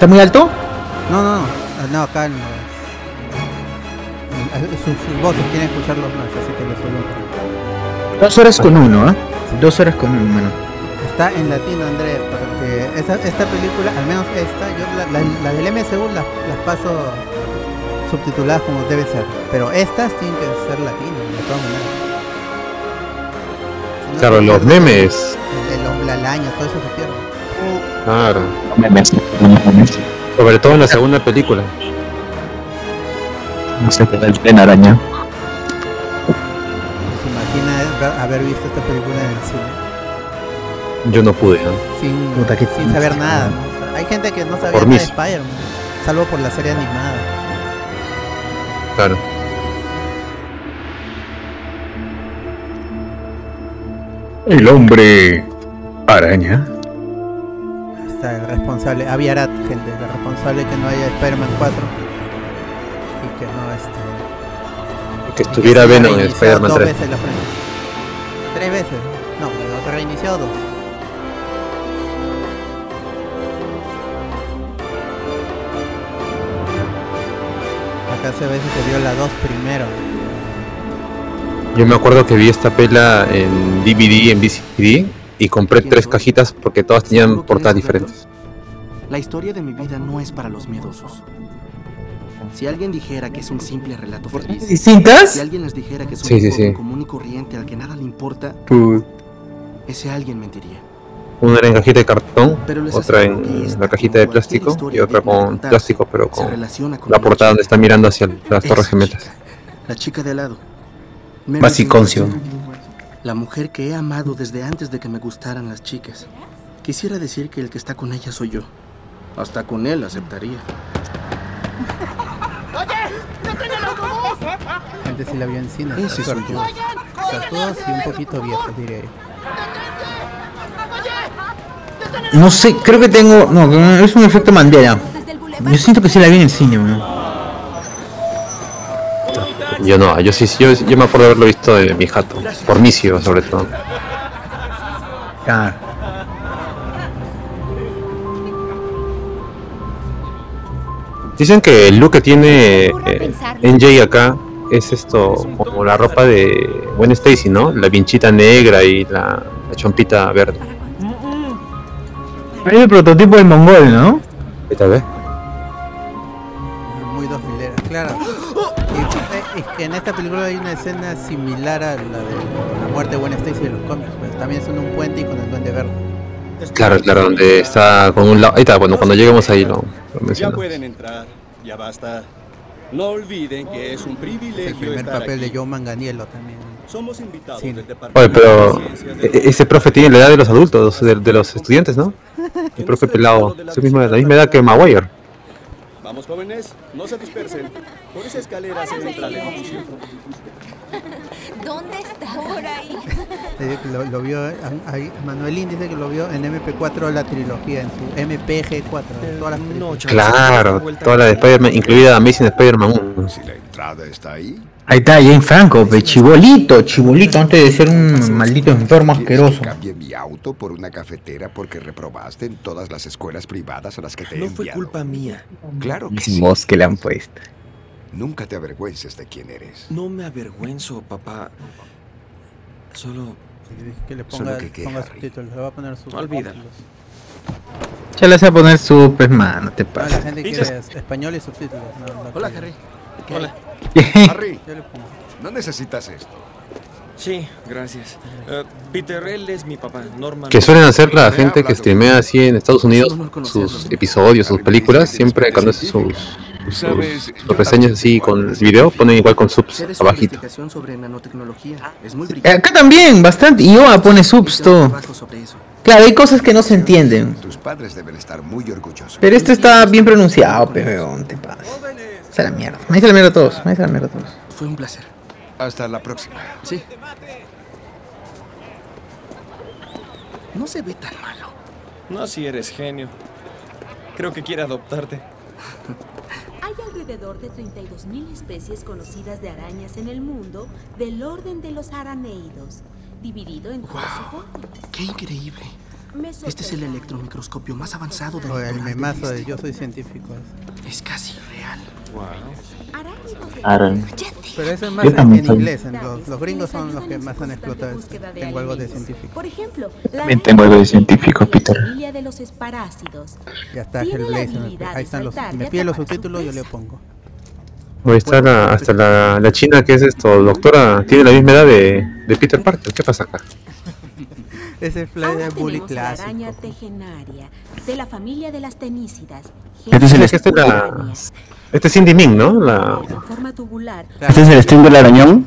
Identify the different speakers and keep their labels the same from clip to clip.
Speaker 1: ¿Está muy alto?
Speaker 2: No, no, no, no, acá en los... en- en- sus, sus voces quieren escucharlos más, así que lo subo un poquito.
Speaker 1: Dos horas con uno, ¿eh? Dos horas con uno, mano.
Speaker 2: Está en latino, André, porque esta, esta película, al menos esta, yo la, la, la del MCU las, las paso subtituladas como debe ser, pero estas tienen que ser latinas, de todas maneras. Si no,
Speaker 3: Claro, los memes.
Speaker 2: El, el hombre araña, todo eso se pierde.
Speaker 3: Claro. Sobre todo en la segunda película.
Speaker 4: No se te da el tren araña.
Speaker 2: ¿Se imagina haber visto esta película en el cine?
Speaker 3: Yo no pude, ¿no?
Speaker 2: Sin,
Speaker 1: Puta,
Speaker 2: sin saber nada. ¿no? O sea, hay gente que no sabía
Speaker 3: Por
Speaker 2: nada de Spider-Man, salvo por la serie animada.
Speaker 3: Claro.
Speaker 5: El hombre araña.
Speaker 2: Responsable, Aviarat, gente, el responsable que no haya Spider-Man 4 y que no este.
Speaker 3: Que estuviera Venom en Spider-Man
Speaker 2: dos
Speaker 3: 3.
Speaker 2: veces la. Tres veces. No, te reiniciado dos. Acá se ve si se vio la 2 primero.
Speaker 3: Yo me acuerdo que vi esta pela en DVD, en VCD, y compré tres cajitas porque todas tenían portadas diferentes.
Speaker 6: La historia de mi vida no es para los miedosos. Si alguien dijera que es un simple relato feliz, si
Speaker 1: ¿Distintas?
Speaker 6: alguien les dijera que es un
Speaker 3: Sí, sí, sí.
Speaker 6: común y corriente al que nada le importa,
Speaker 3: Put-
Speaker 6: ese alguien mentiría.
Speaker 3: Una era en cajita de cartón, otra en
Speaker 6: esta,
Speaker 3: la cajita de plástico y otra con plástico, pero con
Speaker 6: con
Speaker 3: la portada donde está mirando hacia las Torres Gemelas.
Speaker 6: chica, la chica de al lado.
Speaker 1: Basiconcio.
Speaker 6: La mujer que he amado desde antes de que me gustaran las chicas. Quisiera decir que el que está con ella soy yo. Hasta con él aceptaría.
Speaker 2: Gente si la vio en cine.
Speaker 6: Ese soy yo.
Speaker 2: Suertudos y un poquito yo.
Speaker 1: No sé, creo que tengo. No, es un efecto Mandela. Yo siento que sí la vi en el cine, weón.
Speaker 3: Yo no, yo sí, yo, yo me acuerdo de haberlo visto de mi jato, por Misio sobre todo.
Speaker 1: Claro.
Speaker 3: Dicen que el look que tiene eh, NJ acá es esto, como la ropa de Gwen Stacy, ¿no? La vinchita negra y la, la chompita verde.
Speaker 1: Es el prototipo del mongol, ¿no?
Speaker 3: ¿Qué tal vez?
Speaker 2: Muy dos milera, claro. Eh, es que en esta película hay una escena similar a la de la muerte de Gwen Stacy de los cómics. Pues también es en un puente y con el duende verde.
Speaker 3: Claro, claro, donde está con un lado. Ahí está, bueno, cuando lleguemos ahí lo, lo
Speaker 7: Ya pueden entrar, ya basta. No olviden que es un
Speaker 2: Es el
Speaker 7: privilegio
Speaker 2: primer
Speaker 7: estar
Speaker 2: papel
Speaker 7: aquí.
Speaker 2: de Joe Manganiello también.
Speaker 7: Somos invitados
Speaker 2: Sí.
Speaker 7: del Departamento
Speaker 3: Oye, pero
Speaker 7: de de
Speaker 3: e- ese profe tiene la edad de los adultos, de, de los estudiantes, ¿no? El profe pelado. Es la misma, la misma edad que Maguire.
Speaker 7: Vamos, jóvenes, no se dispersen. Por esa escalera se entra lejos.
Speaker 8: ¿Dónde está? Por ahí.
Speaker 2: Eh, Lo, lo vio eh, ahí, Manuelín dice que lo vio en MP4 la trilogía, en su MPG4, en todas las películas.
Speaker 3: Claro, toda la de Spider-Man, incluida Amazing Spider-Man 1.
Speaker 5: Si la entrada está ahí,
Speaker 1: Ahí está, Jane Franco, pe, chibolito, chibolito, antes de ser un maldito enfermo
Speaker 5: ¿quieres
Speaker 1: asqueroso.
Speaker 5: que cambie mi auto por una cafetera porque reprobaste en todas las escuelas privadas a las que te he
Speaker 9: No fue
Speaker 5: enviado?
Speaker 9: culpa mía.
Speaker 5: Claro que sí.
Speaker 1: mos que le han puesto.
Speaker 5: Nunca te avergüences de quién eres.
Speaker 9: No me avergüenzo, papá. Solo
Speaker 2: que le
Speaker 5: Solo
Speaker 2: ponga,
Speaker 5: que qué,
Speaker 2: ponga subtítulos, le va a poner subtítulos.
Speaker 9: Olvídalo.
Speaker 1: Ya le hace poner su, pues, mano, te
Speaker 2: No, la
Speaker 1: pasa.
Speaker 2: gente quiere es- español y subtítulos. no, no
Speaker 6: Hola. Harry.
Speaker 9: Hola.
Speaker 5: Harry,
Speaker 2: Yo le pongo.
Speaker 5: no necesitas esto.
Speaker 9: Sí, gracias. Eh, Peter, él es mi papá, Norman.
Speaker 3: Que suelen hacer la gente que streamea así en Estados Unidos sus episodios, sus películas, siempre cuando hace sus, sus, sus reseñas así con video, ponen igual con subs abajito.
Speaker 1: Eh,
Speaker 6: brillante.
Speaker 1: Acá también, bastante. Y Oa pone subs, todo. Claro, hay cosas que no se entienden.
Speaker 5: Tus padres deben estar muy orgullosos.
Speaker 1: Pero este está bien pronunciado, pero te pasa. Se la mierda. Me dice la mierda a todos. Me dice la mierda a todos.
Speaker 6: Fue un placer.
Speaker 5: Hasta la próxima.
Speaker 6: Sí. No se ve tan malo.
Speaker 9: No, si eres genio. Creo que quiere adoptarte.
Speaker 10: Hay alrededor de 32.000 especies conocidas de arañas en el mundo del orden de los araneídos, dividido en 12 órdenes.
Speaker 6: ¡Qué increíble! Este es el electromicroscopio más avanzado del
Speaker 2: O el memazo de yo soy científico.
Speaker 6: Es casi real.
Speaker 4: Aran.
Speaker 2: Pero eso es más
Speaker 4: Yo
Speaker 2: en,
Speaker 4: también
Speaker 2: en inglés. en los, los gringos son los que más han explotado esto.
Speaker 10: búsqueda de
Speaker 2: Tengo algo de científico.
Speaker 10: Por ejemplo,
Speaker 4: También tengo algo de científico, Peter.
Speaker 10: familia de los esparácidos.
Speaker 2: Ya está,
Speaker 10: Tiene la
Speaker 2: Hellblazer.
Speaker 10: habilidad
Speaker 2: Ahí
Speaker 10: de
Speaker 2: están los. Me
Speaker 10: y
Speaker 2: pide los subtítulos, yo le
Speaker 10: presa.
Speaker 2: pongo.
Speaker 3: Ahí está la, hasta la, la china que es esto, doctora, tiene la misma edad de, de Peter Parker. ¿Qué pasa acá?
Speaker 2: Ese es
Speaker 10: Ahora
Speaker 2: el bully
Speaker 10: tenemos la araña
Speaker 2: clásico.
Speaker 10: tegenaria, de la familia de las tenícidas.
Speaker 4: Este es el
Speaker 3: Este es la, este es Cindy Ming, ¿no? La,
Speaker 10: En forma tubular.
Speaker 4: ¿Este es el stream del arañón?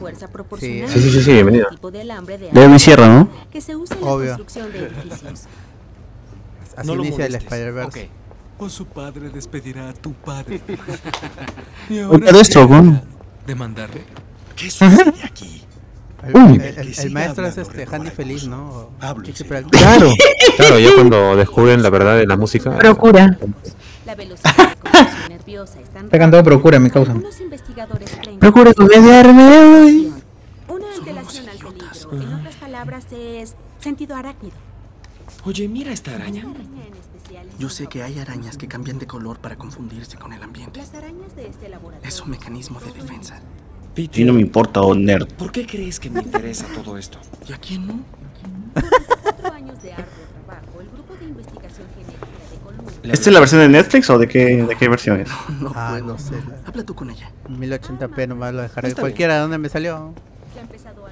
Speaker 3: Sí, sí, sí, sí,
Speaker 10: tipo de
Speaker 4: mi sierra, ¿no?
Speaker 10: que se usa en la
Speaker 2: Obvio.
Speaker 10: construcción de edificios.
Speaker 2: Así
Speaker 9: No lo
Speaker 2: inicia el. Spider-Verse.
Speaker 11: O su padre despedirá a tu padre. y
Speaker 4: Oye, de esto.
Speaker 11: ¿Demandarle? ¿Qué sucede aquí?
Speaker 2: El,
Speaker 4: Uy.
Speaker 2: el- el- el maestro es este Handy Feliz, ¿no?
Speaker 11: Hablo.
Speaker 4: Claro.
Speaker 3: claro, ya cuando descubren la verdad de la música.
Speaker 4: Procura.
Speaker 10: La velocidad nerviosa
Speaker 1: Está cantado procura, mi causa.
Speaker 4: Procura obediarme hoy.
Speaker 10: Una antelación al peligro, en otras palabras, es sentido arácnido.
Speaker 9: Oye, mira esta araña.
Speaker 6: Yo sé que hay arañas que cambian de color para confundirse con el ambiente.
Speaker 10: Las arañas de este laboratorio
Speaker 6: Es un mecanismo de defensa.
Speaker 9: Peter,
Speaker 4: Sí, no me importa, oh nerd.
Speaker 9: ¿por qué crees que me interesa todo esto?
Speaker 6: ¿Y a quién no?
Speaker 4: ¿Esta es la versión de Netflix o de qué, de qué versión es?
Speaker 6: No
Speaker 2: Ah,
Speaker 6: puedo.
Speaker 2: no sé. la-
Speaker 6: Habla tú con ella.
Speaker 2: 1080p nomás lo dejaré.
Speaker 9: Está
Speaker 2: Cualquiera, ¿dónde me salió?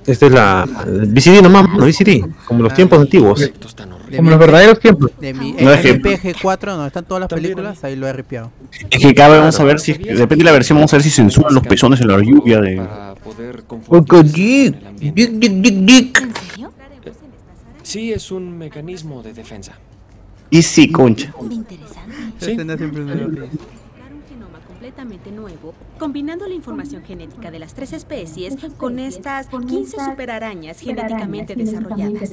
Speaker 3: Esta es la VCD nomás, no VCD, como los tiempos antiguos.
Speaker 9: Tan
Speaker 1: Como
Speaker 2: mi-
Speaker 1: los verdaderos tiempos.
Speaker 2: De mi
Speaker 4: No, es que-
Speaker 2: MPG4, donde están todas las
Speaker 9: También
Speaker 2: películas, ahí lo he ripiado.
Speaker 4: Es que acá vamos a ver si, depende de la versión, vamos a ver si censuran los pezones en la lluvia de...
Speaker 1: Porque dick, dick, dick, dick, dick.
Speaker 10: ¿En serio?
Speaker 9: Sí, es un mecanismo de defensa.
Speaker 4: Y sí, concha.
Speaker 10: Interesante.
Speaker 9: Sí.
Speaker 10: Completamente nuevo, combinando la información genética de las tres especies con estas 15 superarañas genéticamente desarrolladas.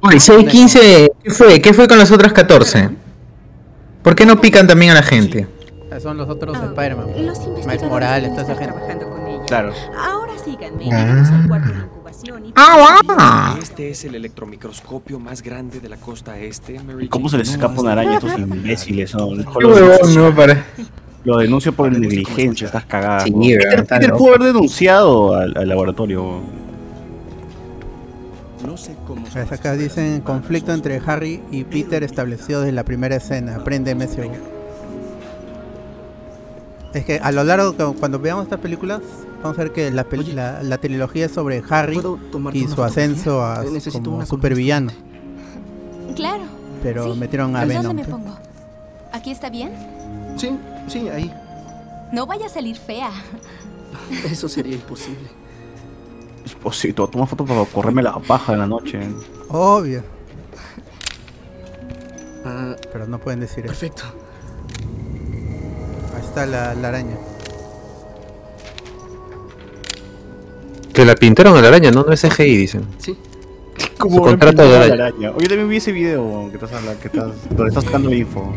Speaker 1: Oye, si hay 15, ¿qué fue? ¿Qué fue con las otras 14? ¿Por qué no pican también a la gente?
Speaker 2: Son los otros
Speaker 10: Ah,
Speaker 2: Spider-Man.
Speaker 10: Los investigadores
Speaker 2: Morales, toda esa gente.
Speaker 10: trabajando con ella.
Speaker 4: Claro.
Speaker 10: Ahora síganme, llegamos al cuarto de incubación y...
Speaker 1: ¡Ah,
Speaker 9: Este es el electromicroscopio más grande de la costa este, Mary
Speaker 4: ¿Cómo se les escapa una araña a estos imbéciles? ¿no?
Speaker 1: Qué huevón, no, para.
Speaker 4: Lo denuncio por negligencia, estás cagada.
Speaker 1: Sí.
Speaker 4: Peter, Peter pudo haber denunciado al, al laboratorio.
Speaker 6: No sé.
Speaker 2: Pues acá dicen conflicto entre Harry y Peter establecido desde la primera escena. Aprende MCU. Es que a lo largo, cu- cuando veamos estas películas, vamos a ver que la,
Speaker 6: Oye.
Speaker 2: la, la trilogía es sobre Harry
Speaker 6: ¿Puedo tomarte
Speaker 2: y su ascenso a?
Speaker 6: Necesito
Speaker 2: como supervillano.
Speaker 8: Claro.
Speaker 2: Pero
Speaker 8: Sí.
Speaker 2: metieron a
Speaker 8: ¿Dónde
Speaker 2: Venom.
Speaker 8: me pongo? ¿Aquí está bien?
Speaker 6: Sí, sí, ahí.
Speaker 8: No vaya a salir fea.
Speaker 6: Eso sería imposible.
Speaker 4: Esposito, toma foto para correrme la paja en la noche.
Speaker 2: Obvio. Pero no pueden decir eso.
Speaker 6: Perfecto.
Speaker 2: Ahí está la, la araña.
Speaker 3: Que la pintaron a la araña, ¿no? No es CGI, dicen.
Speaker 6: Sí.
Speaker 3: Su contrato de araña.
Speaker 4: Oye, también vi ese video que estás hablando, que estás, donde estás sacando info.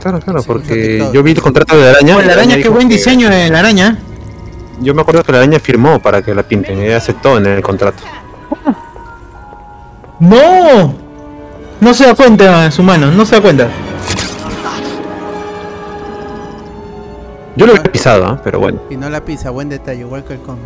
Speaker 3: Claro, claro, porque yo vi el contrato de la araña.
Speaker 1: Oh,
Speaker 3: y
Speaker 1: la araña, qué buen
Speaker 3: que-
Speaker 1: diseño de la araña.
Speaker 3: Yo me acuerdo que la araña firmó para que la pinten, ella aceptó en el contrato.
Speaker 1: ¡No! No se da cuenta su mano, no se da cuenta.
Speaker 3: Yo lo había pisado, ¿ah? pero bueno.
Speaker 2: Y no la pisa, buen detalle, igual que el cómic.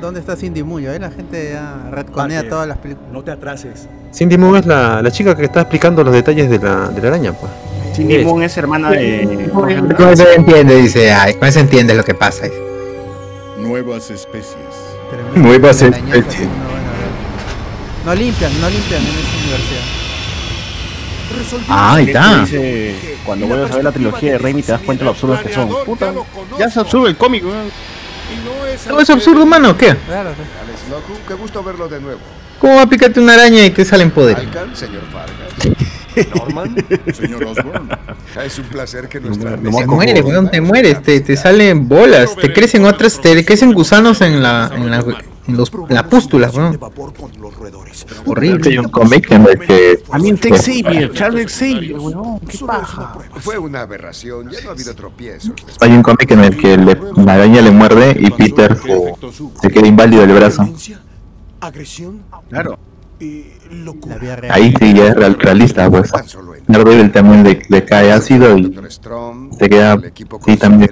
Speaker 2: ¿Dónde está Cindy Muyo? Eh? La gente ya retconea
Speaker 7: Parker,
Speaker 2: todas las películas.
Speaker 7: No te atrases.
Speaker 3: Cindy Moon es la, la chica que está explicando los detalles de la, de la araña, pues. Es.
Speaker 4: Moon es hermana de.
Speaker 1: Con eso entiende, dice, ay, con eso entiende lo que pasa.
Speaker 12: Nuevas especies.
Speaker 1: Nuevas especies.
Speaker 2: no. No limpian, no limpian en esa universidad.
Speaker 1: Ah, ahí está.
Speaker 4: Dice, cuando vuelves a ver la trilogía de Raimi te das cuenta de lo absurdos que son. Puta, ya es absurdo el cómic, weón.
Speaker 1: ¿Todo es absurdo, mano? ¿Qué?
Speaker 2: Claro,
Speaker 5: Alex Locu, qué gusto verlo de nuevo.
Speaker 1: ¿Cómo va a picarte una araña y te salen poderes?
Speaker 5: Alcan, señor Vargas. Norman,
Speaker 12: señor Osborn.
Speaker 5: Es un placer que nuestra
Speaker 1: Te mueres, weón, te mueres, te, te salen bolas, te crecen otras, te crecen gusanos en la, en la, en los, en las pústulas, weón. Horrible.
Speaker 13: Hay un cómic en el que.
Speaker 4: A mí Tex Xavier, Charles Xavier, weón, qué paja.
Speaker 5: Fue una aberración, ya no ha habido tropiezos.
Speaker 13: Hay un cómic en el que le- la araña le muerde y Peter se queda inválido el brazo.
Speaker 7: Agresión
Speaker 4: Claro.
Speaker 7: Locura.
Speaker 13: Ahí sí ya es real- realista, pues. Daredevil también le, le cae ácido y se queda sí también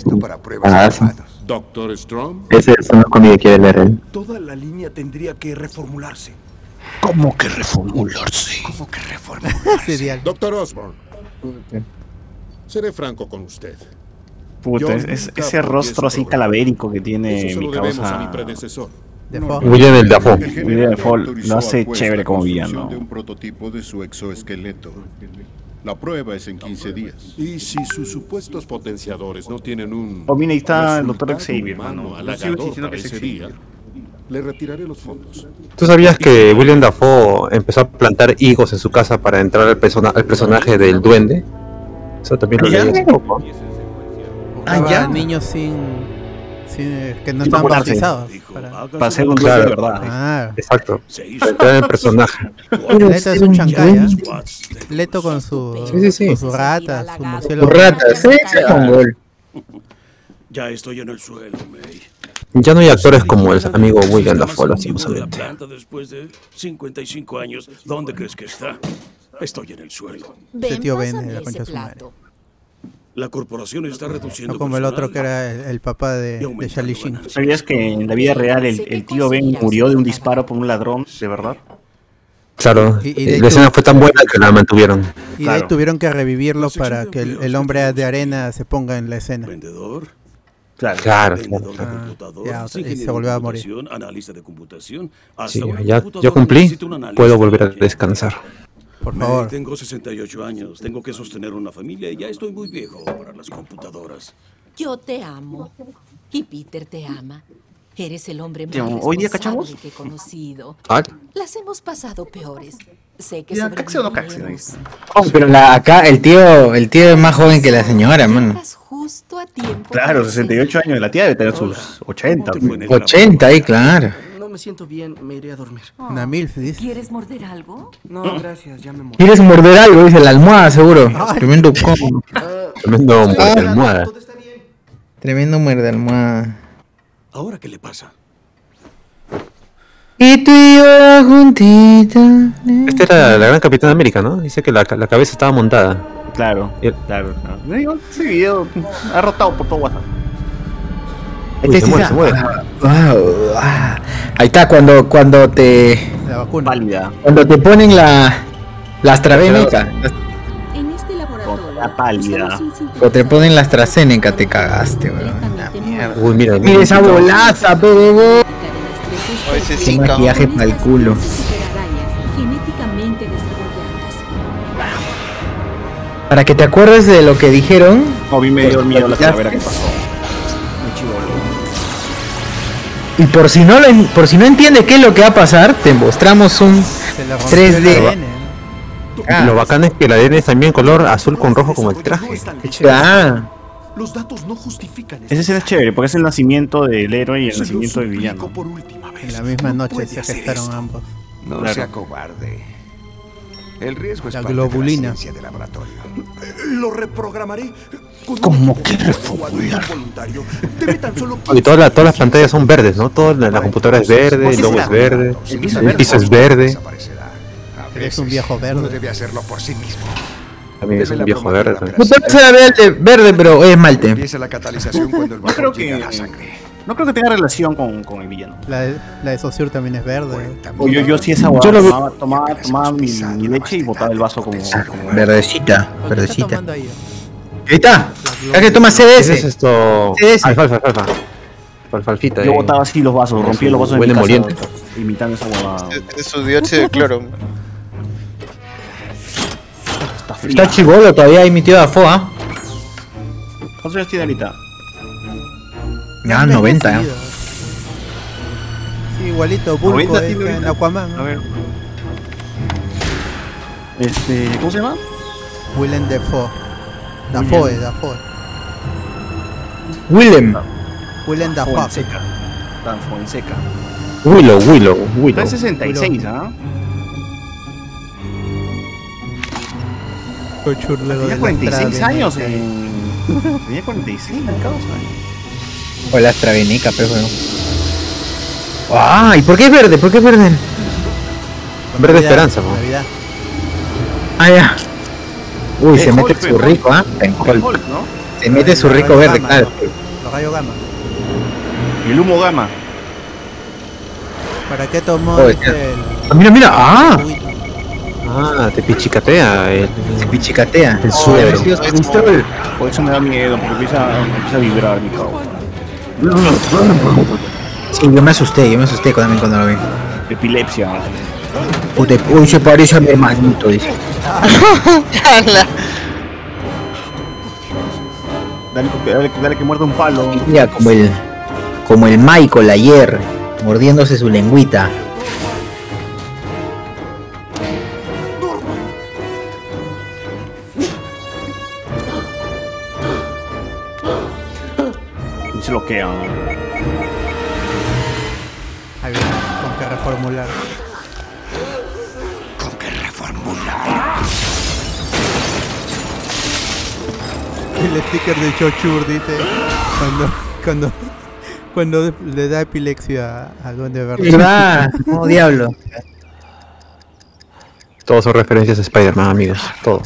Speaker 13: su brazo.
Speaker 12: Doctor Strom.
Speaker 13: Ese es un cómic que quiere leer él.
Speaker 7: Toda la línea tendría que reformularse.
Speaker 4: ¿Cómo que reformularse?
Speaker 7: ¿Cómo que reformularse?
Speaker 12: Doctor Osborn. Seré franco con usted.
Speaker 4: Puta, es- ese rostro así calavérico que tiene
Speaker 12: Eso se
Speaker 4: mi
Speaker 12: a
Speaker 4: causa.
Speaker 12: predecesor.
Speaker 2: Defoe.
Speaker 3: William el Dafoe.
Speaker 4: William Dafoe lo hace chévere como
Speaker 12: la
Speaker 4: villano.
Speaker 12: de un prototipo de su exoesqueleto. La prueba es en 15 días. Y si sus supuestos potenciadores no tienen un
Speaker 4: Oh, mira, ahí está el doctor Xavier, mano. Que es
Speaker 12: ese día, le retiraré los fondos.
Speaker 3: ¿Tú sabías que William Dafoe empezó a plantar higos en su casa para entrar al, persona- al personaje del duende? Eso también lo
Speaker 1: ¿Ya?
Speaker 3: leí hace poco.
Speaker 2: Buscaba
Speaker 1: ya.
Speaker 2: niños sin, que no estaban bautizados. Para,
Speaker 4: Para ser un
Speaker 3: Claro.
Speaker 4: de verdad.
Speaker 2: Ah,
Speaker 3: Exacto. El personaje.
Speaker 2: Leto es un chancay. Leto con su,
Speaker 3: Sí, sí, sí.
Speaker 2: con su rata, su.
Speaker 7: Ya estoy en el suelo, May.
Speaker 3: Ya no hay actores como el amigo William Dafoe, lastimosamente.
Speaker 7: después de 55 años. ¿Dónde crees que está? Estoy en el suelo.
Speaker 2: Tío vende la concha de su madre.
Speaker 7: La corporación está reduciendo
Speaker 2: No como el otro
Speaker 7: personal.
Speaker 2: que era el, el papá de, de Charlie Sheen.
Speaker 4: ¿Sabías que en la vida real el, el tío Ben murió de un disparo por un ladrón, de verdad?
Speaker 3: Claro,
Speaker 2: Y- y de
Speaker 3: la escena fue tan buena que la mantuvieron.
Speaker 2: Y de ahí tuvieron que revivirlo para que el, el hombre de arena se ponga en la escena.
Speaker 7: Vendedor,
Speaker 4: Claro.
Speaker 3: Claro,
Speaker 7: vendedor de
Speaker 2: Ah,
Speaker 7: computador,
Speaker 2: ya, o sea, y se volvió a morir.
Speaker 7: analista de computación. Hasta
Speaker 3: Sí, ya, yo cumplí, puedo volver a
Speaker 7: de-
Speaker 3: descansar.
Speaker 2: Por
Speaker 7: May,
Speaker 2: favor.
Speaker 7: tengo 68 años, tengo que sostener una familia y ya estoy muy viejo para las computadoras.
Speaker 8: Yo te amo. Y Peter te ama. Eres el hombre más
Speaker 4: ¿hoy día cachamos?
Speaker 8: que he conocido.
Speaker 3: Ah,
Speaker 8: Las hemos pasado peores. Sé que
Speaker 4: o no.
Speaker 1: Oh, pero la, acá el tío, el tío es más joven que la señora, mano.
Speaker 8: Justo a tiempo.
Speaker 4: Claro,
Speaker 8: para
Speaker 4: 68 años. La tía debe tener sus 80.
Speaker 7: ¿Cómo te fue en el
Speaker 1: 80 ahí, claro.
Speaker 6: No me siento bien, me iré a dormir.
Speaker 2: Una MILF, dice.
Speaker 8: ¿Quieres morder algo?
Speaker 6: No, gracias, ya me morí.
Speaker 1: ¿Quieres morder algo? Dice la almohada, seguro. Tremendo como.
Speaker 3: tremendo muerte almohada.
Speaker 1: Tremendo muerde almohada.
Speaker 7: ¿Ahora qué le pasa?
Speaker 1: Y tú y yo juntita.
Speaker 3: Esta era la gran Capitana América, ¿no? Dice que la, la cabeza estaba montada.
Speaker 4: Claro,
Speaker 3: Y-
Speaker 4: claro. Digo, Ese video ha rotado por todo WhatsApp.
Speaker 3: Uy,
Speaker 1: Este
Speaker 3: se
Speaker 1: sí
Speaker 3: muere, se muere.
Speaker 1: Ah, wow, ah. Ahí está, cuando, cuando te.
Speaker 2: La vacuna.
Speaker 4: Pálida.
Speaker 1: Cuando te ponen la. La AstraZeneca.
Speaker 10: En este laboratorio.
Speaker 4: La pálida.
Speaker 1: Cuando te ponen la AstraZeneca, te cagaste, weón.
Speaker 3: Uy, mira,
Speaker 1: Mira esa bolaza, bebé.
Speaker 10: O
Speaker 14: ese
Speaker 1: Qué maquillaje para el culo. Para que te acuerdes de lo que dijeron.
Speaker 4: No, vi medio
Speaker 1: Pues,
Speaker 4: miedo la calavera que pasó.
Speaker 1: Y por si no lo, en- por si no entiendes qué es lo que va a pasar, te mostramos un
Speaker 2: Se le rompió el
Speaker 1: 3D.
Speaker 2: ADN.
Speaker 1: Ah.
Speaker 3: Lo bacán es que el ADN es también color azul con rojo como el traje.
Speaker 1: Ah,
Speaker 11: Los datos no justifican
Speaker 4: Esa escena es chévere porque es el nacimiento del héroe y el nacimiento del villano.
Speaker 11: suplico por última vez.
Speaker 2: En la misma noche se gestaron
Speaker 11: esto.
Speaker 2: ambos.
Speaker 5: No
Speaker 4: Claro.
Speaker 5: sea cobarde. El riesgo es
Speaker 2: La
Speaker 5: parte
Speaker 2: globulina.
Speaker 5: de la de laboratorio.
Speaker 11: Lo reprogramaré. Con
Speaker 3: ¿Cómo
Speaker 11: un
Speaker 3: que
Speaker 11: solo
Speaker 3: Y todas, las- todas las pantallas son verdes, ¿no? Toda la, la computadora es verde, el logo es verde,
Speaker 4: El piso es verde.
Speaker 2: Eres un viejo verde.
Speaker 5: Debe hacerlo por sí mismo.
Speaker 3: También es un
Speaker 5: la
Speaker 3: viejo verde.
Speaker 5: la
Speaker 1: será verde, verde, pero es malte.
Speaker 5: Empieza la catalización cuando el
Speaker 4: No creo que
Speaker 5: la sangre.
Speaker 4: no creo que tenga relación con, con el villano.
Speaker 2: La de, la de Saussure también es verde.
Speaker 4: O yo, yo sí esa
Speaker 1: Yo lo vi-
Speaker 4: tomaba, tomaba, tomaba mi, mi leche y botaba el vaso como, como
Speaker 1: Verdecita,
Speaker 2: ¿Qué está
Speaker 1: verdecita.
Speaker 2: Ahí?
Speaker 1: Está. Ya que toma
Speaker 3: Ese es
Speaker 1: CDS.
Speaker 3: esto.
Speaker 1: CS.
Speaker 3: Alfalfa, alfalfa. Alfalfita.
Speaker 4: Yo
Speaker 3: eh.
Speaker 4: botaba así los vasos, rompía los vasos de mi casa, imitando esa huevada.
Speaker 14: Es su dióxido de cloro.
Speaker 4: Está fría.
Speaker 1: Está chivolo todavía ahí mi tío Dafoa.
Speaker 4: ¿Cuántos años tiene ahorita?
Speaker 1: Ya, 90 ya.
Speaker 2: Envejecido. Sí, igualito, Bulko
Speaker 4: 90
Speaker 2: es
Speaker 4: tiene
Speaker 2: en
Speaker 4: ahorita.
Speaker 2: Aquaman.
Speaker 4: A ver. Este, ¿cómo se llama?
Speaker 2: Willem Dafoe. Dafoe, Dafoe.
Speaker 1: Willem.
Speaker 2: Willem Dafoe.
Speaker 4: Fonseca. Tan Fonseca.
Speaker 3: Willow, Willow,
Speaker 4: Está
Speaker 3: Willow.
Speaker 4: en 66, ¿ah? Tenía
Speaker 2: de la
Speaker 4: 46
Speaker 2: entrada de-
Speaker 4: años en... Tenía 46 la causa.
Speaker 1: O la Astravenica, pero bueno. Ah, ¿y por qué es verde? ¿Por qué es verde?
Speaker 3: Verde
Speaker 2: Navidad,
Speaker 3: esperanza, po.
Speaker 2: Navidad.
Speaker 1: Ah, ya. Uy,
Speaker 4: Eh,
Speaker 1: se mete
Speaker 4: Hulk,
Speaker 1: su
Speaker 4: Hulk.
Speaker 1: rico, ¿ah? En
Speaker 4: Hulk,
Speaker 1: Hulk.
Speaker 4: Hulk, ¿no?
Speaker 1: Se mete su rico verde,
Speaker 2: gamma,
Speaker 1: claro.
Speaker 2: Los rayos gamma.
Speaker 4: El humo gamma.
Speaker 2: ¿Para qué tomó ese el
Speaker 1: Ah, mira, mira. Ah?
Speaker 3: Ah, te pichicatea el,
Speaker 1: se pichicatea.
Speaker 3: el suero.
Speaker 4: Por eso me da miedo, porque empieza, empieza a vibrar mi causa.
Speaker 1: Sí, yo me asusté, yo me asusté también cuando lo vi.
Speaker 4: Epilepsia.
Speaker 1: Puta, uy, se parece a mi hermanito, dice.
Speaker 4: Dale, dale, dale que muerda un palo.
Speaker 1: Mira, como el, como el Michael ayer, mordiéndose su lengüita.
Speaker 4: Se lo quedan.
Speaker 2: Ahí viene, con que reformular. El sticker de Chochur dice cuando cuando cuando le da epilepsia al duende verde.
Speaker 1: ¿Verdad? Oh, diablo.
Speaker 3: Todos son referencias a Spider-Man, amigos. Todo.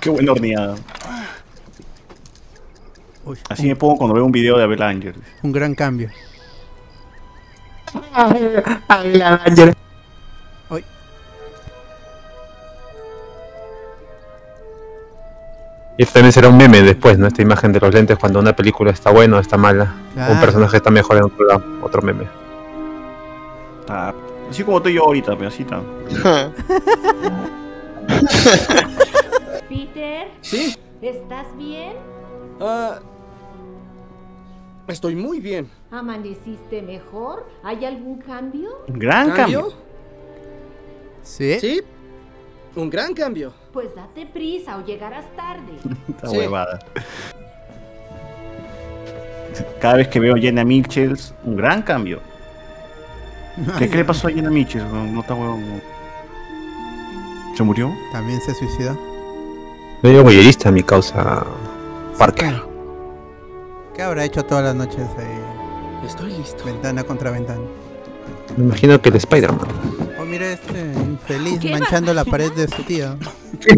Speaker 4: Qué buena horneada.
Speaker 2: Uy,
Speaker 4: Así
Speaker 2: un,
Speaker 4: me pongo cuando veo un video de Abel Ángel.
Speaker 2: un gran cambio. Uy,
Speaker 3: esto también será un meme después, ¿no? Esta imagen de los lentes cuando una película está buena o está mala.
Speaker 2: Claro.
Speaker 3: un personaje está mejor en otro lado. Otro meme.
Speaker 4: Está- Así como estoy yo ahorita, pero así está.
Speaker 10: Peter,
Speaker 6: Sí.
Speaker 10: ¿estás bien?
Speaker 6: Ah, estoy muy bien.
Speaker 10: ¿Amaneciste mejor? ¿Hay algún cambio?
Speaker 4: Un gran cambio.
Speaker 2: ¿Sí?
Speaker 6: Sí. Un gran cambio.
Speaker 10: Pues date prisa o llegarás tarde.
Speaker 4: Esta
Speaker 6: Sí.
Speaker 4: huevada. Cada vez que veo a Jenna Mitchells, un gran cambio. ¿Qué, qué le pasó a Jenna Mitchell? No, no está huevón. no. ¿Se murió?
Speaker 2: También se suicidó.
Speaker 3: Medio boyerista mi causa. Parker.
Speaker 2: ¿Qué habrá hecho todas las noches ahí?
Speaker 6: Estoy listo.
Speaker 2: Ventana contra ventana.
Speaker 3: Me imagino que el Spider-Man.
Speaker 2: Mira este infeliz
Speaker 10: ¿Qué
Speaker 2: manchando la pared de su tío.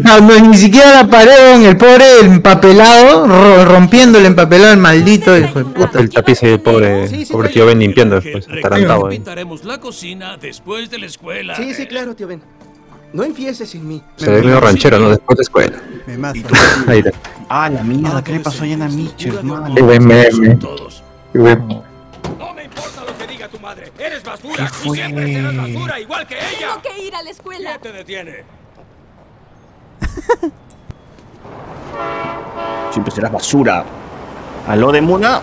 Speaker 1: No, no, ni siquiera la pared en el pobre empapelado, ro- rompiendo el empapelado, el maldito hijo de puta.
Speaker 3: El tapiz y el pobre,
Speaker 6: Sí, sí,
Speaker 3: pobre tío Ben limpiando después, atarantado. ahí.
Speaker 7: Pintaremos la cocina después de la escuela.
Speaker 6: Sí, sí, claro, tío Ben. No empieces sin mí.
Speaker 3: Se ve medio ranchero, ¿no? Después de escuela.
Speaker 2: Me mata.
Speaker 3: Ahí está.
Speaker 4: Ah, la mierda, ¿qué le pasó a Jenna Mitchell, mano?
Speaker 13: Qué buen meme. Qué buen-
Speaker 7: No me ¡Eres basura! Siempre serás basura, igual que ella!
Speaker 8: ¡Tengo que ir a la escuela!
Speaker 7: ¿Quién te detiene?
Speaker 4: siempre serás basura. ¿Aló de Muna?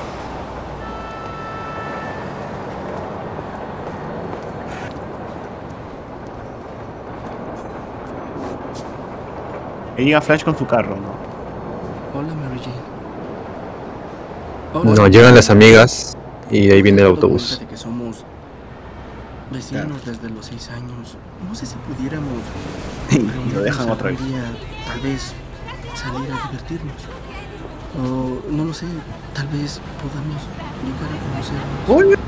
Speaker 4: Y llega Flash con su carro, ¿no?
Speaker 6: Hola, Mary Jane.
Speaker 3: No, llegan las amigas y ahí viene el autobús
Speaker 6: vecinos desde los seis años. No sé si pudiéramos.
Speaker 4: Y lo dejan otra vez.
Speaker 6: día, Tal vez salir a divertirnos. O no lo sé, tal vez podamos llegar a conocernos.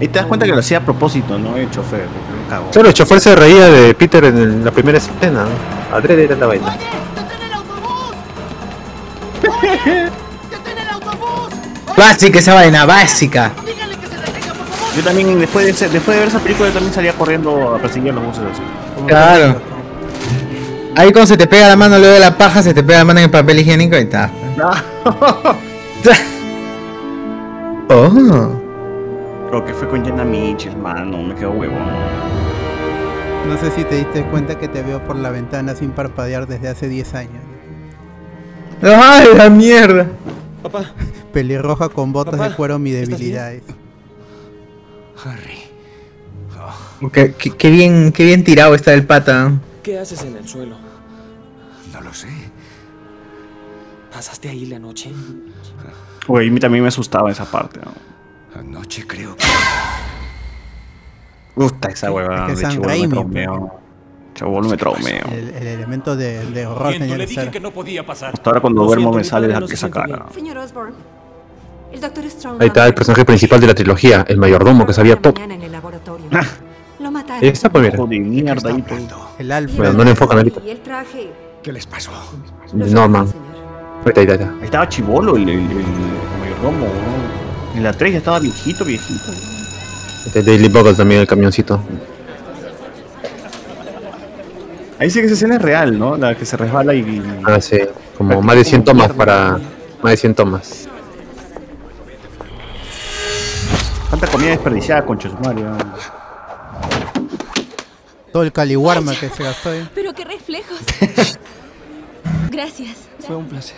Speaker 4: Ahí te das cuenta que lo hacía a propósito, ¿no? El chofer.
Speaker 3: Solo el chofer se reía de Peter en el- la primera escena. ¿no? Adrede era la vaina.
Speaker 1: Básica esa vaina, básica.
Speaker 4: Yo también, después de, ese- después de ver esa película, yo también salía corriendo a perseguir a los buses así.
Speaker 1: Claro. Ahí cuando se te pega la mano luego de la paja, se te pega la mano en el papel higiénico y está. Oh.
Speaker 4: Lo que fue con Jenna Mitchell, mano, me quedó huevón.
Speaker 2: No sé si te diste cuenta que te veo por la ventana sin parpadear desde hace 10 años.
Speaker 1: ¡Ay, la mierda!
Speaker 9: Papá.
Speaker 2: Pelirroja con botas
Speaker 9: Papá,
Speaker 2: de cuero, mi
Speaker 9: ¿estás bien? Harry.
Speaker 1: Qué, qué- qué bien, qué bien tirado está el pata.
Speaker 9: ¿Qué haces en el suelo?
Speaker 5: No lo sé.
Speaker 9: ¿Pasaste ahí la noche?
Speaker 4: Güey, a mí también me asustaba esa parte, ¿no?
Speaker 5: Anoche creo que.
Speaker 4: Gusta esa huevada.
Speaker 2: Es que
Speaker 4: de
Speaker 2: Sam
Speaker 4: chibolo me traumeo. Traumeo.
Speaker 2: El, el elemento de, de horror tenía que ser.
Speaker 11: no podía pasar.
Speaker 4: Hasta ahora cuando duermo me sale esa
Speaker 9: siente
Speaker 4: cara.
Speaker 15: Señor Osborne.
Speaker 3: Ahí está el personaje principal de la trilogía, el mayordomo que sabía todo.
Speaker 15: Laboratorio. Lo mataron.
Speaker 3: Ahí está, pues mira.
Speaker 4: Hijo de mierda ahí, pues.
Speaker 2: El Alfred.
Speaker 3: Bueno, no le enfocan ahorita.
Speaker 15: Y el traje.
Speaker 5: ¿Qué les pasó?
Speaker 3: Norman. Ahí está, ahí está, ahí está.
Speaker 4: Ahí estaba chivolo el, el, el mayordomo, ¿no? En la 3 ya estaba viejito, viejito.
Speaker 3: Este es Daily Bugle también, el camioncito.
Speaker 4: Ahí sí que esa escena es real, ¿no? La que se resbala y...
Speaker 3: Ah, sí. Como más de 100 tomas para... Más de 100 tomas.
Speaker 4: Tanta comida desperdiciada, con Mario.
Speaker 2: Todo el caliwarma que se gastó ahí.
Speaker 15: Pero qué reflejos. Gracias.
Speaker 6: Fue un placer.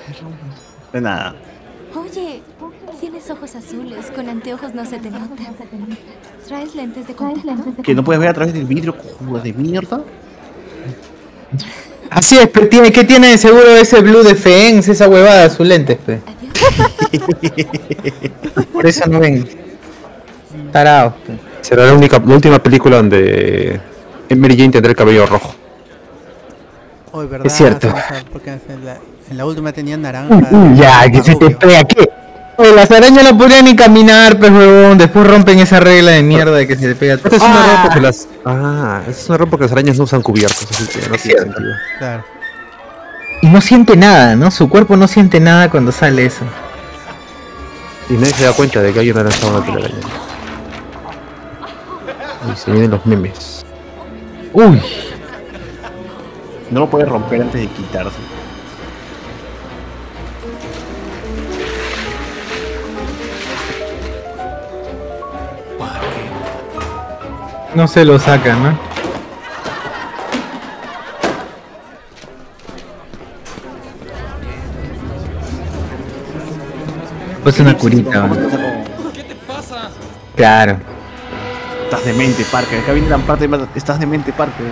Speaker 4: De nada.
Speaker 15: Oye, tienes ojos azules. Con anteojos no se te nota. ¿Traes lentes de contacto?
Speaker 4: Que no puedes ver a través del vidrio, cojuda de mierda.
Speaker 1: Así es, pero tiene, ¿qué tiene de seguro ese blue de Fens, esa huevada, sus lentes, pe? Por eso no ven.
Speaker 3: Será la, única, la última película donde Mary Jane tendrá el cabello rojo.
Speaker 2: Hoy, ¿verdad?
Speaker 1: Es cierto.
Speaker 2: Porque en la, en la última tenía naranja.
Speaker 1: Uy, ya, que se te pega, ¿qué? Oye, las arañas no podrían ni caminar, pues huevón. Después rompen esa regla de mierda de que se te pega
Speaker 3: Esta es una ropa porque las. Ah, es una ropa porque las arañas no usan cubiertos, así que no tiene sentido.
Speaker 2: Claro.
Speaker 1: Y no siente nada, ¿no? Su cuerpo no siente nada cuando sale eso.
Speaker 3: Y nadie se da cuenta de que alguien ha lanzado una telaraña. Y se vienen los memes.
Speaker 1: Uy.
Speaker 4: No lo puedes romper antes de quitarse.
Speaker 1: No se lo sacan, ¿no? Pues una curita, ¿no?
Speaker 9: ¿Qué te pasa?
Speaker 1: Claro.
Speaker 4: Estás demente, Parker. Acá viene la parte más- Estás demente, Parker.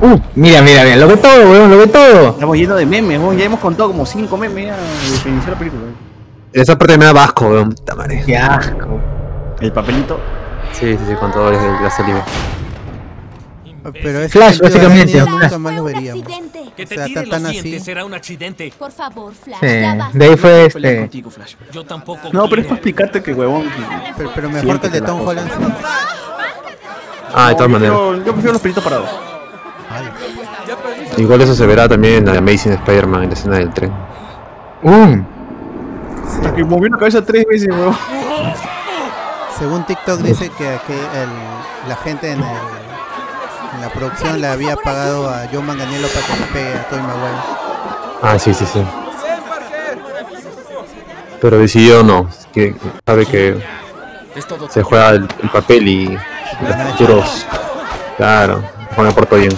Speaker 1: Uh, mira, mira, mira, lo ve todo, weón, lo ve todo.
Speaker 4: Estamos llenos de memes, weón. Ya hemos contado como 5 memes ya desde que inició la película.
Speaker 3: Esa parte me da asco, weón.
Speaker 1: Qué asco.
Speaker 4: El papelito.
Speaker 3: Sí, sí, sí, con todo el- la saliva.
Speaker 2: Pero ese
Speaker 1: Flash, básicamente, Flash.
Speaker 2: nunca más lo veríamos.
Speaker 11: Que te
Speaker 2: O sea,
Speaker 11: tire
Speaker 2: tan-
Speaker 11: los dientes será un accidente.
Speaker 15: Por favor, Flash.
Speaker 1: Sí,
Speaker 15: ya basta.
Speaker 1: de ahí fue este.
Speaker 6: contigo, Flash.
Speaker 11: Yo tampoco.
Speaker 4: No, pero es para explicarte que, huevón.
Speaker 2: Pero, pero mejor que el de Tom. Holland. sí.
Speaker 3: Ah, de todas
Speaker 4: yo,
Speaker 3: maneras.
Speaker 4: Yo, yo prefiero los pelitos parados.
Speaker 3: Igual eso se verá también en Amazing Spider-Man, en la escena del tren.
Speaker 1: Uh,
Speaker 4: Hasta que movió la cabeza tres veces, huevón.
Speaker 2: Según TikTok dice que, que el- la gente en, el- en la producción le había pagado a John Manganiello para que le pegue a Tobey Maguire.
Speaker 3: Ah, sí, sí, sí. Pero decidió no. Que sabe que se juega el, el papel y los futuros. Claro, Juan me portó bien.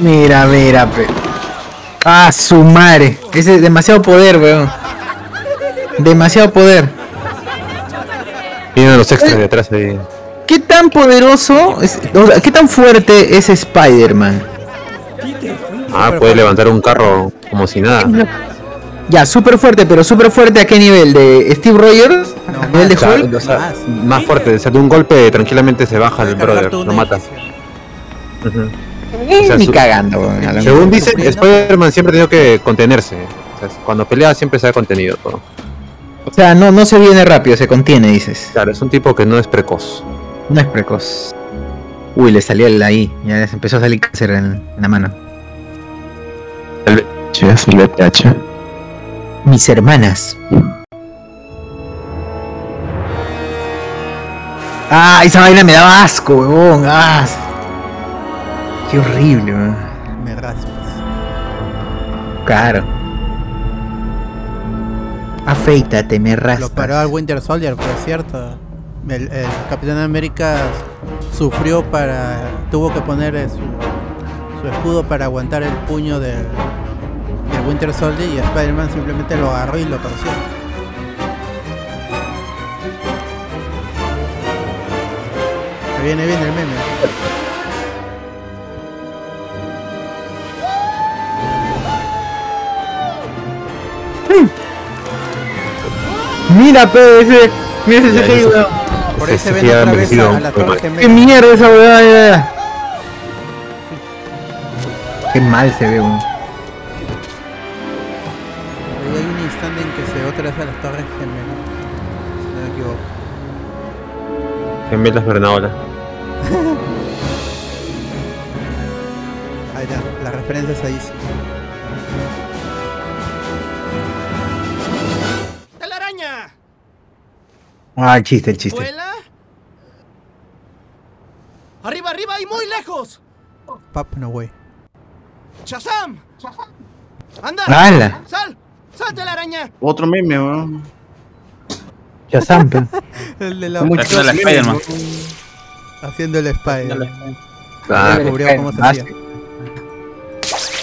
Speaker 1: mira, mira, pe. Ah, su madre. Ese es demasiado poder, weón. Demasiado poder.
Speaker 3: Vienen los extras de atrás de.
Speaker 1: ¿Qué tan poderoso, es- o sea, qué tan fuerte es Spider-Man?
Speaker 3: Ah, puede levantar un carro como si nada.
Speaker 1: Ya, súper fuerte, pero súper fuerte a qué nivel? ¿De Steve Rogers? ¿A nivel de
Speaker 3: O sea,
Speaker 1: Hulk?
Speaker 3: o sea, más fuerte, o sea, de un golpe tranquilamente se baja el brother, lo mata.
Speaker 1: Eh,
Speaker 3: O sea,
Speaker 1: ni
Speaker 3: su-
Speaker 1: cagando,
Speaker 3: Según dicen, Spider-Man siempre ha tenido que contenerse. O sea, cuando pelea siempre se ha contenido todo.
Speaker 1: O sea, no, no se viene rápido, se contiene, dices.
Speaker 3: Claro, es un tipo que no es precoz.
Speaker 1: No es precoz. Uy, le salió el ahí, ya se empezó a salir cáncer en, en la mano.
Speaker 3: El,
Speaker 13: el.
Speaker 1: Mis hermanas. Ah, esa vaina me daba asco, huevón. Ah, qué horrible, weón.
Speaker 2: Me raspas.
Speaker 1: Claro. Afeítate, me
Speaker 2: Lo
Speaker 1: raspas.
Speaker 2: paró al Winter Soldier, por cierto. El, el Capitán América sufrió para. tuvo que poner eh, su, su escudo para aguantar el puño del, del Winter Soldier y Spider-Man simplemente lo agarró y lo torció. Se viene bien el meme.
Speaker 1: Mira, ese. Mira ese
Speaker 2: Por ahí se
Speaker 3: ese
Speaker 2: ven otra vez a, a la Torre
Speaker 3: más.
Speaker 1: Qué
Speaker 2: Gemela.
Speaker 1: mierda esa weá. Qué mal se ve, weón.
Speaker 2: Ahí hay un instante en que se ve otra vez a las Torres Gemelas. Si no me equivoco.
Speaker 3: Gemelas Bernaola.
Speaker 2: Ahí está, las referencias ahí sí.
Speaker 6: ¡Telaraña!
Speaker 1: Ah, el chiste, el chiste.
Speaker 6: ¿Vuela? ¡Arriba, arriba y muy lejos!
Speaker 2: Pap, no way.
Speaker 6: ¡Shazam! ¡Anda!
Speaker 1: ¡Hala!
Speaker 6: ¡Sal! ¡Sal, telaraña!
Speaker 4: Otro meme, weón.
Speaker 1: Zampe.
Speaker 2: El de la
Speaker 16: Haciendo la Spider-Man.
Speaker 2: haciendo el Spider. Descubrió cómo se hacía.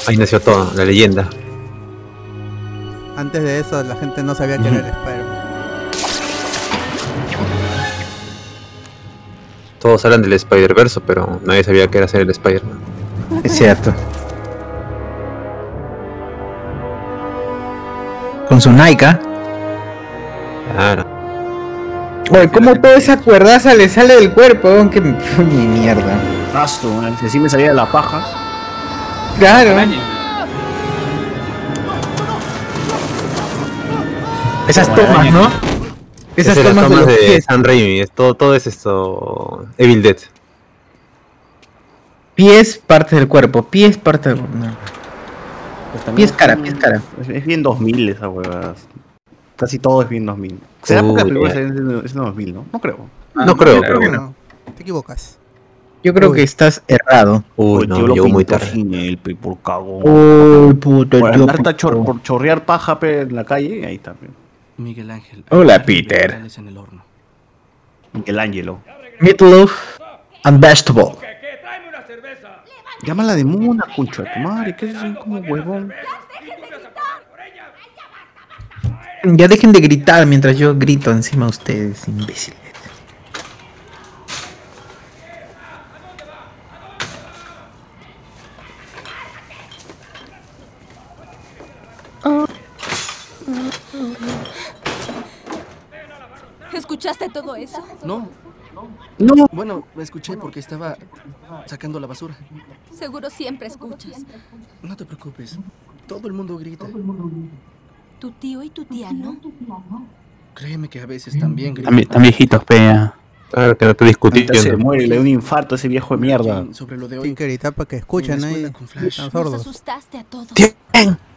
Speaker 3: Ahí nació todo, la leyenda.
Speaker 2: Antes de eso la gente no sabía que era el Spider-Man.
Speaker 3: Todos hablan del Spider-Verse, pero nadie sabía que era ser el Spider-Man.
Speaker 1: Es cierto. Con su Nike.
Speaker 3: Claro.
Speaker 1: Oye, ¿cómo toda esa cuerdaza le sale del cuerpo? Que mi mierda.
Speaker 4: Pasto, así me salía de la paja.
Speaker 1: Claro. Esas tomas, ¿no? Esas
Speaker 3: las
Speaker 1: tomas,
Speaker 3: tomas
Speaker 1: de,
Speaker 3: de. San Raimi. es todo, todo es esto. Evil Dead.
Speaker 1: Pies, parte del cuerpo. Pies, parte del cuerpo. no.
Speaker 4: Pues también
Speaker 1: Pies cara, pies cara.
Speaker 4: Es, es bien 2000 esa huevada. Casi todo es bien 2000. ¿Será porque la película es en- es en 2000, no? No creo.
Speaker 3: no creo,
Speaker 1: creo
Speaker 3: pero
Speaker 1: que
Speaker 3: no.
Speaker 2: Te equivocas.
Speaker 1: Yo creo
Speaker 2: Uy.
Speaker 1: que estás errado.
Speaker 3: Uy,
Speaker 4: El tío
Speaker 3: no,
Speaker 4: lo
Speaker 3: llegó muy tarde.
Speaker 4: pe, por cagón.
Speaker 1: Uy, puto,
Speaker 4: por chor- por chorrear paja pe, en la calle, ahí está.
Speaker 6: Miguel Ángel.
Speaker 1: Hola, Peter.
Speaker 6: en el horno.
Speaker 4: Michelangelo.
Speaker 1: Meatloaf and vegetable.
Speaker 4: Llámala de mona, concha de tu madre. ¿Qué es como huevón?
Speaker 1: Ya dejen de gritar mientras yo grito encima de ustedes, imbéciles.
Speaker 15: ¿Escuchaste todo eso?
Speaker 6: No.
Speaker 4: No.
Speaker 6: Bueno, me escuché porque estaba sacando la basura.
Speaker 15: Seguro siempre escuchas.
Speaker 6: No te preocupes. Todo el mundo grita.
Speaker 15: Tu tío y tu tía, ¿no?
Speaker 6: Créeme que a veces también gritan.
Speaker 16: Están, están viejitos, pea.
Speaker 3: Claro que no te
Speaker 4: Ahorita se muere, le da un infarto a ese viejo de mierda.
Speaker 6: Sobre lo de
Speaker 2: Tienen
Speaker 6: hoy.
Speaker 2: que gritar para que escuchen
Speaker 6: En la
Speaker 2: ahí.
Speaker 15: Nos
Speaker 2: sordos.
Speaker 15: asustaste a todos.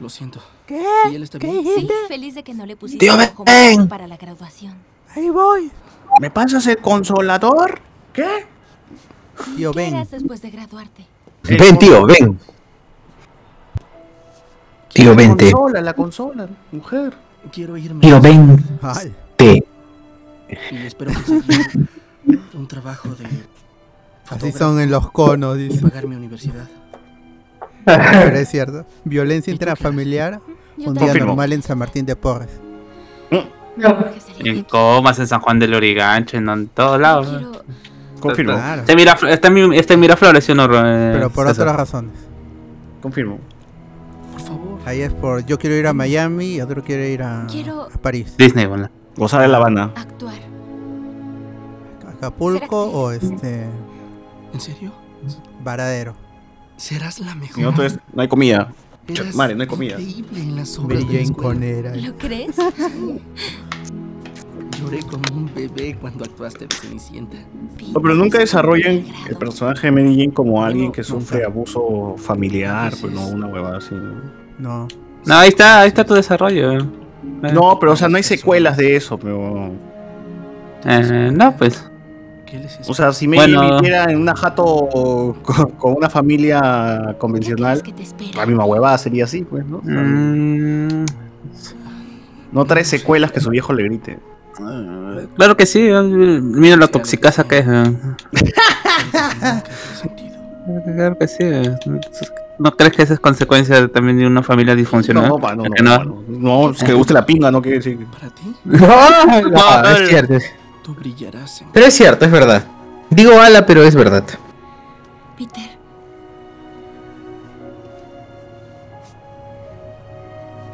Speaker 6: Lo siento.
Speaker 2: ¿Qué?
Speaker 6: ¿Y él está bien?
Speaker 15: Sí, feliz de que no le pusiste
Speaker 1: Tío,
Speaker 15: ojo
Speaker 1: ven.
Speaker 15: morado para la graduación.
Speaker 2: Ahí voy.
Speaker 4: ¿Me pasas el consolador? ¿Qué?
Speaker 2: Tío,
Speaker 15: ¿Qué
Speaker 2: ven.
Speaker 15: harás después de graduarte?
Speaker 3: Ven, tío, ven.
Speaker 1: Tío,
Speaker 4: La
Speaker 1: vente.
Speaker 4: consola, la consola, mujer.
Speaker 6: Quiero irme.
Speaker 1: Tío, vente.
Speaker 6: Y espero conseguir un trabajo de.
Speaker 2: así son en los conos, dice.
Speaker 6: pagar mi universidad.
Speaker 2: Pero es cierto. Violencia
Speaker 6: ¿Y tú qué
Speaker 2: intrafamiliar. Un día normal en San Martín de Porres.
Speaker 15: De
Speaker 16: En. Comas, en San Juan del Lurigancho, en, en todos lados.
Speaker 15: Quiero
Speaker 4: Confirmo.
Speaker 2: Claro.
Speaker 16: Este, Mirafl- este, este Miraflores, ¿sí o no? eh,
Speaker 2: Pero por
Speaker 16: César?
Speaker 2: otras razones.
Speaker 4: Confirmo.
Speaker 2: Ahí es por yo quiero ir a Miami y otro quiere ir a,
Speaker 15: Quiero
Speaker 2: a París.
Speaker 16: Disney, bueno.
Speaker 4: Gozar de La Habana.
Speaker 15: actuar.
Speaker 2: Acapulco o este
Speaker 6: ¿En serio?
Speaker 2: Varadero.
Speaker 6: Serás la mejor.
Speaker 4: Y otro es, no hay comida. Madre, no hay comida.
Speaker 6: increíble en las obras
Speaker 2: Mary
Speaker 6: de la
Speaker 2: Jane
Speaker 6: escuela.
Speaker 2: Conera.
Speaker 15: ¿Lo crees?
Speaker 6: Lloré como un bebé cuando actuaste de Cenicienta.
Speaker 4: No, pero nunca desarrollan el personaje de Mary Jane como alguien que sufre abuso familiar, pues no, una huevada así.
Speaker 2: No.
Speaker 16: No, ahí está, ahí está tu desarrollo. Eh,
Speaker 4: No, pero o sea, no hay secuelas de eso, pero...
Speaker 16: eh, no, pues.
Speaker 4: O sea, si Mary
Speaker 16: Bueno.
Speaker 4: viviera en una jato con, con una familia convencional, la misma huevada sería así, pues, ¿no? O sea,
Speaker 16: Mm,
Speaker 4: No trae secuelas que su viejo le grite.
Speaker 16: claro que sí. eh, Mira la toxicasa que es. eh. Claro que sí. eh. ¿No crees que esa es consecuencia también de una familia disfuncional?
Speaker 4: No, no,
Speaker 16: ¿Que
Speaker 4: no, no, no, es que guste la pinga, no quiere decir.
Speaker 6: ¿Para ti?
Speaker 1: No, no, es cierto. Es-
Speaker 6: Tú brillarás en
Speaker 1: Pero es cierto, es verdad. Digo ala, pero es verdad.
Speaker 15: Peter.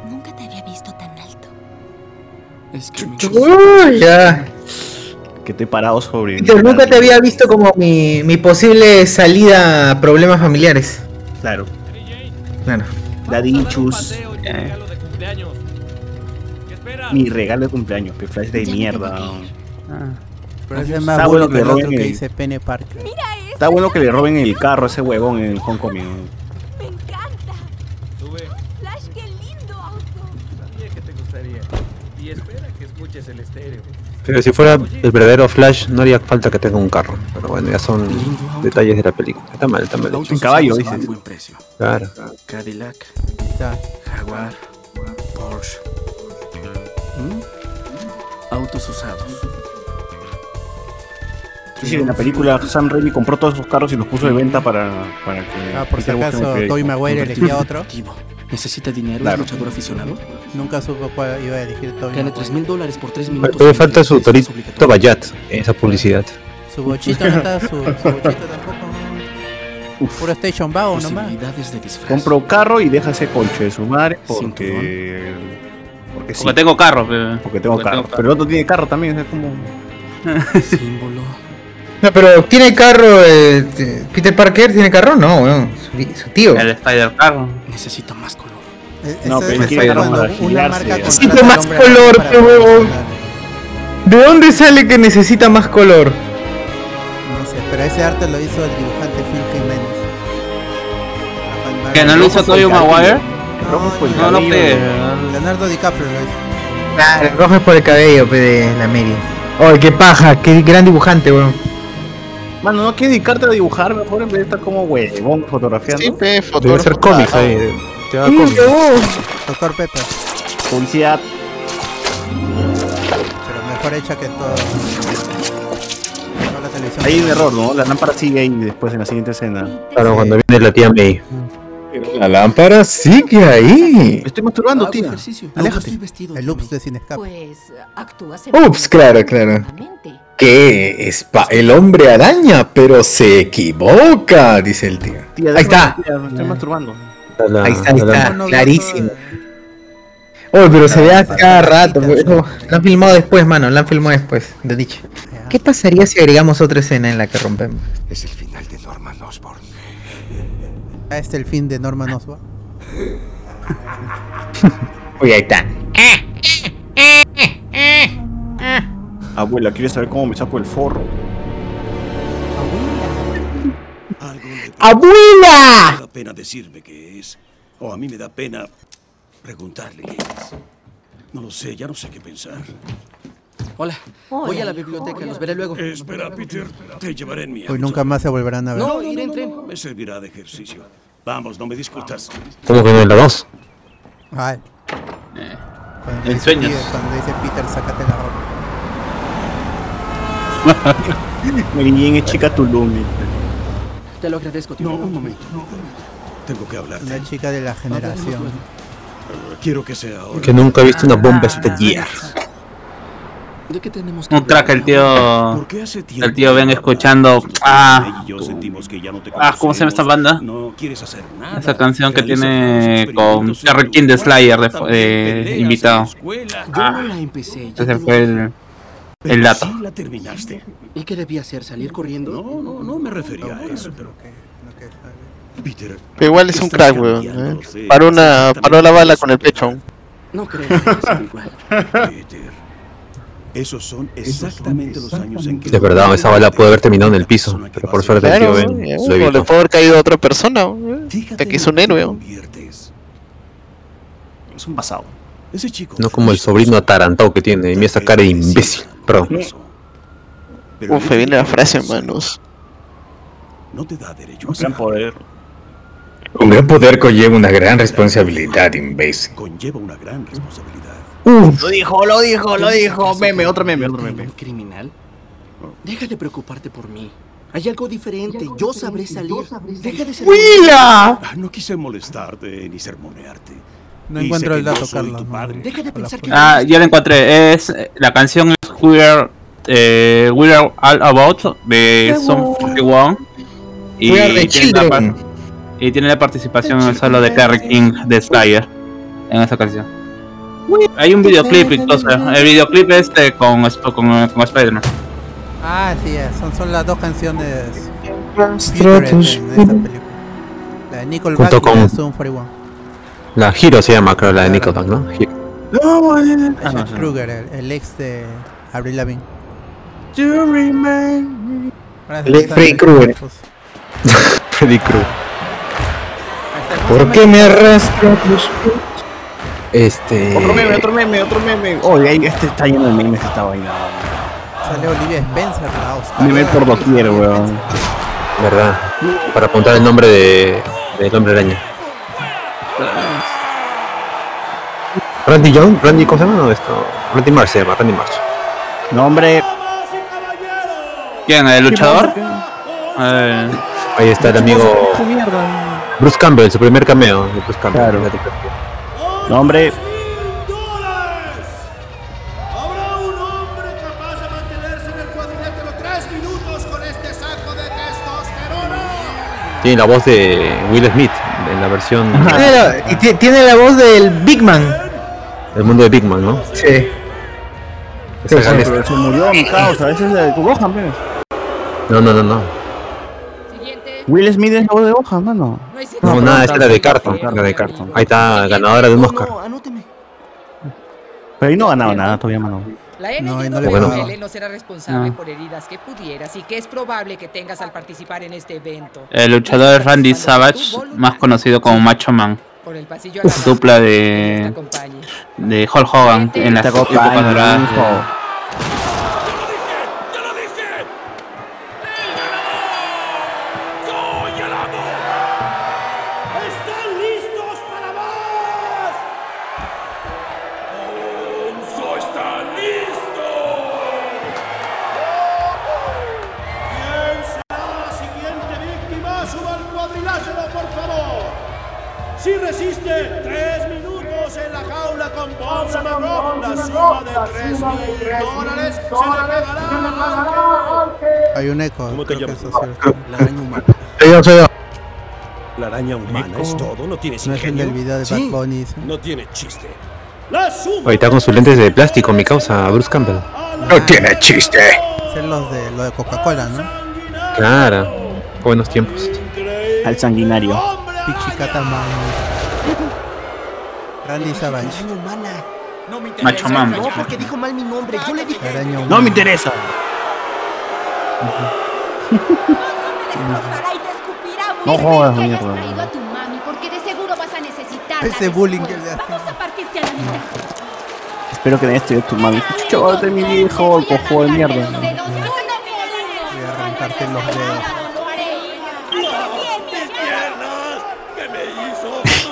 Speaker 15: Nunca te había visto tan alto.
Speaker 6: Es que
Speaker 1: Uy, ya.
Speaker 4: Que estoy parado sobre.
Speaker 1: Peter, nunca te había visto como mi, mi posible salida a problemas familiares.
Speaker 4: Claro.
Speaker 1: Claro.
Speaker 4: Daddy Chus. Mi regalo de cumpleaños, que flash de mierda.
Speaker 2: Pero ese es
Speaker 4: Está
Speaker 2: más
Speaker 4: bueno que
Speaker 2: que el otro que
Speaker 4: el-
Speaker 2: dice Pene Parker.
Speaker 4: Está bueno que le roben el carro a ese huevón en el Homecoming.
Speaker 10: Flash, qué lindo auto.
Speaker 9: Sabía que te gustaría. Y espera que escuches el estéreo.
Speaker 3: Pero si fuera el verdadero Flash, no haría falta que tenga un carro. Pero bueno, ya son detalles de la película. Está mal, está mal. hecho.
Speaker 4: En caballo, dices.
Speaker 6: buen precio.
Speaker 3: Claro.
Speaker 6: Cadillac. Jaguar, Porsche. ¿Mm? Autos usados.
Speaker 4: Sí, en la película Sam Raimi compró todos esos carros y los puso de venta para, para que.
Speaker 2: Ah, por si acaso
Speaker 4: un crédito.
Speaker 2: Maguire elegía otro.
Speaker 6: ¿Necesita dinero
Speaker 4: Claro.
Speaker 6: luchador aficionado?
Speaker 2: Nunca supo cuál iba a elegir Tobey
Speaker 6: Gane
Speaker 2: Maguire.
Speaker 6: 3 mil dólares por 3 minutos.
Speaker 3: Todavía falta su Torito Bayat en esa publicidad.
Speaker 2: Su bochito no está, su, su bochito tampoco. Puro Station Vago nomás.
Speaker 4: Compro carro y deja ese conche de su madre porque. Porque sí.
Speaker 16: Porque tengo carro. pe.
Speaker 4: Porque tengo
Speaker 16: Porque
Speaker 4: carro.
Speaker 16: tengo
Speaker 4: Pero el otro tiene carro también, es como.
Speaker 1: No, pero ¿tiene carro eh, Peter Parker? ¿Tiene carro? No, weón. Su, su tío.
Speaker 16: El Spider Carro.
Speaker 6: Necesita más color.
Speaker 4: No,
Speaker 2: Ese
Speaker 4: pero quiere carro para
Speaker 2: una marca al
Speaker 1: más color, huevón.
Speaker 2: promocionar.
Speaker 1: ¿De dónde sale que necesita más color?
Speaker 2: No sé, pero ese arte lo hizo el dibujante Phil Jiménez.
Speaker 16: ¿Que no lo hizo Tobey Maguire?
Speaker 2: No,
Speaker 16: No, no.
Speaker 2: Leonardo DiCaprio lo hizo.
Speaker 1: Claro, el rojo es por el cabello, pe, de la Mary. Oh, qué paja, qué gran dibujante, weón.
Speaker 4: Mano, ¿no quieres dedicarte a dibujar mejor en vez de estar como huevón fotografiando?
Speaker 14: Sí, pe,
Speaker 3: Debe
Speaker 14: fotógrafo.
Speaker 3: ser cómics ahí. Te va cómics.
Speaker 2: Doctor Pepper.
Speaker 4: Publicidad.
Speaker 2: Pero mejor hecha que todo. Toda la televisión.
Speaker 4: Hay un error, ¿no? La lámpara sigue ahí después en la siguiente escena.
Speaker 3: Claro, cuando viene la tía May.
Speaker 1: La lámpara sigue ahí.
Speaker 4: Me estoy masturbando, tía.
Speaker 2: Aléjate. El Ups de Sin Escape.
Speaker 8: Pues actúas
Speaker 1: Ups, claro, claro. Que es pa- el hombre araña, pero se equivoca, dice el tío.
Speaker 4: Tía,
Speaker 1: Ahí está.
Speaker 4: tía, me estoy masturbando.
Speaker 3: La-
Speaker 1: Ahí está, ahí
Speaker 3: la
Speaker 1: está,
Speaker 3: lámpara.
Speaker 1: clarísimo. Oh, pero se ve a cada rato. Lo han filmado después, mano, lo han filmado después, de dicho. ¿Qué pasaría si agregamos otra escena en la que rompemos?
Speaker 5: Es el final de Norman Osborn.
Speaker 2: Ah, Este es el fin de Norman Osborn.
Speaker 1: Uy, ahí está.
Speaker 4: Abuela, ¿quieres saber cómo me saco el forro?
Speaker 1: ¡Abuela!
Speaker 7: Me da pena decirme qué es. O a mí me da pena preguntarle qué es. No lo sé, ya no sé qué pensar.
Speaker 6: Hola. Voy a la biblioteca, los veré luego.
Speaker 7: Espera, Peter, te llevaré en mi
Speaker 2: Hoy nunca más se volverán a ver.
Speaker 6: No, iré en tren.
Speaker 7: Me servirá de ejercicio. Vamos, no me discutas.
Speaker 3: ¿Cómo que no es la 2?
Speaker 2: Ay. Cuando
Speaker 16: En
Speaker 2: dice
Speaker 16: sueños.
Speaker 2: Peter- Cuando dice Peter, sácate la ropa.
Speaker 4: Jane es chica Tulum.
Speaker 6: Te lo agradezco, tío.
Speaker 7: No, un momento. Tengo que hablar.
Speaker 2: Una chica de la generación.
Speaker 7: Quiero que sea ahora.
Speaker 3: Que nunca he visto una bomba estallar.
Speaker 6: ¿De qué tenemos que
Speaker 16: Un crack el tío.
Speaker 7: ¿Por qué hace tiempo
Speaker 16: El tío ven escuchando. Ah.
Speaker 7: y yo sentimos que ya no te
Speaker 16: Ah, ¿cómo se llama esta banda?
Speaker 7: No quieres hacer nada.
Speaker 16: Esa canción que tiene con Terry King de Slayer de, de invitado.
Speaker 6: Yo no la empecé. ya
Speaker 16: Ese fue el, el dato.
Speaker 7: Sí la terminaste.
Speaker 6: ¿Y qué debía hacer? ¿Salir corriendo?
Speaker 7: No, no, no me refería a eso, pero... Peter,
Speaker 14: Pero igual es un crack, weón. ¿eh?
Speaker 7: sé,
Speaker 14: Paró, una, paró la bala con el pecho.
Speaker 6: No creo que sea igual.
Speaker 7: Peter, esos son exactamente los años en que...
Speaker 3: De verdad, esa bala puede haber terminado en el piso, pero por suerte el tío
Speaker 14: Claro,
Speaker 3: Ben
Speaker 14: ¿eh?
Speaker 3: lo
Speaker 14: o le
Speaker 3: evitó.
Speaker 14: puede haber caído a otra persona. ¿eh? De que es un héroe.
Speaker 4: Es un pasado.
Speaker 7: Ese chico...
Speaker 3: No como el sobrino atarantado que tiene, y mira esa cara de imbécil. Perdón.
Speaker 14: Uf, viene la frase, manos.
Speaker 7: No te da derecho a
Speaker 4: Un gran poder.
Speaker 1: Un gran poder conlleva una gran responsabilidad, imbécil.
Speaker 7: Conlleva una gran responsabilidad.
Speaker 4: Lo dijo, lo dijo, lo dijo. Meme, otro meme, otro meme.
Speaker 6: ¿Un criminal? Deja de preocuparte por mí. Hay algo diferente. Yo sabré salir. Deja de ser...
Speaker 7: Ah, No quise molestarte ni sermonearte.
Speaker 2: No
Speaker 7: Y
Speaker 2: encuentro el dato, Carlos.
Speaker 6: Deja de pensar que...
Speaker 16: Ah, ya la encontré. Es la canción es We're eh, We're All About de Son 41 y
Speaker 1: We are the
Speaker 16: tiene, la y tiene la participación solo de Terry King de Slayer en esa canción. Hay un videoclip incluso. El videoclip este con, con, con Spider-Man.
Speaker 2: Ah, sí, eh, son, son las dos canciones
Speaker 3: Stratus.
Speaker 2: featured en esta película. La de Nickelback
Speaker 3: Junto
Speaker 2: y la de Zoom 41.
Speaker 3: La Hero se llama, creo, la de Nickelback, ¿no? Hero.
Speaker 2: Ah, Chad Kruger, el, el ex de Avril Lavigne.
Speaker 1: Le-
Speaker 2: están-
Speaker 1: Freddy Krueger.
Speaker 3: Freddy Krueger.
Speaker 1: ¿Por qué me arrastras los?
Speaker 3: Este.
Speaker 4: Otro meme, otro meme, otro meme. Oye, ahí este está lleno de memes esta vaina.
Speaker 2: Sale Olivia Spencer, la Oscar.
Speaker 4: Meme por doquier, weón.
Speaker 3: ¿Verdad? Para apuntar el nombre de del hombre araña. Randy Young, Randy, ¿cómo se llama? No, esto. Randy Marsh se llama, Randy Marsh.
Speaker 4: Nombre.
Speaker 16: ¿Quién? ¿El luchador? Eh,
Speaker 3: Ahí está el amigo. Bruce Campbell, su primer cameo de Bruce Campbell.
Speaker 4: Claro. Nombre.
Speaker 3: Tiene la voz de Will Smith en la versión
Speaker 1: Tiene la, y ti- tiene la voz del Big Man.
Speaker 3: del mundo de Big Man, ¿no?
Speaker 1: Sí.
Speaker 3: Esa
Speaker 1: Sí,
Speaker 3: gana
Speaker 1: sí.
Speaker 3: es-
Speaker 4: Se murió mi causa. Ese es de tu Gohan.
Speaker 3: No, no, no, no.
Speaker 4: Will Smith es la voz de Gohan, mano.
Speaker 3: No, nada, esa era de Carton. Era de Carton. Ahí está, ganadora de un Oscar.
Speaker 4: Pero ahí no ha ganado nada todavía, mano.
Speaker 8: La
Speaker 2: No, y no
Speaker 3: Bueno.
Speaker 2: pagaba.
Speaker 8: no será responsable
Speaker 16: No.
Speaker 8: por heridas que pudieras y que es probable que tengas al participar en este evento.
Speaker 16: el luchador es Randy Savage, más conocido como Macho Man.
Speaker 8: Por el pasillo
Speaker 16: Dupla de, de Hulk Hogan en las
Speaker 4: Te
Speaker 16: épocas doradas.
Speaker 2: Eco.
Speaker 7: ¿Cómo te llamas?
Speaker 6: La araña humana.
Speaker 1: Yo, soy yo.
Speaker 7: La araña humana es todo, no tienes
Speaker 2: No es el del video de Bad. Bunny. ¿sí?
Speaker 7: No tiene chiste.
Speaker 3: Está con sus lentes de plástico, mi causa, Bruce Campbell.
Speaker 1: No tiene chiste.
Speaker 2: Es los de, lo de Coca-Cola, ¿no?
Speaker 3: Claro. Buenos tiempos.
Speaker 4: Al sanguinario.
Speaker 2: Pichicata Man. Randy Savage.
Speaker 8: No me
Speaker 16: Macho Man.
Speaker 6: No, porque dijo mal mi nombre. Yo le dije...
Speaker 4: No me interesa.
Speaker 15: destrozará y te escupirá.
Speaker 4: No
Speaker 15: Espero
Speaker 4: jodas,
Speaker 15: que hayas
Speaker 4: mierda.
Speaker 15: traído a tu mami, porque de seguro vas a necesitarla
Speaker 2: Ese bullying que le hacen.
Speaker 15: Vamos a partirte a la mitad.
Speaker 4: Espero que me hayas tu mami. Chucha, de mi viejo, el cojo de mierda.
Speaker 2: Voy a arrancarte los dedos.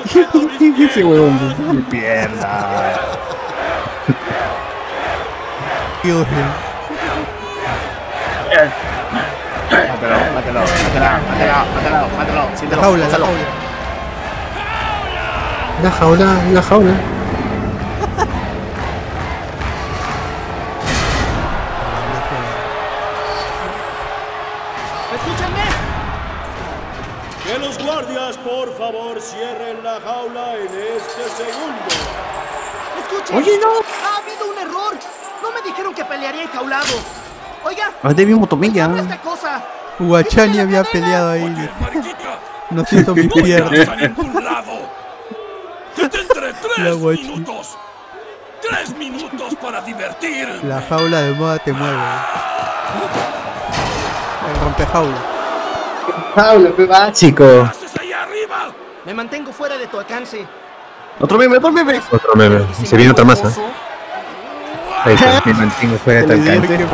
Speaker 4: Ese huevón, mi pierna.
Speaker 2: Kill him.
Speaker 4: Mátalo, mátalo, mátalo, mátalo.
Speaker 2: La jaula, la jaula.
Speaker 3: La jaula, la
Speaker 17: Que los guardias, por favor, cierren la jaula en este segundo.
Speaker 6: ¡Escuchen!
Speaker 4: ¡Oye, no!
Speaker 6: ¡Ha habido un error! ¡No me dijeron que pelearía enjaulado! Oiga.
Speaker 4: Ah, David Motomilla.
Speaker 6: ¿dónde esta cosa?
Speaker 2: Guachani había peleado ahí. No siento mi
Speaker 17: No
Speaker 2: pierna.
Speaker 17: vayas a ningún lado. Te tendré
Speaker 2: La
Speaker 17: tres minutos. Tres minutos para divertir.
Speaker 2: La jaula de moda te mueve. El rompejaula.
Speaker 1: Jaula, básico.
Speaker 6: Me mantengo fuera de tu alcance.
Speaker 4: Otro meme, otro meme.
Speaker 3: Otro meme. Y se viene otra masa. Ahí está.
Speaker 1: Me mantengo fuera de alcance.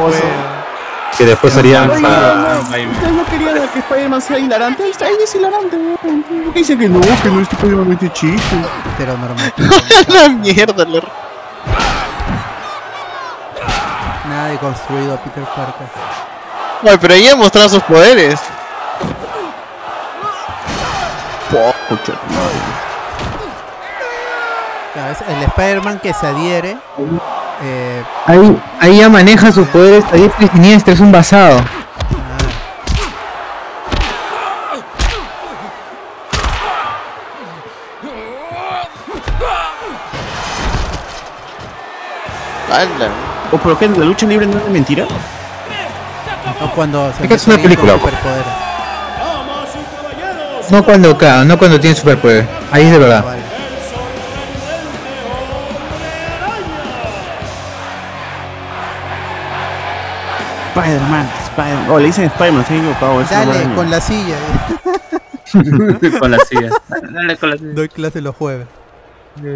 Speaker 3: Que después harían.
Speaker 4: Oye,
Speaker 3: ah,
Speaker 4: Ustedes no querían que Spider-Man sea hilarante. Ahí está, ahí es hilarante, weón. ¿Por qué dicen que no? Que no este Spider-Man mete chiste.
Speaker 2: Heteronormativo.
Speaker 14: La mierda, le...
Speaker 2: Nada de construido a Peter Parker.
Speaker 14: Ay, pero ella mostraba sus poderes.
Speaker 2: Es el Spider-Man que se adhiere. Eh,
Speaker 1: Ahí, ahí ya maneja sus poderes a diestra y siniestra, es un basado.
Speaker 14: Hala.
Speaker 4: ¿O pero qué? ¿La lucha libre no es mentira?
Speaker 2: o cuando se
Speaker 1: Es que es una película, pues.
Speaker 2: superpoderes.
Speaker 1: No cuando, claro, no cuando tiene superpoder. Ahí es de verdad.
Speaker 4: Spider-Man, Spider-Man. Oh, le dicen Spider-Man, estoy equivocado. es una
Speaker 2: Dale, con la silla.
Speaker 16: con la silla. Dale con la silla.
Speaker 2: Doy clase los jueves.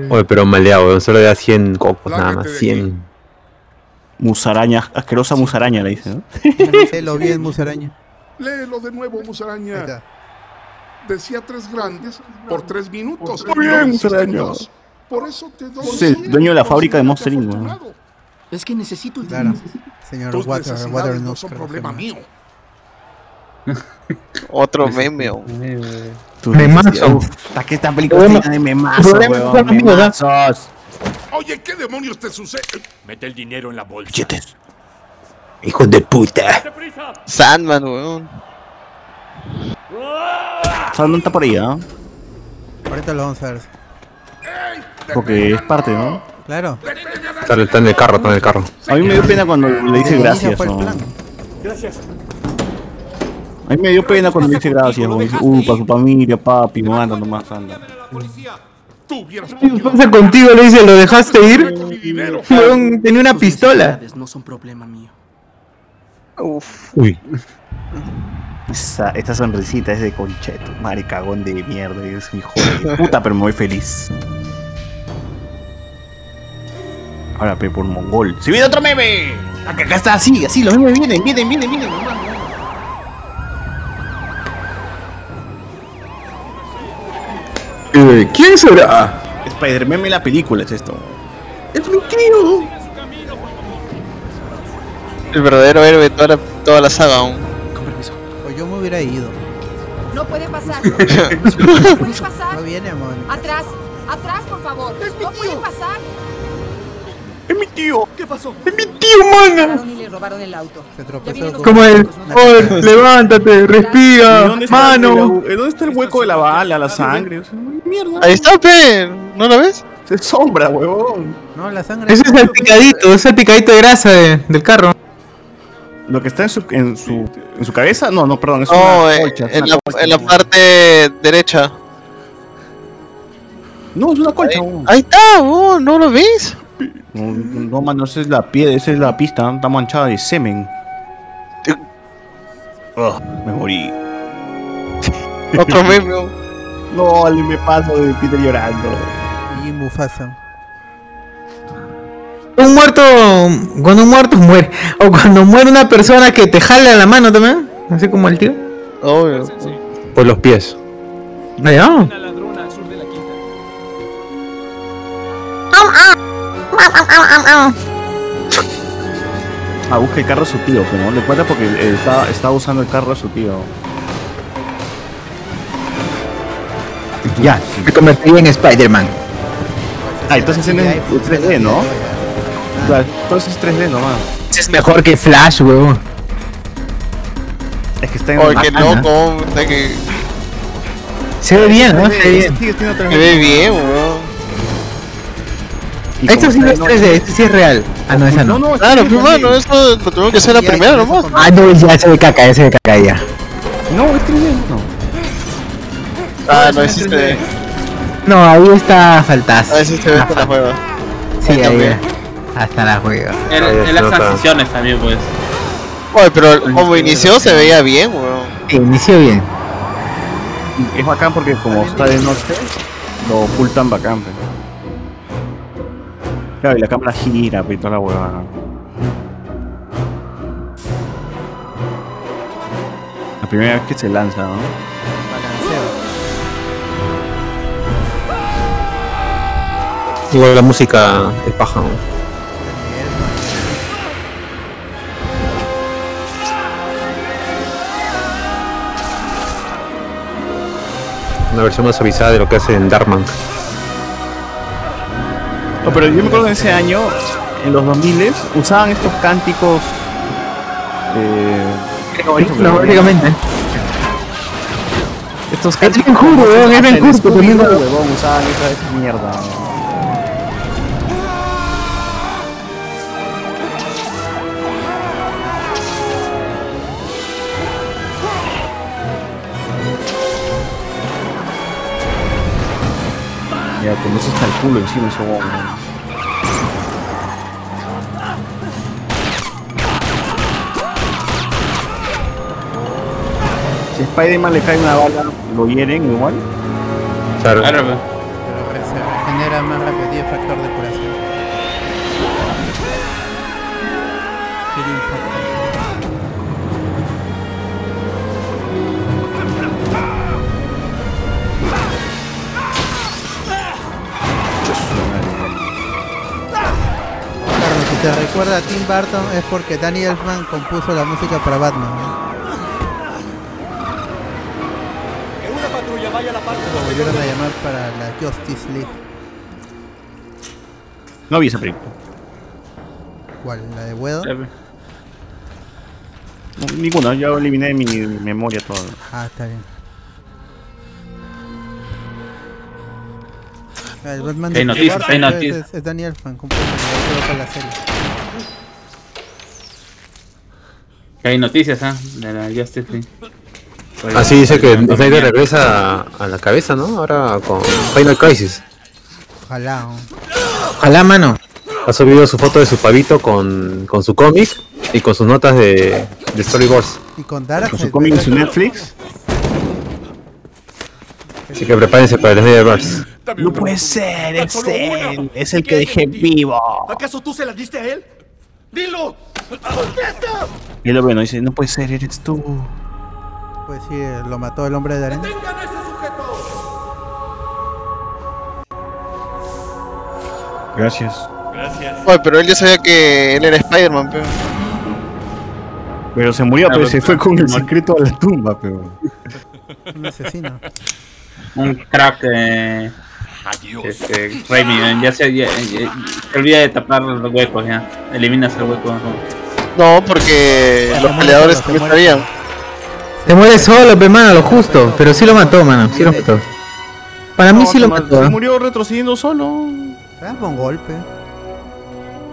Speaker 3: Oye, pero maleado, weón. Solo le da 100 cocos nada más. 100.
Speaker 4: Musaraña, asquerosa musaraña le dicen, ¿no?
Speaker 2: Lo vi en Musaraña.
Speaker 12: Léelo de nuevo, Musaraña. Decía tres grandes por tres minutos.
Speaker 4: Muy bien, Musaraña.
Speaker 12: Por eso te doy.
Speaker 4: Es el dueño de la fábrica de Monster Inc.
Speaker 6: Es que necesito el
Speaker 2: Claro.
Speaker 6: dinero.
Speaker 2: Señor
Speaker 12: Tus
Speaker 2: Water, Water
Speaker 12: no
Speaker 2: News,
Speaker 12: son problema mío.
Speaker 14: Otro meme,
Speaker 1: Memazo.
Speaker 4: Uf, ¿Qué esta película llena de
Speaker 1: problemas
Speaker 4: weón? Memazos.
Speaker 12: Oye, ¿qué demonios te sucede?
Speaker 7: Mete el dinero en la bolsa.
Speaker 1: Hijos de puta.
Speaker 14: Sandman, weón.
Speaker 4: Sandman está por ahí, ¿ah?
Speaker 2: Ahorita lo vamos a ver.
Speaker 4: Porque es parte, ¿no?
Speaker 2: Claro.
Speaker 3: Está, está en el carro, está en el carro.
Speaker 4: A mí me dio pena cuando le dice gracias. ¿no?
Speaker 17: Gracias.
Speaker 4: A mí me dio pena cuando le dice gracias. Dice, uh, para su familia, papi, no anda nomás, anda.
Speaker 1: ¿Qué pasa contigo? Le dice, ¿lo dejaste ir? Tenía una pistola.
Speaker 6: No son problema mío.
Speaker 14: Uf.
Speaker 3: Uy.
Speaker 4: Esa, esta sonrisita es de concheto, maricagón de mierda. Es un hijo de puta, pero me voy feliz. Ahora, pe por mongol. ¡Se viene otro meme! Acá, acá está, así, así, los memes vienen, vienen, vienen, vienen.
Speaker 1: Eh, ¿Quién será?
Speaker 4: Spider-Man la película es esto. ¡Es mi tío!
Speaker 14: El verdadero héroe de toda la, toda la saga aún.
Speaker 2: Pues yo me hubiera ido.
Speaker 10: No puede pasar. No puede pasar.
Speaker 2: No viene, amor.
Speaker 10: Atrás, atrás, por favor. No puede pasar.
Speaker 4: ¡Es mi tío!
Speaker 6: ¿Qué pasó?
Speaker 1: ¡Es mi tío, mana!
Speaker 10: Robaron y le robaron el auto.
Speaker 2: Se tropezó con-
Speaker 1: Como él. Oh, levántate,
Speaker 4: ¿Y
Speaker 1: respira.
Speaker 4: dónde
Speaker 1: Mano.
Speaker 4: el- ¿Dónde está el hueco de la bala, la sangre? O sea, mierda.
Speaker 14: Ahí está, pe. ¿No la ves?
Speaker 4: Se sombra, huevón.
Speaker 2: No, la sangre.
Speaker 1: Ese es el picadito, es el picadito de grasa de- del carro.
Speaker 4: Lo que está en su, en su, en su cabeza, no, no, perdón, es
Speaker 14: No,
Speaker 4: una
Speaker 14: eh,
Speaker 4: colcha. es
Speaker 14: en,
Speaker 4: una
Speaker 14: la,
Speaker 4: colcha.
Speaker 14: en la parte derecha.
Speaker 4: No, es una colcha, huevón.
Speaker 14: Ahí está, oh, ¿no lo ves?
Speaker 4: No, no, mano, esa es la piedra, esa es la pista, está manchada de semen. Oh, me morí.
Speaker 14: Otro meme.
Speaker 4: No, le me paso de Peter llorando.
Speaker 2: Y Mufasa.
Speaker 1: Un muerto, cuando un muerto muere, o cuando muere una persona que te jala la mano también, así como el tío.
Speaker 14: Obvio.
Speaker 3: Por los pies.
Speaker 1: Allá.
Speaker 4: Ah, busca el carro de su tío, pero no le cuenta porque él está, está usando el carro de su tío. Ya.
Speaker 1: Me convertí en Spider-Man.
Speaker 4: Ah, entonces es en 3D, ¿no? Claro, entonces es 3D nomás.
Speaker 1: Es mejor que Flash, weón.
Speaker 4: Es que está en
Speaker 14: Oye, qué loco. está que-
Speaker 1: Se ve bien, ¿no? Se ve bien.
Speaker 14: Se ve bien, weón.
Speaker 4: Y
Speaker 1: Esto sí no es
Speaker 4: está
Speaker 1: 3D, este sí es real. Ah, no, esa no.
Speaker 4: No, no,
Speaker 14: Claro,
Speaker 4: sí,
Speaker 14: pues
Speaker 4: también.
Speaker 14: mano, eso lo tengo que hacer la primera nomás.
Speaker 1: Ah, no, ya se ve caca, ya se ve caca ya.
Speaker 4: No, es 3D, no.
Speaker 14: Ah, no existe.
Speaker 1: No, ahí está
Speaker 14: A
Speaker 1: faltazo.
Speaker 14: ver si se ve hasta la juega.
Speaker 1: Sí, ahí
Speaker 14: también.
Speaker 1: Hasta la juega.
Speaker 16: En,
Speaker 3: Ahí
Speaker 16: en las transiciones también, pues.
Speaker 14: Oye, pero como inició se veía bien, weón.
Speaker 1: Sí, inició bien.
Speaker 4: Es bacán porque como está de noche, lo ocultan bacán. pero. Claro, y la cámara gira, pero y toda la huevada. La primera vez que se lanza, ¿no?
Speaker 2: Balanceo.
Speaker 3: Igual la música es paja. ¿no? Una versión más avisada de lo que hace en Darkman.
Speaker 4: No, pero yo me acuerdo de ese año, en los 2000 usaban estos cánticos. Eh, estos
Speaker 1: Es
Speaker 4: cánticos.
Speaker 1: Weón, es
Speaker 4: en usaban esa mierda. Ya, con eso está el culo encima ese. ¿no? Si a Spider-Man le cae una bala, lo hieren igual.
Speaker 3: Claro.
Speaker 16: Claro,
Speaker 2: te recuerda a Tim Burton es porque Danny Elfman compuso la música para Batman.
Speaker 17: Que una patrulla vaya a la parte
Speaker 2: Lo volvieron a llamar para la Justice League.
Speaker 4: No vi esa película.
Speaker 2: ¿Cuál? ¿La de Wedo?
Speaker 4: No, ninguna, ya eliminé de mi memoria todo.
Speaker 2: Ah, está bien. Ah, El Batman
Speaker 16: Hay
Speaker 2: de es-
Speaker 16: noticias.
Speaker 2: Es, es Danny Elfman, compuso el para la serie.
Speaker 16: Hay noticias, ¿ah? De la Justice League.
Speaker 3: Así dice que Snyder regresa a la cabeza, ¿no? Ahora con Final Crisis.
Speaker 2: Ojalá.
Speaker 1: Ojalá, mano.
Speaker 3: Ha subido su foto de su pavito con, con su cómic y con sus notas de, de storyboards.
Speaker 2: Y con Darkseid.
Speaker 4: Con su cómic en su Netflix.
Speaker 3: Así que prepárense para el Snyderverse.
Speaker 4: No puede ser, es él. Es el que dejé vivo.
Speaker 17: ¿Acaso tú se la diste a él? ¡Dilo! ¡Contesta!
Speaker 4: Y lo bueno, dice, no puede ser, eres tú.
Speaker 2: Pues sí, lo mató el hombre de arena.
Speaker 17: ¡Tengan a ese sujeto!
Speaker 4: Gracias.
Speaker 17: Gracias.
Speaker 14: Oye, pero él ya sabía que él era Spider-Man, pero.
Speaker 4: Pero se murió, pero
Speaker 16: pero-
Speaker 4: se fue con el secreto a la tumba, pero.
Speaker 2: Un asesino.
Speaker 16: Un crack. Eh,
Speaker 17: Adiós.
Speaker 16: este, Raimi, ya se, ya, ya- se olvida de tapar los huecos, ya. Eliminas el hueco. ¿no?
Speaker 14: No, porque los peleadores también sabían.
Speaker 1: Se muere solo, pe, mano, lo justo. Pero sí lo mató, mano. Sí lo mató. Para mí
Speaker 4: No,
Speaker 1: sí lo mató.
Speaker 4: Se murió retrocediendo solo.
Speaker 2: Ah, con golpe.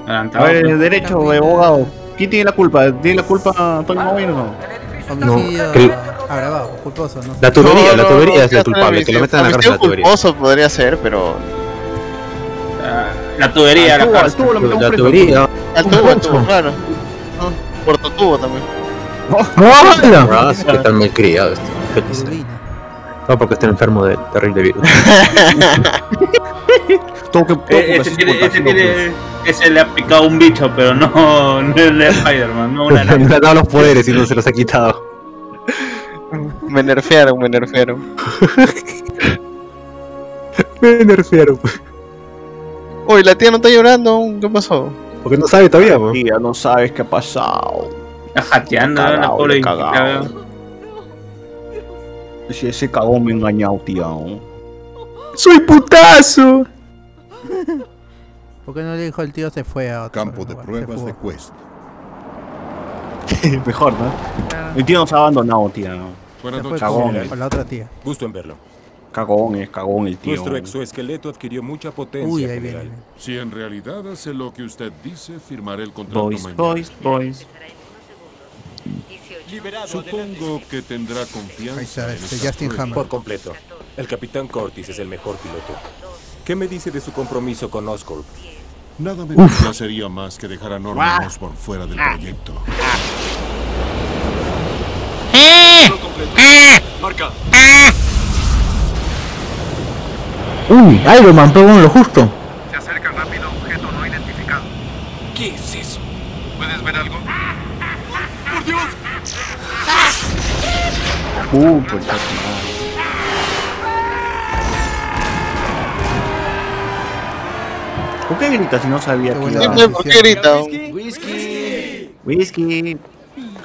Speaker 4: A ver,
Speaker 16: pues.
Speaker 4: el derecho de abogado. ¿Quién tiene la culpa? ¿Tiene la culpa Antonio Maguire o no?
Speaker 2: Agravado, culposo, no sé.
Speaker 3: La tubería,
Speaker 14: No,
Speaker 3: la tubería
Speaker 14: no,
Speaker 3: es el culpable, que lo metan a la cárcel la tubería.
Speaker 14: culposo podría ser, pero.
Speaker 16: La tubería, la cárcel.
Speaker 3: La tubería.
Speaker 14: Al tubo, al tubo, claro. No, Puerto tubo también.
Speaker 1: ¡Hola!
Speaker 3: Sí que tan mal criado este. Feliz. No, porque está enfermo del terrible virus.
Speaker 4: Todo que, todo
Speaker 16: Eh, Ese tiene, ese tiene, ese le ha picado un bicho, pero no, no el de Spider-Man, no una
Speaker 3: Le ha dado los poderes y no se los ha quitado.
Speaker 14: Me nerfearon, me nerfearon.
Speaker 3: Me nerfearon.
Speaker 14: Uy, la tía no está llorando. ¿Qué pasó?
Speaker 3: Porque no sabe todavía, po.
Speaker 4: Tía, no sabes qué ha pasado.
Speaker 16: Está jateando, la pobre. ¿no?
Speaker 4: Si ese cagón me ha engañado, tía.
Speaker 1: ¡Soy putazo!
Speaker 2: ¿Por qué no le dijo el tío se fue a otro
Speaker 12: Campo de pruebas de Quest.
Speaker 4: Mejor, ¿no? El tío nos ha abandonado, tía. ¿no?
Speaker 12: Buenas noches.
Speaker 4: Cagón,
Speaker 2: con,
Speaker 4: eh.
Speaker 2: la otra tía.
Speaker 12: Gusto en verlo.
Speaker 4: Cagón, es cagón el tío.
Speaker 18: Nuestro exoesqueleto adquirió mucha potencia.
Speaker 2: Uy, ahí viene.
Speaker 12: Si en realidad hace lo que usted dice, firmaré el contrato
Speaker 4: Boys,
Speaker 12: mañana.
Speaker 4: boys, boys.
Speaker 12: Supongo que tendrá confianza.
Speaker 2: Ahí está,
Speaker 12: en
Speaker 2: este
Speaker 12: esta
Speaker 2: Justin. Hammer.
Speaker 18: Por completo. El capitán Cortis es el mejor piloto. ¿Qué me dice de su compromiso con Oscorp?
Speaker 12: Nada me complacería más que dejar a Norman
Speaker 18: Ah.
Speaker 12: Osborn fuera del proyecto.
Speaker 17: Marca.
Speaker 1: Uy, Iron Man, pegó en lo justo.
Speaker 17: Se acerca rápido objeto no identificado. ¿Qué es eso? ¿Puedes ver algo? ¡Por Dios!
Speaker 4: Uh, pues ¿Por qué grita si no sabía que iba-
Speaker 14: decisión. ¿Por qué grita?
Speaker 4: Whisky. Whisky.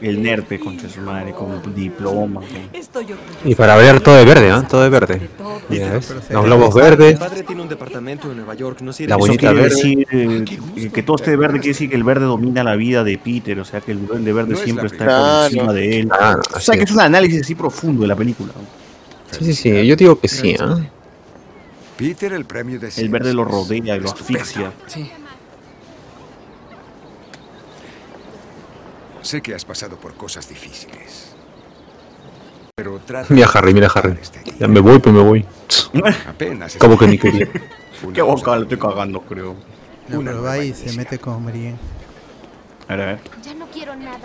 Speaker 4: El nerpe, concha de su madre, con diploma.
Speaker 3: Y para ver todo de verde, ¿ah? Todo de verde. Los globos verdes.
Speaker 9: no.
Speaker 3: La bonita verde.
Speaker 4: decir eh, que todo esté verde, quiere decir que el verde domina la vida de Peter, o sea que el duende verde
Speaker 3: No
Speaker 4: siempre está por encima de él.
Speaker 3: Ah,
Speaker 4: o sea que
Speaker 3: es.
Speaker 4: un análisis así profundo de la película.
Speaker 3: Sí, sí, sí, yo digo que sí, ¿ah?
Speaker 5: Peter, el premio de
Speaker 4: El verde lo rodea y lo asfixia.
Speaker 8: Sí.
Speaker 5: Sé que has pasado por cosas difíciles. Pero trata
Speaker 3: Mira Harry, mira Harry. Ya me voy, pues me voy.
Speaker 5: Apenas.
Speaker 3: Como que ni quería.
Speaker 4: Qué boca lo estoy cagando, creo.
Speaker 2: No, pero va y se mete con Marien.
Speaker 4: A ver, a ver.
Speaker 15: Ya no quiero nada.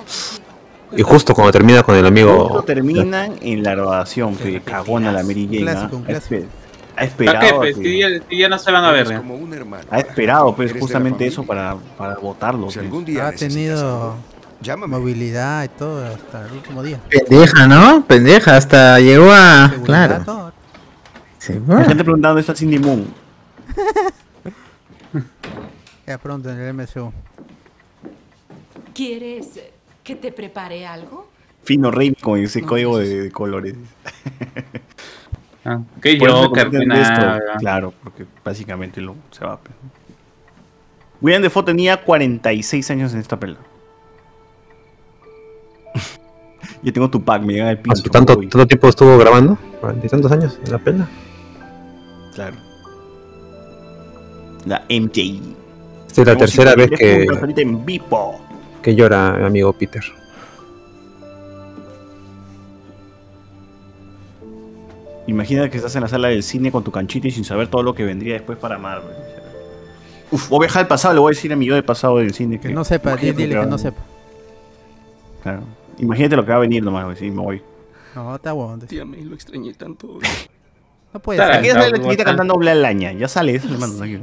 Speaker 3: Y justo cuando termina con el
Speaker 4: Justo
Speaker 3: amigo.
Speaker 4: terminan en la grabación, que cagona la Mary Jane.
Speaker 2: clásico,
Speaker 4: ¿ah?
Speaker 2: un
Speaker 4: Ha
Speaker 2: clásico.
Speaker 4: Ha
Speaker 16: ¿Para
Speaker 4: esperado.
Speaker 16: qué? Pues,
Speaker 4: que-
Speaker 16: si, ya, si ya no se van a ver. ya.
Speaker 4: Ha esperado, pues,
Speaker 5: Eres de la
Speaker 4: justamente eso para, para votarlo. pues.
Speaker 5: algún día
Speaker 2: Ha tenido movilidad y todo hasta el último día.
Speaker 1: Pendeja, ¿no? Pendeja, hasta llegó a.
Speaker 2: Seguridad,
Speaker 1: Claro.
Speaker 4: La gente preguntando dónde está Cindy Moon.
Speaker 2: Ya pronto en el MCU.
Speaker 8: ¿Quieres que te prepare algo?
Speaker 4: Fino Rey con ese código de, de colores.
Speaker 16: Ah, que
Speaker 4: esto.
Speaker 16: nada.
Speaker 4: Claro, porque básicamente lo, se va. pues. William Defoe tenía 46 años en esta pelea. Yo tengo tu pack, me llega el pincho.
Speaker 3: ¿Tanto,
Speaker 4: uy.
Speaker 3: tanto tiempo estuvo grabando? ¿Cuarenta y tantos años en la pela?
Speaker 4: Claro. La MJ.
Speaker 3: Esta es la
Speaker 4: Como
Speaker 3: tercera
Speaker 4: si
Speaker 3: vez que,
Speaker 4: en vivo.
Speaker 3: que llora mi amigo Peter.
Speaker 4: Imagina que estás en la sala del cine con tu canchita y sin saber todo lo que vendría después para Marvel. Uf, voy a viajar al pasado, le voy a decir a mi yo del pasado del cine.
Speaker 2: Que no sepa, dile que
Speaker 4: va-
Speaker 2: no sepa.
Speaker 4: Claro. Imagínate lo que va a venir nomás, güey, sí, me voy.
Speaker 2: No, está bueno.
Speaker 9: Tía May, lo extrañé tanto.
Speaker 2: No puede
Speaker 4: Claro,
Speaker 2: ser.
Speaker 4: aquí sale la chiquita cantando Bla Laña. Ya sale eso, hermano. tranquilo.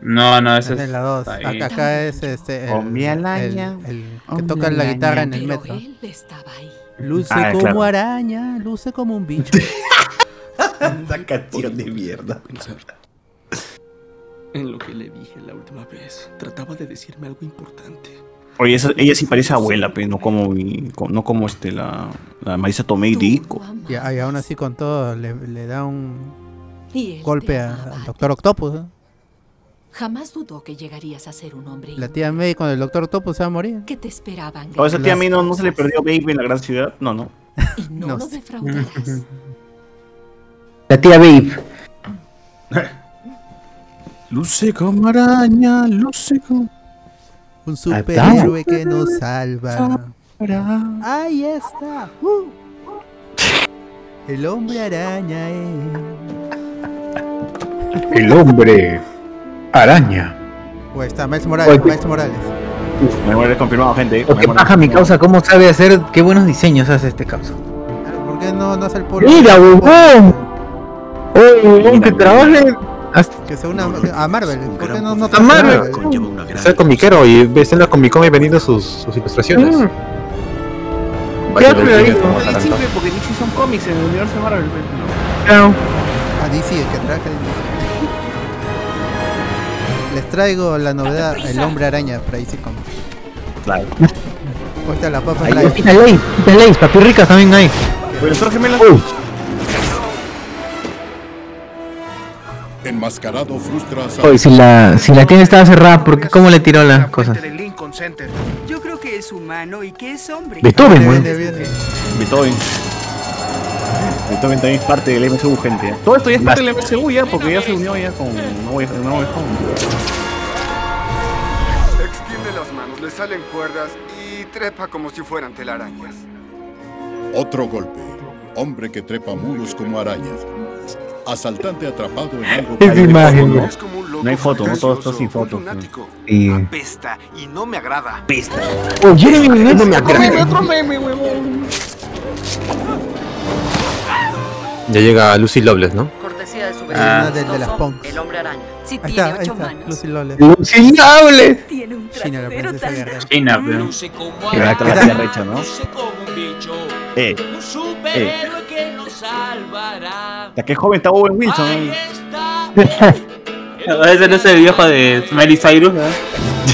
Speaker 16: No, no, ese
Speaker 2: Esa
Speaker 16: es.
Speaker 2: es la 2.
Speaker 16: ahí.
Speaker 2: Acá, acá es este. El,
Speaker 4: Ombia
Speaker 2: el,
Speaker 4: laña,
Speaker 2: el que
Speaker 4: ombia
Speaker 2: toca la guitarra en el
Speaker 8: Pero
Speaker 2: metro.
Speaker 8: él estaba ahí.
Speaker 2: Luce
Speaker 4: Ah,
Speaker 2: como
Speaker 4: claro.
Speaker 2: araña, luce como un bicho.
Speaker 4: Esa canción de mierda.
Speaker 9: Pensar en lo que le dije la última vez. Trataba de decirme algo importante.
Speaker 4: Oye, esa- ella sí parece abuela, pero no como, no como este, la, la Marisa Tomei de Ico.
Speaker 2: y, y aún así con todo le, le da un golpe a- al Doctor Octopus. ¿eh?
Speaker 8: Jamás dudó que llegarías a ser un hombre.
Speaker 2: La tía May con el Doctor Octopus se va a morir.
Speaker 8: Que te esperaban.
Speaker 4: O esa tía mí no, se le perdió Baby en la gran ciudad. No, no.
Speaker 8: Y no,
Speaker 2: No
Speaker 8: lo
Speaker 2: sé.
Speaker 8: defraudarás.
Speaker 1: La tía Babe.
Speaker 4: Luce como araña, luce como.
Speaker 2: Un superhéroe que nos salva. Ahí está. Uh. El hombre araña es.
Speaker 1: El hombre araña.
Speaker 2: O está Miles Morales. Miles Morales.
Speaker 4: Me muere confirmado, gente.
Speaker 1: Lo que baja mi causa, cómo sabe hacer, qué buenos diseños hace este causa.
Speaker 2: ¿Por qué no, no hace el polo?
Speaker 1: Mira, huevón. Oye, que trabaje
Speaker 2: Que se una a Marvel. ¿Por qué no, no
Speaker 1: a Marvel.
Speaker 3: Es el comiquero y ves en la Comic Con y vendiendo sus, sus ilustraciones.
Speaker 1: Mm.
Speaker 3: Vaya tiempo, como
Speaker 4: Es simple porque DC son cómics en el universo de Marvel. pues, no.
Speaker 1: Claro.
Speaker 2: A DC, el que trabaja en DC. Les traigo la novedad, el hombre araña para DC Comics.
Speaker 4: Claro.
Speaker 2: Ahorita la papa
Speaker 1: Ahí. Pita Lays, Pita Lays, papirricas también hay.
Speaker 4: Pero el gemela.
Speaker 12: Enmascarado frustra a
Speaker 1: Oye, si la, si la tienda estaba cerrada, ¿por qué cómo le tiró las cosas?
Speaker 19: Yo creo que es humano y que es hombre.
Speaker 1: Beethoven,
Speaker 2: Viene,
Speaker 1: weón.
Speaker 2: viene, viene.
Speaker 4: Beethoven. Esto también es parte del MCU, gente. Todo esto ya es parte del MCU ya, porque ya se unió ya con No Way.
Speaker 20: Extiende las manos, le salen cuerdas y trepa como si fueran telarañas.
Speaker 12: Otro golpe. Hombre que trepa muros como arañas. Asaltante atrapado en algo que
Speaker 3: imagen,
Speaker 12: no.
Speaker 3: ¿no?
Speaker 4: No hay foto, no todo esto sin foto.
Speaker 3: Y...
Speaker 20: Pesta y no me agrada.
Speaker 4: Pesta.
Speaker 3: Oye, no me agrada.
Speaker 4: otro meme, huevón.
Speaker 3: Ya llega Lucy Loveless, ¿no?
Speaker 21: Cortesía de su
Speaker 2: Ah.
Speaker 21: vecino.
Speaker 2: Del de las.
Speaker 21: El hombre araña. Si
Speaker 2: Ahí
Speaker 21: tiene
Speaker 2: está,
Speaker 21: ocho manos.
Speaker 2: Lucy Loles.
Speaker 3: Lucy.
Speaker 4: Eh. Eh.
Speaker 17: superhéroe que nos salvará.
Speaker 4: La que es joven está Owen Wilson. ¿no?
Speaker 16: Ese no es el viejo de Miley Cyrus.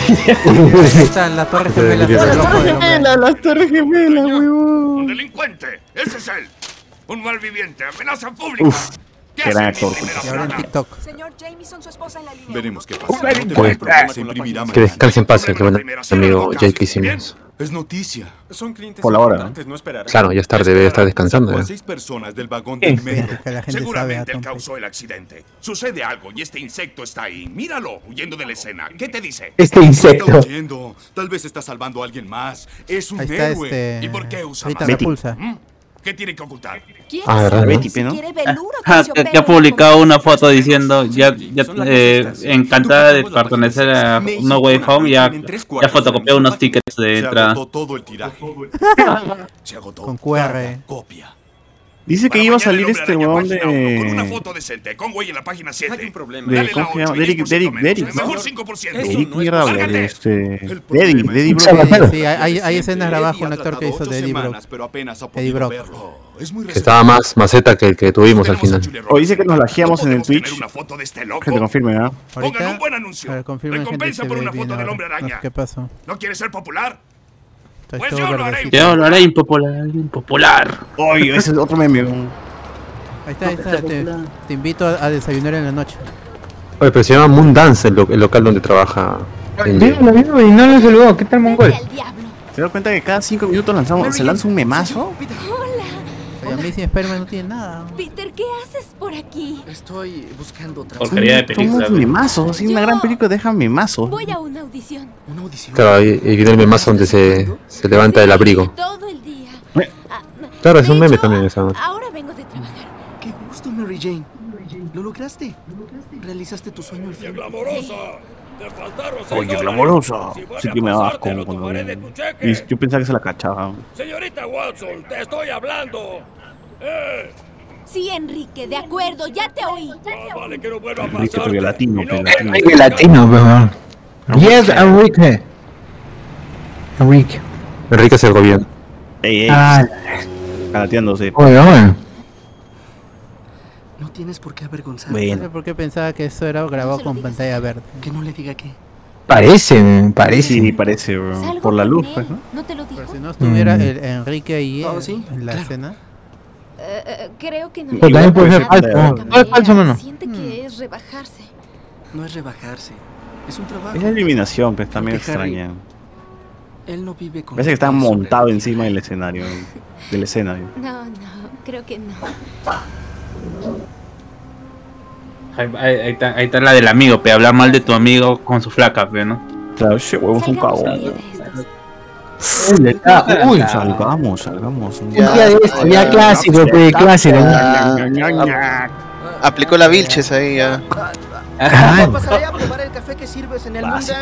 Speaker 2: Ahí están las torres gemelas ojo del hombre.
Speaker 4: las torres gemelas, huevón.
Speaker 22: ¡Un delincuente! ¡Ese es él! ¡Un malviviente! ¡Amenaza pública!
Speaker 4: Uf,
Speaker 22: ¿Qué
Speaker 4: gran actor.
Speaker 2: Y ahora en? TikTok.
Speaker 12: Veremos qué pasa. No imprimirá
Speaker 3: Que descanse en paz el que buen amigo J.K. Simmons.
Speaker 12: Es noticia.
Speaker 18: Son clientes
Speaker 4: Por la hora,
Speaker 18: no.
Speaker 3: Claro, ya es tarde, debe estar descansando.
Speaker 12: Seis personas del vagón del.
Speaker 2: Que a
Speaker 22: Seguramente él
Speaker 2: Tom
Speaker 22: causó el accidente. Sucede algo y este insecto está ahí. Míralo, huyendo de la escena. ¿Qué te dice?
Speaker 3: Este insecto.
Speaker 12: Está. Tal vez está salvando a alguien más. Es un
Speaker 2: Ahí está
Speaker 12: héroe.
Speaker 2: este.
Speaker 22: ¿Y por qué usa?
Speaker 2: Repulsa.
Speaker 22: ¿Mm? ¿Qué tiene que ocultar?
Speaker 10: ¿Quién
Speaker 3: Ah, ¿verdad?
Speaker 4: Betty, ¿no?
Speaker 16: Ah, que ha publicado una foto diciendo ya, ya eh, encantada de pertenecer a No Way Home ya, ya fotocopió unos tickets de
Speaker 12: Se
Speaker 16: entrada.
Speaker 12: agotó todo el tiraje.
Speaker 22: Se agotó.
Speaker 2: Con QR.
Speaker 12: Copia.
Speaker 4: Dice que
Speaker 22: Para
Speaker 4: iba a salir este huevón
Speaker 22: página uno, Con una
Speaker 4: de.
Speaker 22: foto decente, con güey en la página 7.
Speaker 18: Hay un problema.
Speaker 4: de
Speaker 22: Dale la
Speaker 4: ¿Cómo se llama?
Speaker 22: 8 y
Speaker 4: Derek,
Speaker 22: 10%
Speaker 4: Derek. Derek,
Speaker 22: mejor
Speaker 4: ¿no?
Speaker 22: 5%.
Speaker 18: Eso
Speaker 4: Derek
Speaker 18: no es
Speaker 4: mierda, de este. Brock.
Speaker 2: Sí, sí, hay, hay escenas grabadas con un actor que hizo de Eddie Brock.
Speaker 12: pero apenas ha
Speaker 2: Eddie
Speaker 12: podido
Speaker 2: Brock.
Speaker 12: verlo. Es muy
Speaker 3: Que estaba más maceta que el que tuvimos al final.
Speaker 4: O dice que nos lajeamos en el
Speaker 22: ¿Podemos tener
Speaker 4: Twitch.
Speaker 22: una foto de este loco?
Speaker 4: Que te confirme, ¿ah?
Speaker 22: Pongan un buen anuncio.
Speaker 2: A ver, confirma gente
Speaker 22: Recompensa
Speaker 2: se
Speaker 22: por
Speaker 2: ve
Speaker 22: una
Speaker 2: bien
Speaker 22: foto del
Speaker 2: ahora.
Speaker 22: hombre
Speaker 2: No sé
Speaker 22: araña.
Speaker 2: ¿Qué pasó?
Speaker 22: ¿No quieres ser popular?
Speaker 2: Está
Speaker 22: Pues
Speaker 2: todo
Speaker 22: yo lo haré.
Speaker 2: verdecito.
Speaker 16: Ya lo haré impopular, impopular.
Speaker 4: Oye, ese es otro meme.
Speaker 2: Ahí está, ahí está. Te, te invito a, a desayunar en la noche.
Speaker 3: Oye, pero se llama Moon Dance el, lo- el local donde trabaja.
Speaker 1: Dígalo, dígalo, y no lo saludó. ¿Qué tal, mongol?
Speaker 4: ¿Te das cuenta que cada 5 minutos lanzamos, se lanza un memazo?
Speaker 2: Oye, a mí sin Spider-Man no tiene nada.
Speaker 15: Peter, ¿qué haces por aquí?
Speaker 6: Estoy buscando trabajo.
Speaker 16: Porquería de película.
Speaker 4: Somos memazos, así una gran película deja memazos.
Speaker 15: Voy a una audición.
Speaker 6: Una audición.
Speaker 3: Claro, ahí, ahí viene el memazo donde se, se levanta del abrigo.
Speaker 15: Todo el día.
Speaker 4: Eh.
Speaker 15: Ah,
Speaker 3: Claro, es un meme también esa.
Speaker 15: Ahora vengo de trabajar.
Speaker 6: Qué gusto, Mary Jane. ¿Lo lograste? ¿Realizaste tu sueño al fin?
Speaker 17: ¡Glamorosa! ¡Te faltaron seis
Speaker 4: Oye, glamorosa.
Speaker 17: Si
Speaker 4: Sí que me
Speaker 17: tu cheque.
Speaker 4: Y Yo pensaba que se la cachaba.
Speaker 17: Señorita Watson, te estoy hablando. ¡Eh!
Speaker 15: Sí, Enrique, de acuerdo, ya te oí.
Speaker 17: Más vale que no vuelva a
Speaker 4: Enrique,
Speaker 17: pasar.
Speaker 4: latino, pero latino.
Speaker 1: Enrique latino, weón. Yes, Enrique. Enrique.
Speaker 3: Enrique es el gobierno.
Speaker 4: Ey, ey,
Speaker 1: Ah,
Speaker 4: calateándose.
Speaker 1: oye, oye.
Speaker 6: No tienes por qué avergonzarte.
Speaker 2: No
Speaker 4: Bueno.
Speaker 2: sé por qué pensaba que eso era grabado con pantalla verde.
Speaker 6: Que no le diga qué.
Speaker 1: Parece, parece.
Speaker 4: Sí, parece, bro. Por la luz, pues, ¿no?
Speaker 15: ¿No te lo dijo?
Speaker 2: Pero si no estuviera
Speaker 1: Mm.
Speaker 2: el Enrique ahí
Speaker 6: Oh,
Speaker 2: en-
Speaker 6: sí,
Speaker 2: en la
Speaker 6: claro.
Speaker 2: escena.
Speaker 15: Eh, creo que no.
Speaker 1: Pero también puede ser falso. ¿no? Es falso, mano.
Speaker 15: Siente que es rebajarse.
Speaker 6: No es rebajarse. Es un trabajo.
Speaker 4: Es la eliminación, también
Speaker 6: Porque Harry-
Speaker 4: extraña.
Speaker 6: Él no vive con
Speaker 4: Parece que está montado encima del escenario. Del escenario.
Speaker 15: No, no, creo que no.
Speaker 16: Ahí, ahí- ahí está, ahí está la del amigo, pe, hablar mal de tu amigo con su flaca, pe, ¿no?
Speaker 4: Claro, ese huevo es un
Speaker 15: Salgamos un
Speaker 4: cagón.
Speaker 1: Uy.
Speaker 4: Salgamos, salgamos.
Speaker 1: Un día de esto, ya clásico, pues, clásico.
Speaker 14: aplicó la Vilches ahí ya.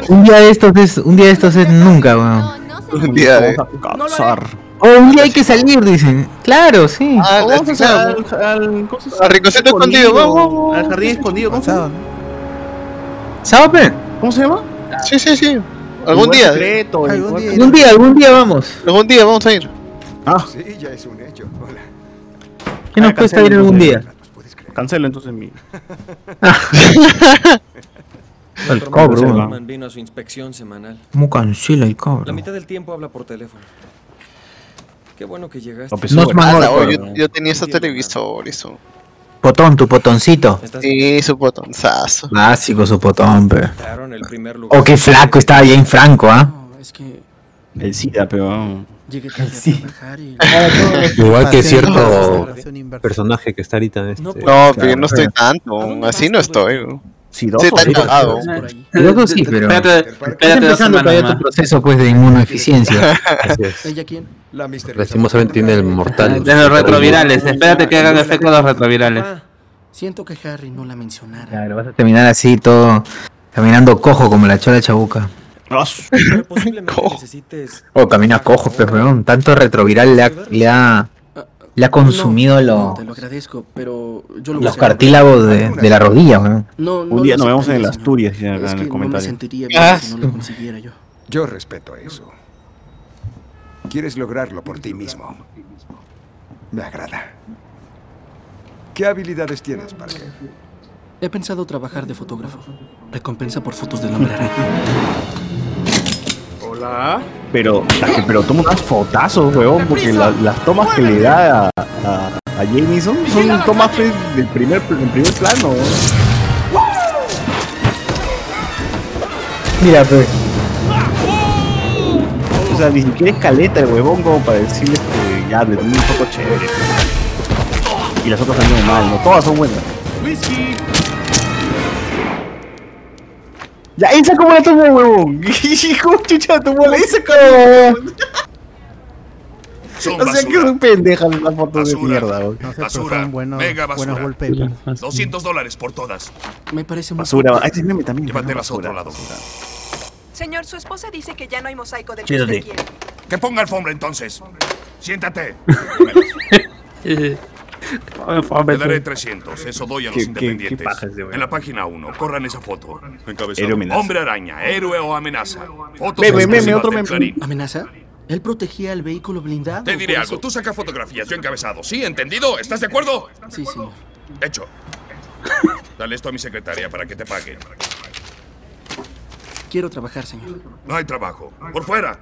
Speaker 1: Un día de estos es, un día de estos es nunca, weón.
Speaker 14: Un día de.
Speaker 4: Cazar.
Speaker 1: O un día hay que salir, dicen. Claro, sí.
Speaker 14: Ah,
Speaker 4: Vamos a al, al, ¿cómo se llama?
Speaker 14: Al rinconcito escondido, vamos, vamos, vamos.
Speaker 4: Al jardín escondido, ¿cómo se llama?
Speaker 1: ¿Sabe?
Speaker 4: ¿Cómo se llama?
Speaker 14: Sí, sí, sí. Algún día.
Speaker 4: secreto, el
Speaker 2: Algún día.
Speaker 1: Algún día, algún día vamos.
Speaker 14: Algún día vamos a ir.
Speaker 4: Ah,
Speaker 5: Sí, ya es un hecho. Hola.
Speaker 1: ¿Qué nos
Speaker 4: Ah,
Speaker 1: cuesta ir algún día?
Speaker 4: Cancelo entonces mi.
Speaker 1: El
Speaker 18: Otro
Speaker 1: cobro,
Speaker 18: vino a su inspección semanal.
Speaker 1: ¿Cómo cancela el
Speaker 18: La
Speaker 1: cobro?
Speaker 18: mitad del tiempo habla por teléfono. Qué bueno que llegaste.
Speaker 1: No es
Speaker 4: Obrador.
Speaker 1: mango de
Speaker 14: Ah, yo, yo tenía ese televisor y su.
Speaker 1: Potón, tu potoncito.
Speaker 14: Sí, su botonzazo.
Speaker 1: Clásico su potón, pe.
Speaker 18: claro en el primer lugar.
Speaker 1: Oh, qué flaco estaba Jane Franco, ¿ah?
Speaker 6: No, es que
Speaker 4: El SIDA, pero.
Speaker 1: Sí.
Speaker 6: a trabajar y...
Speaker 3: Igual que cierto personaje que está ahorita en este.
Speaker 14: No,
Speaker 3: claro.
Speaker 14: pero yo no estoy tanto. Así no estoy. Sí, tan
Speaker 4: sí,
Speaker 14: cagado.
Speaker 1: Pero sí, pero.
Speaker 16: Espérate, dos
Speaker 1: empezando todavía tu proceso pues de
Speaker 3: es.
Speaker 6: ¿Ella quién?
Speaker 5: La misteriosa
Speaker 3: Lastimosamente tiene el mortal.
Speaker 16: De los retrovirales, espérate que hagan efecto los retrovirales.
Speaker 6: Ah, siento que Harry no la mencionara.
Speaker 1: Claro, vas a terminar así todo caminando cojo como la chola chabuca.
Speaker 18: Pero posiblemente necesites...
Speaker 1: O camina cojo, pero weón, tanto retroviral le ha, le ha, le ha consumido
Speaker 6: No,
Speaker 1: lo-
Speaker 6: te lo agradezco, pero yo lo
Speaker 1: los cartílagos de, de la rodilla.
Speaker 6: No, no
Speaker 4: Un día nos vemos en el Asturias
Speaker 6: Es
Speaker 4: en
Speaker 6: que
Speaker 4: el
Speaker 6: no me
Speaker 4: comentario.
Speaker 6: sentiría bien
Speaker 5: Ah,
Speaker 6: si no lo consiguiera yo.
Speaker 5: Yo respeto eso. Quieres lograrlo por ti mismo. Me agrada. ¿Qué habilidades tienes, Parker?
Speaker 6: He pensado trabajar de fotógrafo. Recompensa por fotos del hombre
Speaker 4: Pero, pero toma unas fotazos, weón, porque la- las tomas que le da a, a, a Jameson son tomas del primer, del primer plano. weón.
Speaker 1: Mira, pues.
Speaker 4: O sea, ni siquiera es caleta el huevón como para decirles que ya le una foto chévere. Y las otras salieron mal, ¿no? Todas son buenas. Ya, esa como la tomó, huevón. Hijo chucha, tomó la esa como.
Speaker 17: Son
Speaker 4: O sea, que
Speaker 17: basura.
Speaker 4: son pendejas las fotos de
Speaker 17: Basura.
Speaker 4: mierda, weón.
Speaker 2: No sé, pero
Speaker 17: Basura.
Speaker 2: son buenos,
Speaker 17: Mega
Speaker 2: buenos
Speaker 17: basura.
Speaker 2: wallpapers.
Speaker 17: 200 dólares por todas.
Speaker 6: Me parece muy
Speaker 4: Basura, ah, ese meme también.
Speaker 17: Llévatelas a otro lado.
Speaker 23: Señor, su esposa dice que ya no hay mosaico del que
Speaker 17: Siéntate.
Speaker 23: usted quiere.
Speaker 17: Que ponga alfombra entonces. Siéntate. Te daré 300, eso doy a los
Speaker 4: ¿Qué- qué-
Speaker 17: independientes. en la página 1, corran esa foto. Encabezado. Hombre araña, héroe o amenaza. Fotos
Speaker 4: Meme, otro meme.
Speaker 6: ¿Amenaza? Él protegía el vehículo blindado.
Speaker 17: Te diré algo, tú saca fotografías, yo encabezado. ¿Sí? ¿Entendido? ¿Estás de acuerdo?
Speaker 6: Sí, señor.
Speaker 17: Hecho. Dale esto a mi secretaria para que te pague.
Speaker 6: Quiero trabajar, señor.
Speaker 17: No hay trabajo. Por fuera.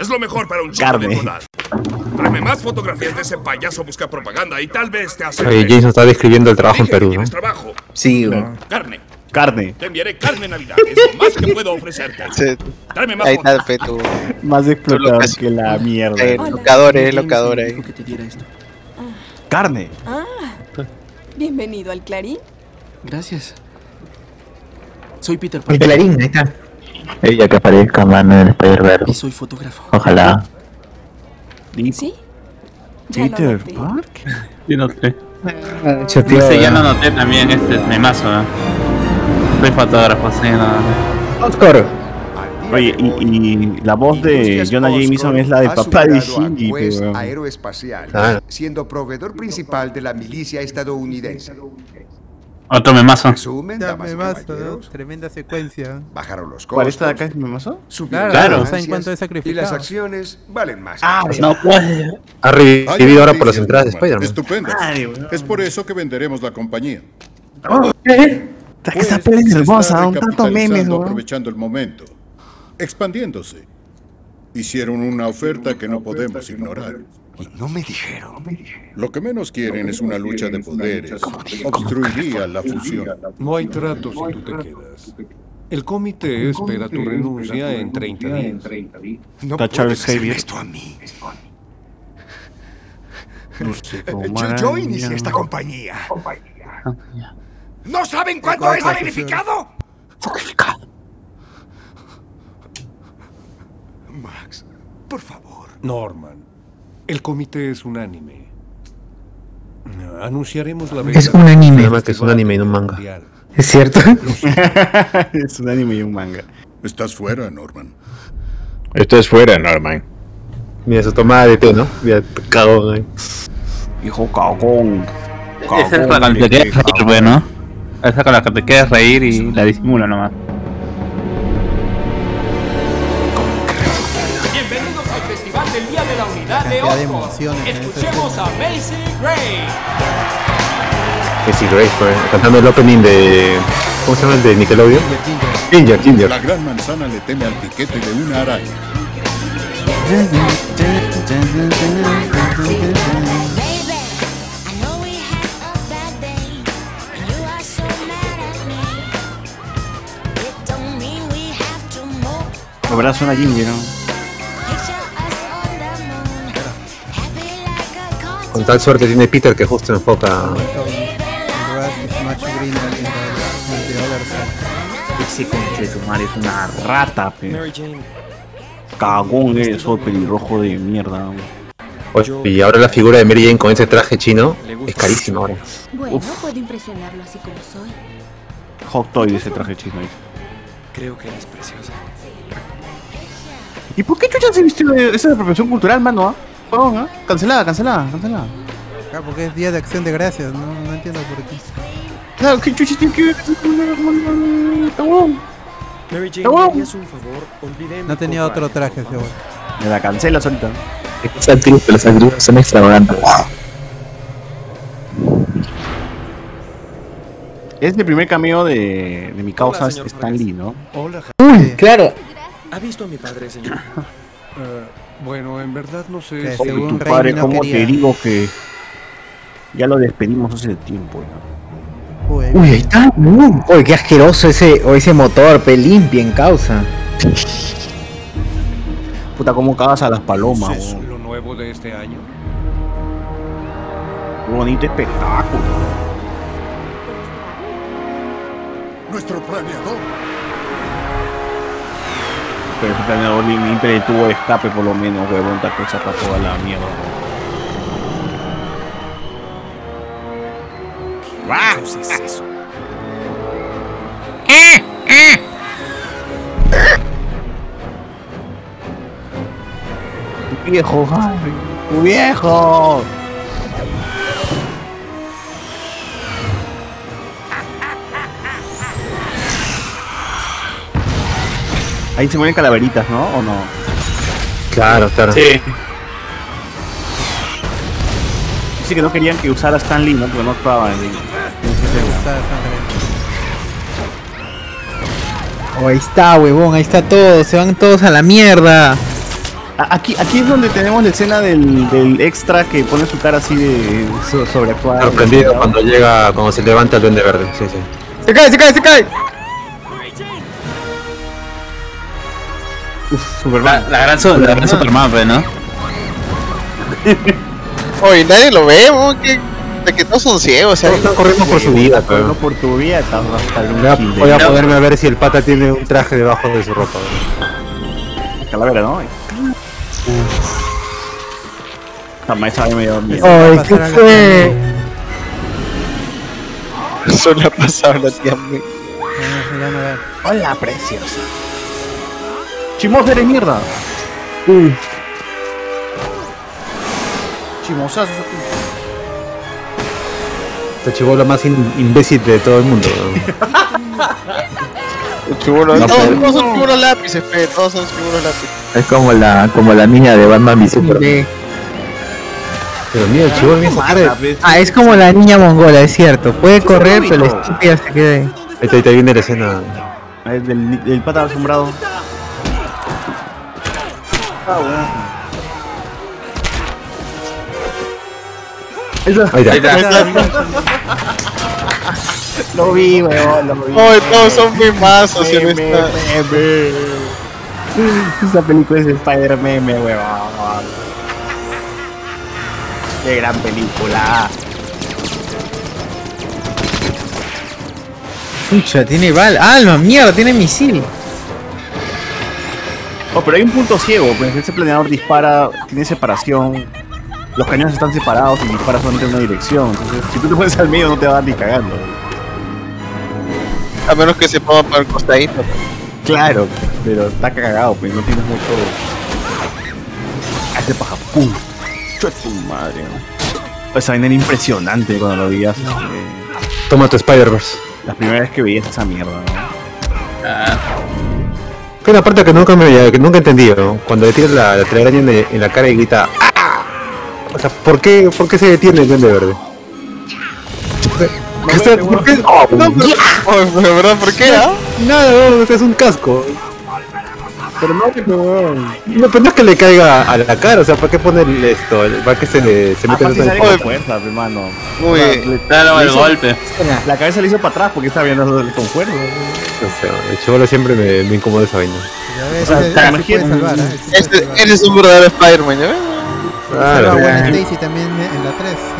Speaker 17: Es lo mejor para un chico
Speaker 4: Carne.
Speaker 17: de. Tráeme más fotografías de ese payaso busca propaganda y tal vez te hace.
Speaker 3: Oye, Jason está describiendo el trabajo en Perú, ¿no?
Speaker 17: ¿Tienes trabajo?
Speaker 1: Sí, weón.
Speaker 17: Carne.
Speaker 4: Carne.
Speaker 17: Te enviaré carne en Navidad. Es lo más que puedo ofrecerte. Tráeme más
Speaker 14: Ahí
Speaker 17: fotos.
Speaker 14: está, fe, tu.
Speaker 4: Más explotado que la mierda.
Speaker 14: Eh, locador, eh, locador ahí.
Speaker 6: que te diera esto.
Speaker 4: Carne.
Speaker 23: Ah, bienvenido al Clarín.
Speaker 6: Gracias. Soy Peter
Speaker 1: El
Speaker 6: Parker.
Speaker 1: clarín, ahí está.
Speaker 13: Ella que aparezca mano en el Spider-Verse.
Speaker 6: Y soy fotógrafo.
Speaker 13: Ojalá.
Speaker 23: ¿Sí? Ya lo
Speaker 4: Peter
Speaker 23: noté.
Speaker 4: Parker.
Speaker 16: Yo no sé.
Speaker 1: Yo, tío,
Speaker 16: Sí, ya no noté también este memazo, ¿no? Soy fotógrafo, sí, no.
Speaker 1: Oscar.
Speaker 4: Oye, y, y la voz de Jonah Jameson es la de papá de Shinji.
Speaker 5: Aeroespacial, siendo proveedor principal de la milicia estadounidense.
Speaker 16: Otro memazo.
Speaker 5: Resumen,
Speaker 2: Ya
Speaker 5: damas
Speaker 2: me
Speaker 5: y
Speaker 2: vas,
Speaker 5: caballeros,
Speaker 2: ¿no? Tremenda secuencia.
Speaker 5: bajaron los costos.
Speaker 4: ¿Cuál está de acá es memazo?
Speaker 2: Claro,
Speaker 5: las
Speaker 2: o sea, en cuanto de
Speaker 5: Y las acciones valen más.
Speaker 4: Ah,
Speaker 16: No puede.
Speaker 3: Ha
Speaker 12: Hay
Speaker 3: revivido ahora por las entradas de. Spider-Man.
Speaker 12: Estupendo. Es por eso que venderemos la compañía.
Speaker 4: Que esa peli es hermosa, un tanto memes,
Speaker 12: aprovechando el momento, expandiéndose. Hicieron una oferta que no podemos ignorar.
Speaker 5: Y no me dijeron.
Speaker 12: Lo que menos quieren es una lucha de poderes. Obstruiría la fusión.
Speaker 18: No hay trato si tú te quedas. El comité espera tu renuncia en 30 días.
Speaker 5: No puedes
Speaker 4: Xavier.
Speaker 5: esto a mí. Yo, yo inicié esta compañía. ¿No saben cuánto
Speaker 2: cosa
Speaker 5: es
Speaker 2: fusión?
Speaker 5: sacrificado? Max, por favor.
Speaker 18: Norman, el comité es unánime. Anunciaremos la
Speaker 1: Es un anime.
Speaker 3: Nada más que es un anime y no un manga.
Speaker 18: mundial.
Speaker 1: ¿Es cierto?
Speaker 4: es un anime y un manga.
Speaker 12: Estás fuera, Norman.
Speaker 3: Esto es fuera, Norman. Mira su tomada de té, ¿no? Mira, cagón ahí.
Speaker 4: Hijo cagón.
Speaker 16: Esa es la que te quieres reír, ¿no? Esa con la que te quieres reír y la disimula nomás.
Speaker 7: De de Escuchemos a Macy Gray.
Speaker 3: Jesse Grace, pues, cantando el opening de. ¿Cómo se llama el de Nickelodeon? Ginger, Ginger.
Speaker 12: La gran manzana le teme al piquete de una araña.
Speaker 4: La verdad suena Ginger, ¿no?
Speaker 3: Tal suerte tiene Peter que justo enfoca.
Speaker 4: Ese conche de su madre es una rata, pe. Cagón eso, pelirrojo de mierda.
Speaker 3: Oye, y ahora la figura de Mary Jane con ese traje chino es carísima ahora.
Speaker 15: Bueno, puedo impresionarlo así como soy.
Speaker 4: Hot Toy de ese traje chino. ahí.
Speaker 9: Creo que eres preciosa.
Speaker 4: ¿Y por qué chucha se vistió de esa apropiación cultural, mano? ¿ah? Huevón, ¿ah? Cancelada, cancelada, cancelada.
Speaker 2: Claro, porque es Día de Acción de Gracias, no, no entiendo por qué.
Speaker 4: Claro, ¿qué chucha tiene que ver huevón.
Speaker 9: Mary
Speaker 4: Está
Speaker 9: Jane, ¿me
Speaker 4: huevón.
Speaker 9: harías un favor? Olvidé
Speaker 2: No
Speaker 9: mi
Speaker 2: tenía
Speaker 9: copa.
Speaker 2: otro traje ese güey.
Speaker 4: Me la cancela solita.
Speaker 24: Es actriz, pero las actrices son extravagantes.
Speaker 4: Es el primer cameo de, de mi causa
Speaker 9: Hola, señor
Speaker 4: Stan Lee, ¿no?
Speaker 9: Hola,
Speaker 1: Uy, claro.
Speaker 9: ¿Ha visto a mi padre, señor?
Speaker 12: Eh, bueno, en verdad no sé.
Speaker 2: Que
Speaker 12: si-
Speaker 4: tu padre,
Speaker 2: no
Speaker 4: ¿cómo
Speaker 2: quería.
Speaker 4: te digo que ya lo despedimos hace tiempo? ¿no?
Speaker 2: Uy,
Speaker 1: Uy, ahí está. uh, Uy, qué asqueroso ese, o ese motor, pe limpia en causa.
Speaker 4: Puta, ¿cómo cagas a las palomas?
Speaker 12: ¿Es
Speaker 4: weón?
Speaker 12: lo nuevo de este año?
Speaker 4: Bonito espectáculo.
Speaker 12: Nuestro planeador.
Speaker 4: Pero ese planeador limpia el tubo de escape por lo menos, huevón, te saca toda la mierda.
Speaker 9: ¿Qué cosa es eso?
Speaker 4: Tu viejo, Harry, tu viejo. Ahí se mueren calaveritas, ¿no? ¿O no?
Speaker 3: Claro, claro.
Speaker 16: Sí.
Speaker 4: Dice que no querían que usara Stan Lee, ¿no? Porque no actuaba en en
Speaker 2: está sangre.
Speaker 1: Oh, ahí está, huevón, ahí está todo. Se van todos a la mierda.
Speaker 4: Aquí, aquí es donde tenemos la escena del, del extra que pone su cara así de so- sobreactuada.
Speaker 3: Sorprendido cuando llega, cuando se levanta el duende verde. Sí, sí.
Speaker 1: Se cae, se cae, se cae.
Speaker 4: Uf, Superman.
Speaker 16: La, la gran, su- la gran Superman, pues, ¿no?
Speaker 14: Oye, nadie lo ve, que, de que todos son ciegos, o sea,
Speaker 3: Todos están corriendo por su vida,
Speaker 4: Pero por tu vida, hasta el
Speaker 3: Voy a, ponerme a ver si el pata tiene un traje debajo de su ropa.
Speaker 4: Calavera, ¿no? Jamás sabe medio dormir.
Speaker 1: Ay, ¿qué fue?
Speaker 14: eso le ha pasado a la tía
Speaker 2: veo.
Speaker 4: Hola, preciosa. Chimosa eres mierda. Chimosazo.
Speaker 3: Este chivolo más in- imbécil de todo el mundo.
Speaker 14: Chibolo,
Speaker 24: No,
Speaker 14: todos,
Speaker 24: pero-
Speaker 14: todos son chibolos lápices, fe, todos son chibolos lápices.
Speaker 24: Es como la, como la niña de Batman v Superman.
Speaker 3: Pero mira, el chivolo mira esa cara. de- Ahí
Speaker 1: Ah, es como la niña mongola, es cierto. Puede correr, pero la estúpida se queda ahí.
Speaker 3: está, ahí está viene la escena.
Speaker 4: El del, del pata asombrado. Ah, bueno.
Speaker 3: Ahí está.
Speaker 16: Ahí está.
Speaker 4: Lo vi, weón, lo vi.
Speaker 14: Oye, todos son muy mazos en esta.
Speaker 4: meme. Esa película es Spider Meme, weón. Qué gran película.
Speaker 1: Pucha, tiene bal. Alma, mierda, tiene misil.
Speaker 4: Oh, pero hay un punto ciego, pues ese planeador dispara, tiene separación. Los cañones están separados y dispara solamente en una dirección. Entonces, si tú te pones al medio no te va a dar ni cagando.
Speaker 14: A menos que se ponga para el costadito.
Speaker 4: Claro, pero está cagado, pues no tienes mucho. Hace paja, pum. Chue tu madre, ¿no? Esa vaina era impresionante cuando lo veías.
Speaker 3: Toma tu Spider-Verse.
Speaker 4: la primera vez que veías esa mierda, ¿no?
Speaker 3: Que una parte que nunca me que nunca entendí, ¿no? Cuando le tira la, la telaraña en, en la cara y grita ¡Ah! O sea, ¿por qué, ¿por qué se detiene el duende verde? ¿Qué está- ¿Por qué? Oh,
Speaker 14: No, Oye, pero ¿verdad? ¿Por qué, ah?
Speaker 3: Nada, no, o sea, es un casco. Pero no, no, pero no es que le caiga a la cara, o sea, ¿para qué ponerle esto? ¿Para qué se le se mete en el
Speaker 4: con fuerza, hermano.
Speaker 14: Uy,
Speaker 16: Claro,
Speaker 4: Le
Speaker 16: el
Speaker 4: hizo-
Speaker 16: golpe.
Speaker 4: La cabeza le hizo para atrás porque está viendo con fuerza.
Speaker 3: No sé, el chivolo siempre me, me incomoda esa vaina.
Speaker 4: O sea,
Speaker 2: salvar, ¿eh?
Speaker 14: Este, eres un verdadero Spider-Man, ¿ya ves?
Speaker 2: A Gwen
Speaker 3: claro.
Speaker 2: Stacy también en la 3, en- cuando se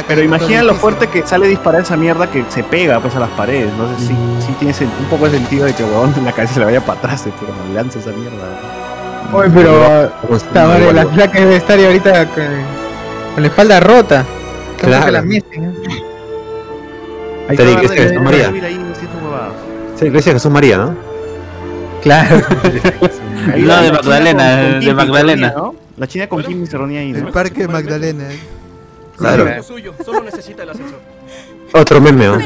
Speaker 2: está
Speaker 4: Pero imagina lo fuerte que sale disparar esa mierda que se pega pues a las paredes. No sé si, si tiene un poco de sentido de que huevón en la cabeza se le vaya para atrás, pero no lanza esa mierda.
Speaker 1: Oye, pero
Speaker 3: Pues,
Speaker 1: madre, la
Speaker 3: no.
Speaker 1: flaca debe estar ahorita con, con la espalda rota.
Speaker 3: Claro.
Speaker 1: que la meten, ¿eh?
Speaker 4: Ahí está,
Speaker 3: Jesús María. Sí, Iglesia de Jesús María, ¿no?
Speaker 1: Claro.
Speaker 16: No,
Speaker 4: la-
Speaker 16: de Magdalena, de Magdalena.
Speaker 4: La china con Kim se reunía ahí,
Speaker 2: El parque Magdalena.
Speaker 3: Claro.
Speaker 9: Lo suyo, solo necesita el ascensor.
Speaker 3: Otro meme, ¿no?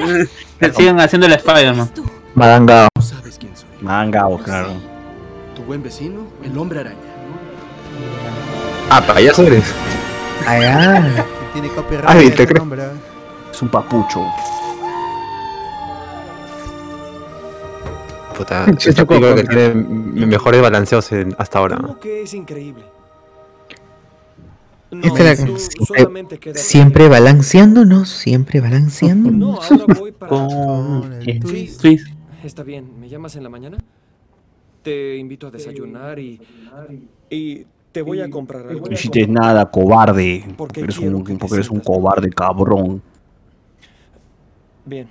Speaker 16: Que siguen haciendo el Spider-Man.
Speaker 24: Madangao.
Speaker 6: No sabes quién soy.
Speaker 4: Mangao, claro.
Speaker 6: Tu buen vecino, el hombre araña.
Speaker 3: Ah, payaso eres.
Speaker 1: Allá.
Speaker 2: Que tiene copyright
Speaker 3: Ay, te creo.
Speaker 2: ¿eh?
Speaker 4: Es un papucho.
Speaker 3: Puta,
Speaker 1: Chucho
Speaker 3: esta película que tiene mejores balanceos en- hasta ahora. ¿no?
Speaker 9: ¿Cómo que es increíble? No,
Speaker 1: Esta es la-
Speaker 9: tú
Speaker 1: siempre,
Speaker 9: solamente queda-
Speaker 1: siempre balanceándonos, siempre
Speaker 9: No,
Speaker 1: balanceándonos.
Speaker 9: ahora voy para...
Speaker 16: Con
Speaker 2: el
Speaker 9: Sí,
Speaker 2: twist.
Speaker 16: Twist.
Speaker 9: está bien. ¿Me llamas en la mañana? Te invito a desayunar y... Y te voy a comprar algo.
Speaker 4: No hiciste nada, cobarde.
Speaker 9: Porque
Speaker 4: eres un,
Speaker 9: que te
Speaker 4: porque eres un
Speaker 9: sientas
Speaker 4: cobarde, cabrón.
Speaker 9: Bien.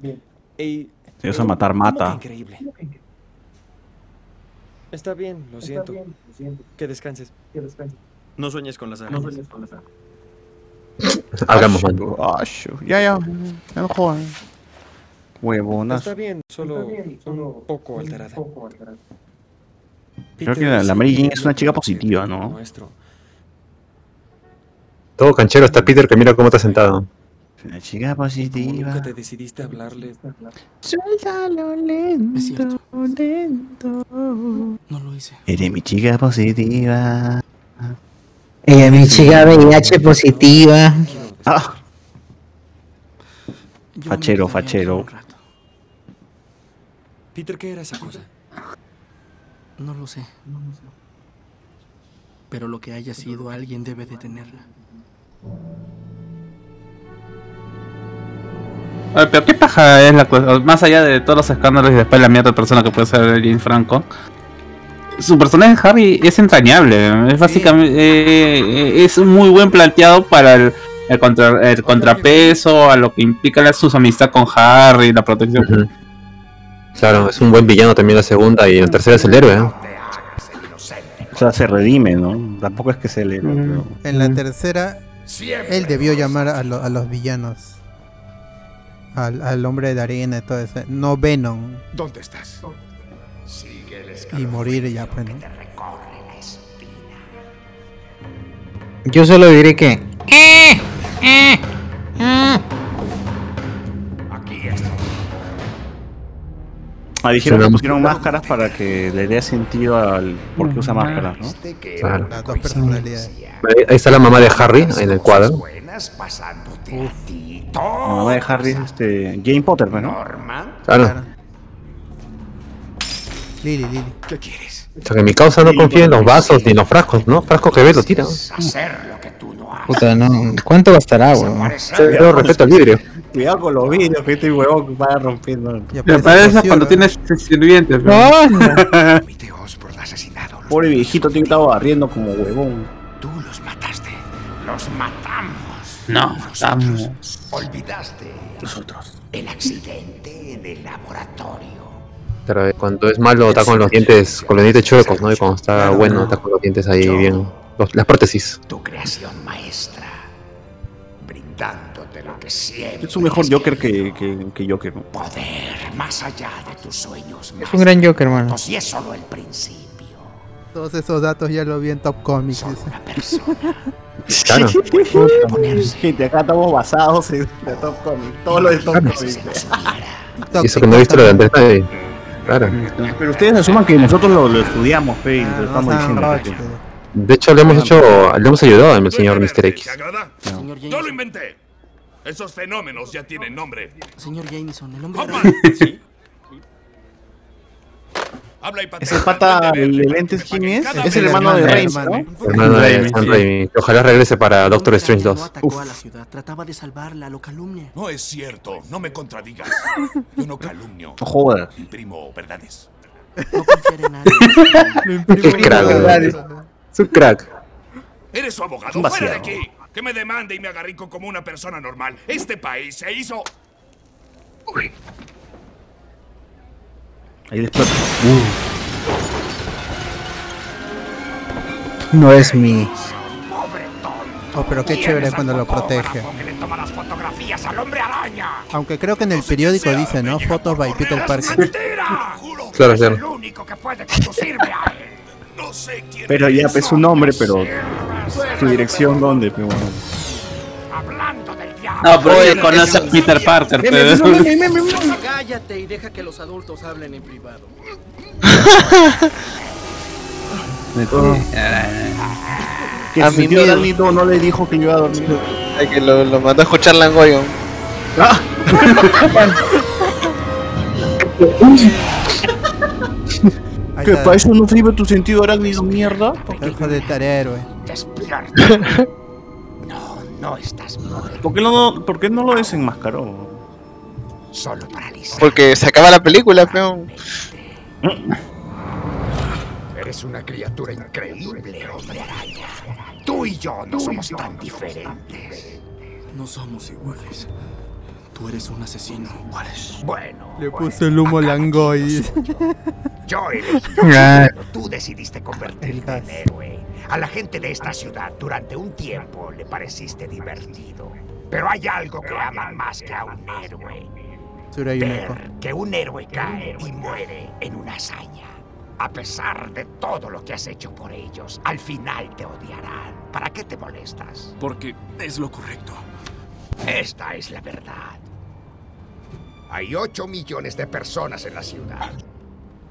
Speaker 9: Bien. Y...
Speaker 4: Si vas a matar,
Speaker 9: ¿cómo que
Speaker 4: mata.
Speaker 9: increíble? Está bien, lo siento. Que descanses. No sueñes con las arañas.
Speaker 3: Hagamos, man.
Speaker 4: Ah, shu. Ya, ya. Ya no jodan. Huevonas.
Speaker 9: Está bien, solo un poco alterada.
Speaker 4: Creo que la, Mary Jane es una chica positiva, ¿no?
Speaker 9: Nuestro.
Speaker 3: Todo canchero está Peter que mira cómo está sentado.
Speaker 4: Una chica
Speaker 9: ¿Cómo
Speaker 4: positiva.
Speaker 9: nunca te decidiste a hablarle?
Speaker 4: Suéltalo lento, lento.
Speaker 6: No lo hice.
Speaker 4: Eres mi chica positiva.
Speaker 1: Ella, mi chica VIH positiva.
Speaker 4: Ah, Fachero, fachero.
Speaker 9: Peter, ¿qué era esa cosa?
Speaker 6: No lo sé. Pero lo que haya sido, alguien debe detenerla.
Speaker 16: Oye, pero qué paja es la cosa. Más allá de todos los escándalos y después la mierda de persona que puede ser Jane Franco. Su personaje Harry es entrañable. Es básicamente. eh, es muy buen planteado para el, el, contra- el contrapeso, a lo que implica la, su amistad con Harry, la protección.
Speaker 3: Claro, es un buen villano también la segunda y en la tercera es el héroe. ¿eh?
Speaker 4: O sea, se redime, ¿no? Tampoco es que se le. pero-
Speaker 2: En la tercera, él debió llamar a, lo- a los villanos. Al, al hombre de arena y todo eso. No Venom.
Speaker 5: ¿Dónde estás?
Speaker 2: Y morir ya, pues.
Speaker 1: Yo solo diré que.
Speaker 5: Aquí estoy.
Speaker 4: Ah, dijeron que pusieron máscaras para que le dé sentido al por qué usa máscaras, ¿no?
Speaker 5: Que
Speaker 3: Claro.
Speaker 5: era una
Speaker 2: Las dos personalidades.
Speaker 3: Ahí, está la mamá de Harry en el cuadro.
Speaker 4: La mamá de Harry es este, Jane Potter, pues, ¿no?
Speaker 5: Norman,
Speaker 3: Claro.
Speaker 2: Lily, Lily.
Speaker 5: ¿qué quieres?
Speaker 3: O sea que mi causa no confía en los vasos ni en los frascos, ¿no? Frasco que ve lo tira.
Speaker 5: Hacer lo que tú no haces.
Speaker 1: Puta, no. ¿Cuánto gastará, weón?
Speaker 3: Yo respeto al vidrio.
Speaker 4: Cuidado con los vidrios, que este huevón va rompiendo.
Speaker 16: Me
Speaker 2: parece
Speaker 16: cuando tienes sirvientes. ¿no?
Speaker 5: Asesinado.
Speaker 4: Pobre viejito, tiene que estar barriendo como huevón.
Speaker 5: Tú los mataste. Los matamos.
Speaker 16: No,
Speaker 5: Nosotros
Speaker 16: vamos.
Speaker 5: olvidaste
Speaker 4: Nosotros.
Speaker 5: el accidente en el laboratorio.
Speaker 3: Pero eh, cuando es malo está con los dientes, con los dientes chuecos, ¿no? Y cuando está bueno está con los dientes ahí bien. los- las prótesis.
Speaker 5: Tu creación maestra. Brindándote lo que siempre.
Speaker 4: Es un mejor Joker que, que, que Joker, ¿no?
Speaker 5: Poder más allá de tus sueños
Speaker 1: Es un gran Joker, hermano.
Speaker 5: Y es solo el principio.
Speaker 2: Todos esos datos ya lo vi en Top Comics.
Speaker 5: Solo una persona
Speaker 3: Claro.
Speaker 4: Gente, acá estamos basados en Top Comic. Todo lo de Top
Speaker 5: si
Speaker 4: Comic.
Speaker 5: se nos viera.
Speaker 3: Y eso que no he visto lo de Andrés. Claro.
Speaker 4: Pero ustedes asuman que nosotros lo, lo estudiamos, pe, y
Speaker 2: Ah,
Speaker 4: lo
Speaker 2: no
Speaker 4: estamos diciendo. pe.
Speaker 3: De hecho, le hemos hecho, le hemos ayudado al señor Mr. X.
Speaker 22: ¿Te agrada?
Speaker 6: Señor
Speaker 22: Yo lo
Speaker 6: Jameson.
Speaker 22: inventé. Esos fenómenos ya tienen nombre.
Speaker 6: Señor Jameson, el hombre
Speaker 22: Hoffman.
Speaker 6: araña.
Speaker 22: Sí. Habla y
Speaker 4: Ese pata, el de lentes, ¿quién es? Es el hermano de Raimi. ¿no?
Speaker 3: Hermano de Sam. Raimi. Ojalá regrese para
Speaker 6: El
Speaker 3: Doctor Strange
Speaker 6: araña
Speaker 3: 2.
Speaker 6: No atacó
Speaker 4: Uf.
Speaker 6: a la ciudad, trataba de salvarla, lo calumnia.
Speaker 22: No es cierto, no me contradigas. Yo no calumnio.
Speaker 4: No jodas.
Speaker 22: Imprimo verdades.
Speaker 6: No confiar en nadie.
Speaker 3: Crack. Es un crack.
Speaker 22: Eres su abogado. ¡Fuera de aquí! Que me demande y me haga rico como una persona normal. Este país se hizo...
Speaker 4: Ahí después.
Speaker 1: No es mi.
Speaker 2: Oh, pero qué chévere cuando lo protege.
Speaker 22: que le toma las fotografías al hombre araña.
Speaker 2: Aunque creo que en el periódico dice, ¿no? Fotos by Peter Parker.
Speaker 3: Claro, claro.
Speaker 4: Pero ya, pues su nombre, pero. Su dirección, ¿dónde? Pero bueno.
Speaker 16: No, pero
Speaker 4: Oye,
Speaker 16: conoce a Peter Parker, pero...
Speaker 6: Cállate y deja que los adultos hablen en privado.
Speaker 4: Que
Speaker 14: A
Speaker 4: su
Speaker 14: mi
Speaker 4: tío
Speaker 14: miedo.
Speaker 4: Dani no, le dijo que yo iba a dormir.
Speaker 14: Ay, que lo, lo mandó a escuchar Langoyo.
Speaker 2: Ahí
Speaker 4: ¿Que para eso no sirve tu sentido arácnido, mierda?
Speaker 2: Hijo de héroe.
Speaker 22: Despierta. No, estás muerto.
Speaker 4: ¿Por qué no, por qué no lo desenmascaró?
Speaker 22: Solo paralizado.
Speaker 14: Porque se acaba la película, peón.
Speaker 22: Eres una criatura increíble, hombre araña. Tú y yo no somos tan diferentes.
Speaker 6: No somos iguales. Tú eres un asesino.
Speaker 22: Bueno,
Speaker 2: Le puso el humo Langoy.
Speaker 22: yo elegí,
Speaker 1: Ah.
Speaker 22: pero tú decidiste convertirte en héroe. A la gente de esta ciudad durante un tiempo le pareciste divertido. Pero hay algo que aman más que a un héroe. Ver que un héroe cae y muere en una hazaña. A pesar de todo lo que has hecho por ellos, al final te odiarán. ¿Para qué te molestas?
Speaker 6: Porque es lo correcto.
Speaker 22: Esta es la verdad. Hay 8 millones de personas en la ciudad.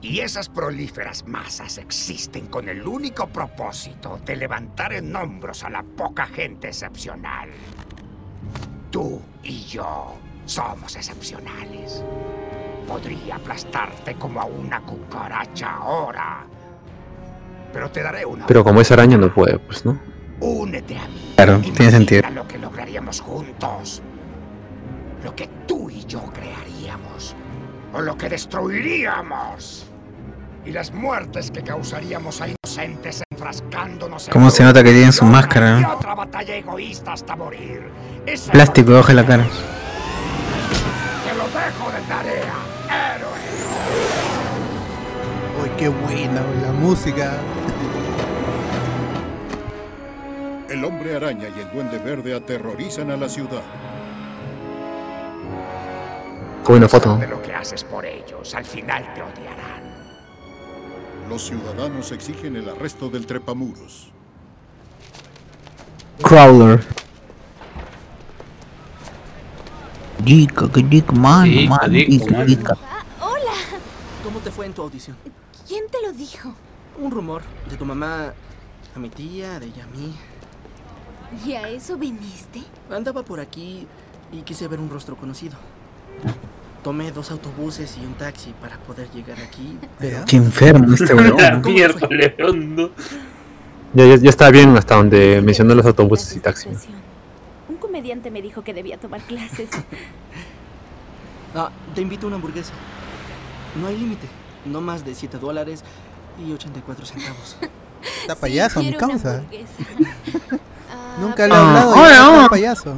Speaker 22: Y esas prolíferas masas existen con el único propósito de levantar en hombros a la poca gente excepcional. Tú y yo somos excepcionales. Podría aplastarte como a una cucaracha ahora. Pero te daré una.
Speaker 3: Pero como es araña no puede, pues, ¿no?
Speaker 22: Únete a mí.
Speaker 1: Claro, tiene sentido.
Speaker 22: Lo que lograríamos juntos. Lo que tú y yo crearíamos. O lo que destruiríamos. Y las muertes que causaríamos a inocentes enfrascándonos en
Speaker 1: ¿Cómo se nota que tienen su
Speaker 22: una
Speaker 1: máscara, no?
Speaker 22: otra batalla egoísta hasta morir. Ese
Speaker 1: Plástico de la cara.
Speaker 22: Te lo dejo de tarea, héroe.
Speaker 2: Uy, qué buena la música.
Speaker 12: El hombre araña y el duende verde aterrorizan a la ciudad.
Speaker 3: Qué buena foto.
Speaker 22: De lo que haces por ellos, al final te odiarán.
Speaker 12: Los ciudadanos exigen el arresto del trepamuros.
Speaker 1: Crawler. Dica, que dica, man,
Speaker 16: Dica,
Speaker 1: man,
Speaker 16: dica,
Speaker 1: dica,
Speaker 16: man.
Speaker 1: dica.
Speaker 15: Hola.
Speaker 6: ¿Cómo te fue en tu audición?
Speaker 15: ¿Quién te lo dijo?
Speaker 6: Un rumor de tu mamá a mi tía, de ella a mí.
Speaker 15: ¿Y a eso viniste?
Speaker 6: Andaba por aquí y quise ver un rostro conocido. Tomé dos autobuses y un taxi para poder llegar aquí, pero...
Speaker 1: Qué enfermo este weón.
Speaker 16: Hondo.
Speaker 3: Ya, ya, ya está bien hasta donde mencionó los autobuses y taxi.
Speaker 15: Un comediante me dijo que debía tomar clases.
Speaker 6: Ah, te invito a una hamburguesa. No hay límite. No más de 7 dólares y 84 centavos.
Speaker 2: Está payaso, mi
Speaker 15: quiero una
Speaker 2: causa. Nunca le he
Speaker 1: Ah,
Speaker 2: hablado ya está
Speaker 1: hola.
Speaker 2: payaso.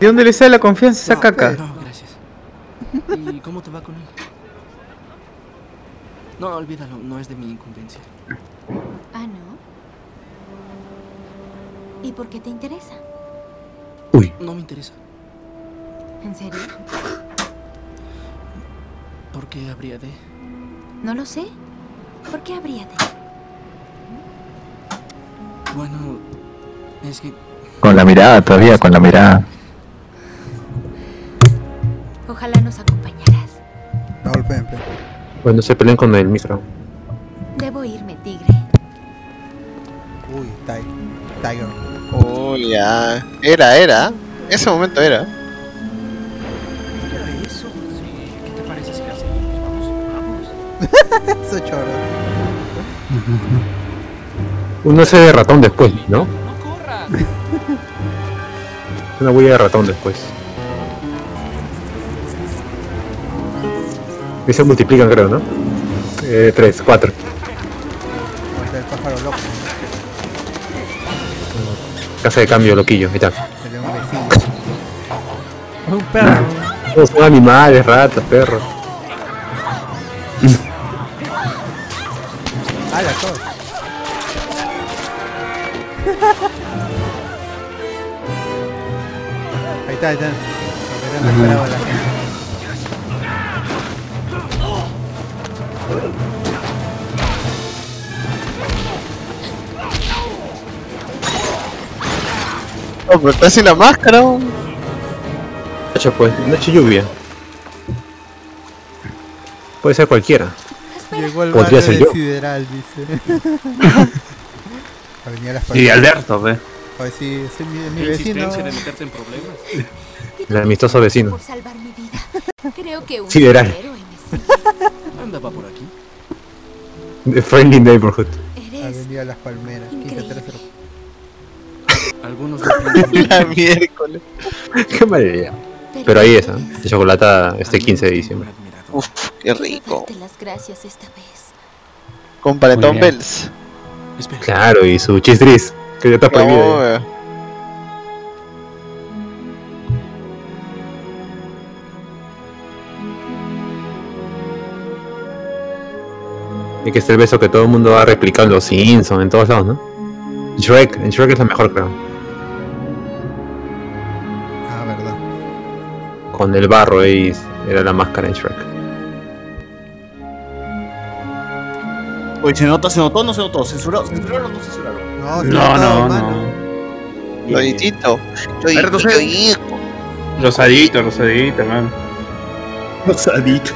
Speaker 1: ¿De dónde le sale la confianza esa caca?
Speaker 6: No, gracias. ¿Y cómo te va con él? No, olvídalo, no es de mi incumbencia.
Speaker 15: Ah, ¿no? ¿Y por qué te interesa?
Speaker 6: No me interesa.
Speaker 15: ¿En serio?
Speaker 6: ¿Por qué habría de?
Speaker 15: No lo sé. ¿Por qué habría de?
Speaker 6: Bueno, es que
Speaker 24: Con la mirada todavía, con la mirada.
Speaker 15: Ojalá nos acompañaras.
Speaker 2: No golpeen, pe.
Speaker 3: Bueno, se pelean con el micro.
Speaker 15: Debo irme, tigre.
Speaker 2: Uy, Tiger. Tiger.
Speaker 14: Uy, ya. Era, era. Ese momento era.
Speaker 6: Mira eso. ¿Qué te parece si la seguimos? Vamos, vamos.
Speaker 2: Eso choro.
Speaker 3: Uno hace de ratón después, ¿no?
Speaker 6: ¡No corras!
Speaker 3: Una huella de ratón después. Y se multiplican, creo, ¿no? Eh, tres, cuatro.
Speaker 2: Mm.
Speaker 3: Casa de cambio, loquillo y tal.
Speaker 2: un perro.
Speaker 3: Son animales, ratas, perros.
Speaker 14: Pero está sin la máscara. oh.
Speaker 3: Noche, pues, noche lluvia. Puede ser cualquiera.
Speaker 2: Llegó el
Speaker 3: Podría ser yo.
Speaker 2: Sideral, dice.
Speaker 16: Y
Speaker 2: Palmeras.
Speaker 16: Alberto, ve.
Speaker 2: Pues sí, es mi, mi
Speaker 9: ¿Qué
Speaker 2: vecino.
Speaker 9: de meterte en problemas?
Speaker 3: El amistoso vecino.
Speaker 15: Por salvar mi vida. Creo que un
Speaker 3: Sideral.
Speaker 15: héroe me
Speaker 9: Andaba por aquí.
Speaker 3: The Friendly Neighborhood.
Speaker 2: Avenida Las Palmeras,
Speaker 14: La miércoles.
Speaker 3: Qué mala idea. Pero ahí es, ¿eh? De chocolate este 15 de diciembre.
Speaker 14: Uf, qué rico.
Speaker 15: darte las gracias esta vez.
Speaker 14: Con
Speaker 3: bien.
Speaker 14: Bells.
Speaker 3: Claro, y su cheese tris, que ya está prohibido.
Speaker 14: No, eh.
Speaker 3: Y que es el beso que todo el mundo va a replicar en los Simpsons, en todos lados, ¿no? Shrek, en Shrek es la mejor, creo. Con el barro ahí era la máscara en Shrek.
Speaker 4: Oye, ¿se notó, se notó o no se notó? ¿Censurado? ¿Censurado o no censurado?
Speaker 2: No,
Speaker 16: No, no, no.
Speaker 4: A ver,
Speaker 14: yo,
Speaker 4: entonces-
Speaker 16: Rosadito, rosadito, man.
Speaker 4: Rosadito.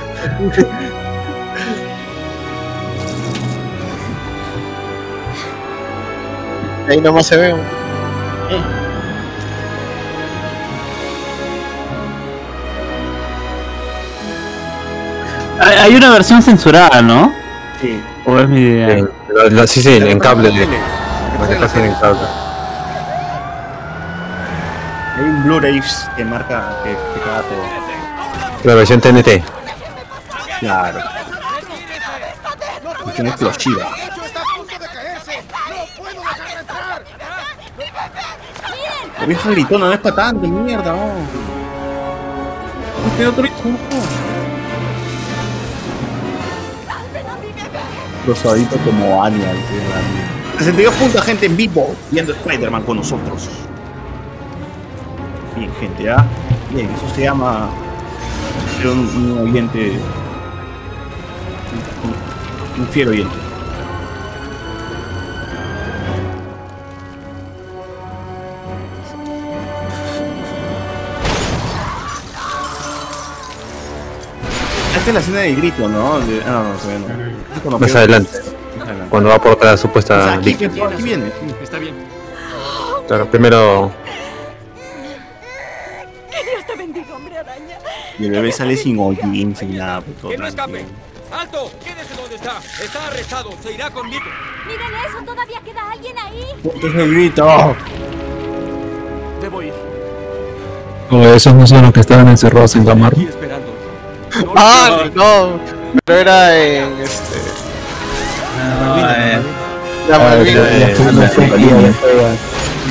Speaker 14: Ahí nomás se ve.
Speaker 16: Hay, hay una versión censurada, ¿no?
Speaker 4: Sí.
Speaker 16: ¿O es mi idea?
Speaker 3: En- lo- lo- sí, sí, en cable. De, lo que pasa en cable.
Speaker 4: Hay un Blu-ray que marca que, que caga todo.
Speaker 3: La versión TNT.
Speaker 4: Claro. Cuestión explosiva. La vieja gritona no es para tanto, mierda, no. Este otro hijo, Rosadito como Anya, dice la- 62 puntos, gente en vivo, viendo Spider-Man con nosotros. Bien, gente, ¿ah? Bien, eso se llama un, un oyente. Un, un fiel oyente. Esta es la escena del grito, ¿no? De- ah, no, no, todavía no. Cuando
Speaker 3: Más
Speaker 4: pega-
Speaker 3: adelante.
Speaker 4: Más adelante.
Speaker 3: Cuando va por la
Speaker 4: O sea,
Speaker 3: supuesta
Speaker 4: aquí,
Speaker 3: víctima.
Speaker 4: aquí viene.
Speaker 9: Está bien.
Speaker 3: Claro, primero
Speaker 25: Que Dios te bendiga, hombre araña.
Speaker 4: Y el bebé sale sin hollín, sin nada, pues todo
Speaker 26: ¡Que no escape!
Speaker 4: tranquilo.
Speaker 26: ¡Alto! ¡Quédese donde está! ¡Está arrestado! ¡Se irá conmigo!
Speaker 15: Miren eso, todavía queda alguien ahí.
Speaker 4: ¿Qué es el grito?
Speaker 9: Debo ir.
Speaker 21: O esos no son los que estaban encerrados en Gamarro.
Speaker 26: Esperando.
Speaker 14: Ah, no. Pero era en este.
Speaker 16: eh,
Speaker 14: La
Speaker 21: Ah,
Speaker 14: Malvina.
Speaker 21: la-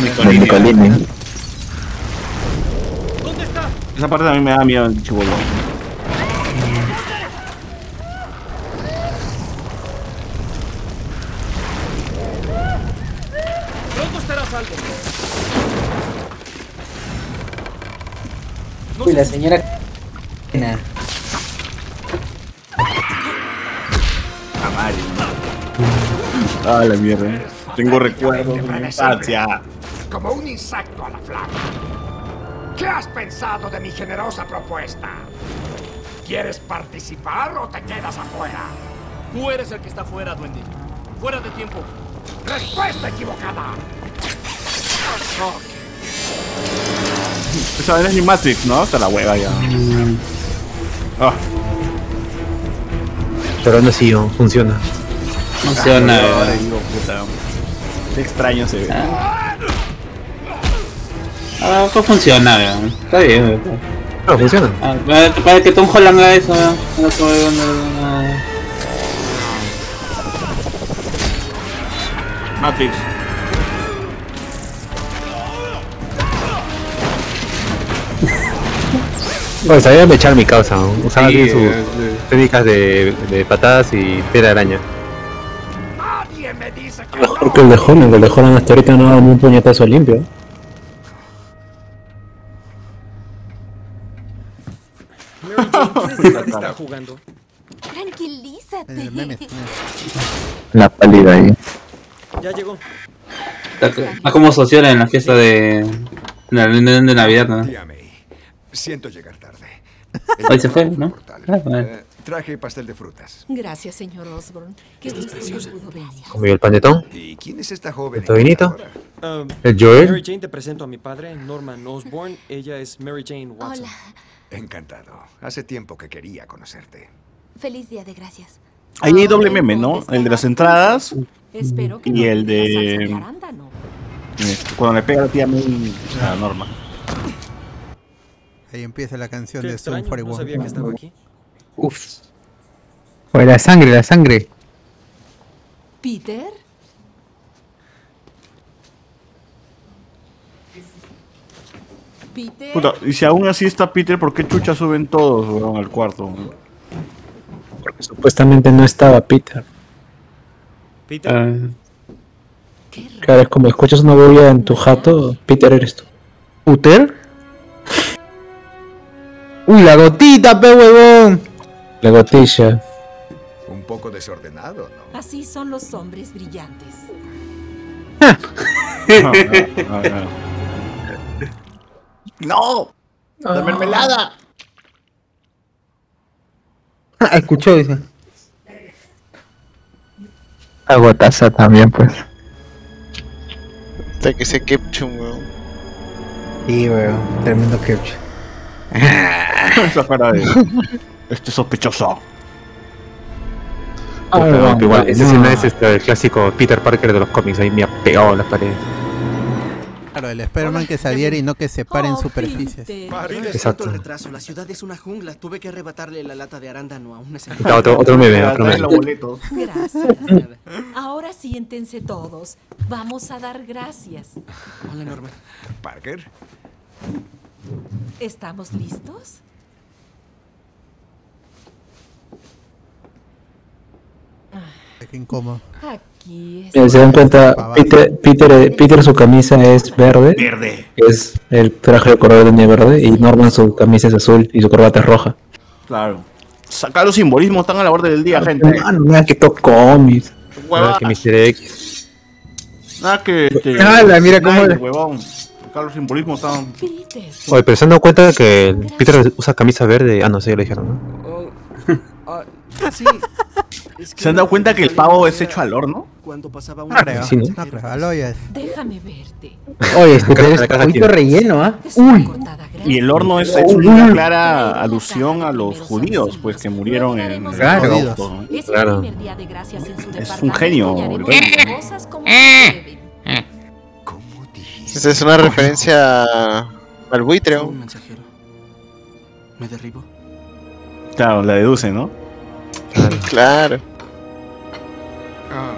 Speaker 14: Nicolini.
Speaker 21: El Nicolini.
Speaker 4: Esa parte a mí me da miedo el
Speaker 26: salvo.
Speaker 27: Uy, la señora.
Speaker 4: Ah, la mierda. Tengo recuerdos de mi infancia.
Speaker 22: Como un insecto a la flama. ¿Qué has pensado de mi generosa propuesta? ¿Quieres participar o te quedas afuera?
Speaker 26: Tú eres el que está fuera, duende. Fuera de tiempo.
Speaker 22: Respuesta equivocada.
Speaker 4: Esa es mi Matrix, ¿no? Hasta la hueva ya. Ah,
Speaker 3: Pero aún así oh, funciona.
Speaker 16: Funciona,
Speaker 4: ah, sé. Qué extraño se ve.
Speaker 16: Ah, ah pues funciona, ¿verdad? ¿eh? Está bien, ¿eh? ¿verdad?
Speaker 3: No, funciona.
Speaker 16: Ah, parece que Tom Holland haga eso, ¿eh? ¿verdad?
Speaker 4: Matrix.
Speaker 3: Bueno, sabía mechar mi causa, usaba
Speaker 16: sí,
Speaker 3: bien sus
Speaker 16: sí.
Speaker 3: técnicas de, de patadas y tela araña.
Speaker 21: Mejor que el de Holland, el de Holland hasta ahorita no ha dado ni un puñetazo limpio.
Speaker 9: Mary Jane, ¿quieres dejar de estar jugando?
Speaker 15: Tranquilízate.
Speaker 24: La pálida ahí.
Speaker 9: Ya llegó.
Speaker 16: Está, está como social en la fiesta de. en la reunión de Navidad, ¿no?
Speaker 5: Siento llegar tarde.
Speaker 16: Hoy se fue, ¿no? Ah, bueno.
Speaker 5: Traje pastel de frutas.
Speaker 28: Gracias, señor Osborne. Qué gusto que pudo venir.
Speaker 3: Comió el panetón.
Speaker 5: ¿Y quién es esta joven?
Speaker 3: El tobinito.
Speaker 9: Um,
Speaker 3: El Joel.
Speaker 9: Mary Jane, te presento a mi padre, Norman Osborne. Ella es Mary Jane Watson.
Speaker 15: Hola.
Speaker 5: Encantado. Hace tiempo que quería conocerte.
Speaker 15: Feliz día de gracias.
Speaker 4: Ahí hay doble meme, ¿no? El de las entradas
Speaker 28: Espero que
Speaker 4: y
Speaker 28: no
Speaker 4: el
Speaker 28: de
Speaker 4: este, Cuando le pega a la tía May a Norma.
Speaker 2: Ahí empieza la canción
Speaker 9: Qué
Speaker 2: de Zoom
Speaker 9: extraño, no
Speaker 2: 41.
Speaker 9: sabía que estaba aquí.
Speaker 1: Uf. Oye, la sangre, la sangre.
Speaker 28: ¿Peter? ¿Peter?
Speaker 4: Puta, y si aún así está Peter, ¿por qué chucha suben todos weón, al cuarto?
Speaker 21: Porque supuestamente no estaba Peter.
Speaker 9: Peter.
Speaker 21: Ah. Claro, es como escuchas una bulla en tu jato, Peter eres tú.
Speaker 1: ¿Uter? Uy, la gotita, pe huevón.
Speaker 21: La gotilla.
Speaker 5: Un poco desordenado, ¿no?
Speaker 28: Así son los hombres brillantes.
Speaker 4: ¡No! ¡La mermelada!
Speaker 1: Ah, escuchó, dice.
Speaker 24: Aguataza también, pues.
Speaker 14: Hasta que se ketchum, weón.
Speaker 1: Sí, weón. Tremendo que.
Speaker 4: Esa cara de. Este sospechoso.
Speaker 3: Puta,
Speaker 1: Ah,
Speaker 3: que igual, esa
Speaker 1: no.
Speaker 3: escena es este, el clásico Peter Parker de los cómics, ahí me ha pegado en las paredes.
Speaker 2: Claro, el Spider-Man que se adhiere y no que se pare en
Speaker 28: Oh,
Speaker 2: superficies.
Speaker 3: Exacto.
Speaker 6: retraso. La ciudad es una jungla. Tuve que arrebatarle la lata de arándano a una
Speaker 3: Está otro, otro meme, otro meme.
Speaker 28: Gracias. Ahora siéntense todos. Vamos a dar gracias.
Speaker 6: Hola, Norma.
Speaker 5: ¿Parker?
Speaker 28: ¿Estamos listos?
Speaker 2: Qué incómodo.
Speaker 28: Aquí
Speaker 21: Mira, se dan cuenta, Peter, Peter, eh, Peter su camisa es verde.
Speaker 4: Verde.
Speaker 21: Es el traje de color de verde. Y Norman su camisa es azul y su corbata es roja.
Speaker 4: Claro. Sacar los simbolismos están a la orden del día, gente.
Speaker 21: Mano, mira que toco cómics.
Speaker 4: Hueva.
Speaker 3: que Mr. X.
Speaker 4: Nada que.
Speaker 1: mira cómo-
Speaker 4: Nadie, huevón. Sacar los simbolismos están.
Speaker 3: Oye, pero se han dado cuenta que Peter usa camisa verde. Ah, no sé, ya lo dijeron, ¿no?
Speaker 6: Sí. Es
Speaker 4: ¿Se han dado cuenta que el pavo es hecho al horno?
Speaker 6: Cuando pasaba
Speaker 2: No
Speaker 6: una
Speaker 2: creo,
Speaker 3: Sí, ¿no?
Speaker 2: no creo. Aloy es.
Speaker 28: Déjame verte.
Speaker 1: Oye, este
Speaker 3: Casa-
Speaker 1: es
Speaker 3: la casa
Speaker 1: poquito relleno, ¿ah? Uy.
Speaker 4: Y el horno es, es una clara alusión a los judíos, pues que murieron en el
Speaker 1: Claro.
Speaker 28: Es
Speaker 3: Claro.
Speaker 4: Es un genio,
Speaker 28: deben.
Speaker 14: Esta es una referencia al buitre.
Speaker 6: Me derribo.
Speaker 4: Claro, la deduce, ¿no?
Speaker 14: Claro.
Speaker 5: Ah,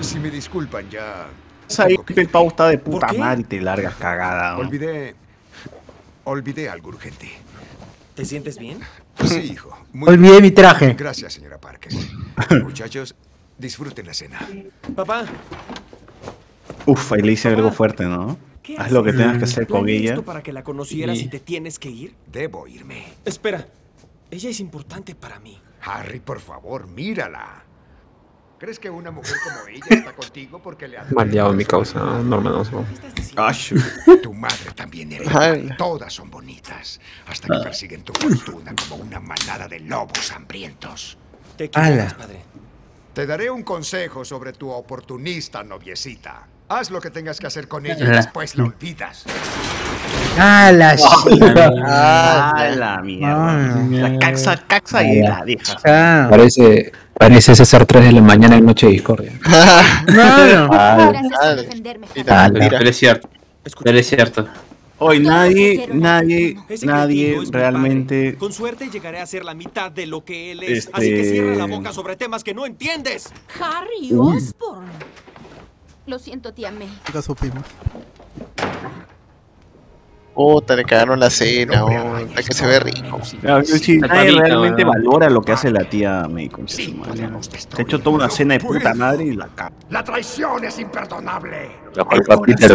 Speaker 5: si me disculpan, ya.
Speaker 4: Es ahí el pavo está de
Speaker 9: ¿Por
Speaker 4: puta madre y te largas cagada. ¿no?
Speaker 5: Olvidé. Olvidé algo urgente.
Speaker 9: ¿Te sientes bien?
Speaker 5: Sí, hijo. Muy
Speaker 1: Olvidé
Speaker 5: bien.
Speaker 1: mi traje.
Speaker 5: Gracias, señora Parker. Muchachos, disfruten la cena.
Speaker 9: Papá,
Speaker 4: Uf, ahí le hice algo fuerte, ¿no?
Speaker 9: ¿qué
Speaker 4: Haz lo que tengas que hacer con
Speaker 9: ¿Planeé
Speaker 4: ella.
Speaker 9: esto para que la conocieras
Speaker 4: Y-
Speaker 9: y te tienes que ir?
Speaker 5: Debo irme.
Speaker 9: Espera. Ella es importante para mí.
Speaker 5: Harry, por favor, mírala. ¿Crees que una mujer como ella está contigo porque le ha
Speaker 3: Mal diablo mi causa, Norman Osborn.
Speaker 5: Tu madre también igual. Todas son bonitas. Hasta que persiguen tu fortuna como una manada de lobos hambrientos.
Speaker 9: Te
Speaker 1: Ala.
Speaker 9: padre.
Speaker 5: Te daré un consejo sobre tu oportunista noviecita. Haz lo que tengas que hacer con ella y después la olvidas.
Speaker 1: Ah, la.
Speaker 4: Ah, la mierda. La caxa, caxa y la.
Speaker 1: Ah.
Speaker 21: Parece, parece César 3 de la mañana en Noche de Discordia.
Speaker 1: No,
Speaker 21: Ah.
Speaker 16: Pero es cierto. Pero es cierto.
Speaker 4: Hoy nadie, nadie, nadie realmente.
Speaker 9: Con suerte llegaré a ser la mitad de lo que él es. Así que
Speaker 4: Este-
Speaker 9: cierra la boca sobre temas que no entiendes.
Speaker 28: Harry Osborn.
Speaker 15: Lo siento, tía May.
Speaker 2: Nunca supimos.
Speaker 14: Puta, le cagaron la cena, oh, hasta que se ve rico.
Speaker 4: Claro, si
Speaker 14: La
Speaker 4: nadie realmente
Speaker 14: weón.
Speaker 4: valora lo que hace la tía May, su madre. Se ha hecho toda una cena de puta madre y la caga.
Speaker 22: La traición es imperdonable.
Speaker 24: La culpa a Peter,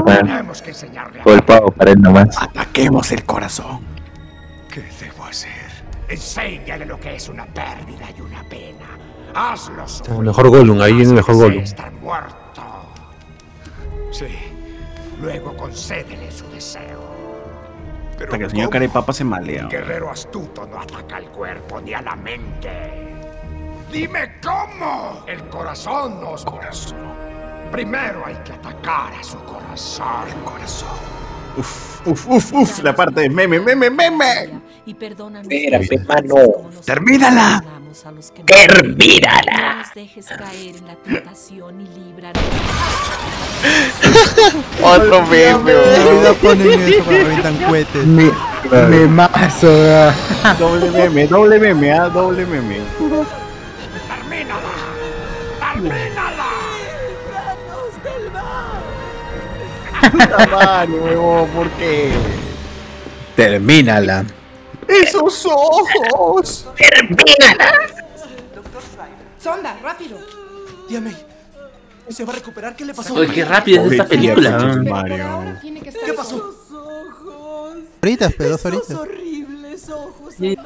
Speaker 24: el pago para él nomás.
Speaker 4: Ataquemos el corazón.
Speaker 22: ¿Qué debo hacer? Enséñale lo que es una pérdida y una pena. Hazlo
Speaker 3: mejor Gollum, ahí viene el mejor Gollum.
Speaker 22: Sí. Luego concédele su deseo.
Speaker 4: Hasta que el señor Carepapa se malea.
Speaker 22: Un guerrero astuto no ataca al cuerpo ni a la mente. Dime cómo. El corazón nos. Corazón. Primero hay que atacar a su corazón. El corazón.
Speaker 4: Uf, uf, uf, uf, la parte de meme, meme, meme.
Speaker 28: Y perdónanos.
Speaker 4: Espérate, mano. Termínala.
Speaker 28: A los que nos
Speaker 4: Termínala.
Speaker 28: No nos dejes caer en la tentación y líbranos.
Speaker 14: Otro meme,
Speaker 2: Cuidado eso cuando avientan cohetes.
Speaker 1: Me, me mazo.
Speaker 4: Doble meme, doble meme, ah, doble meme. Puta madre, huevón, ¿por qué?
Speaker 1: Termínala.
Speaker 4: ¡Esos ojos!
Speaker 23: ¡Termínala! Sonda, rápido. May, ¿se va a recuperar? ¿Qué le pasó?
Speaker 16: Oye, qué rápida es esta película.
Speaker 4: Mario.
Speaker 23: ¿Qué pasó?
Speaker 2: Horitas, pero dos horitas.
Speaker 28: horribles ojos.
Speaker 16: Sí,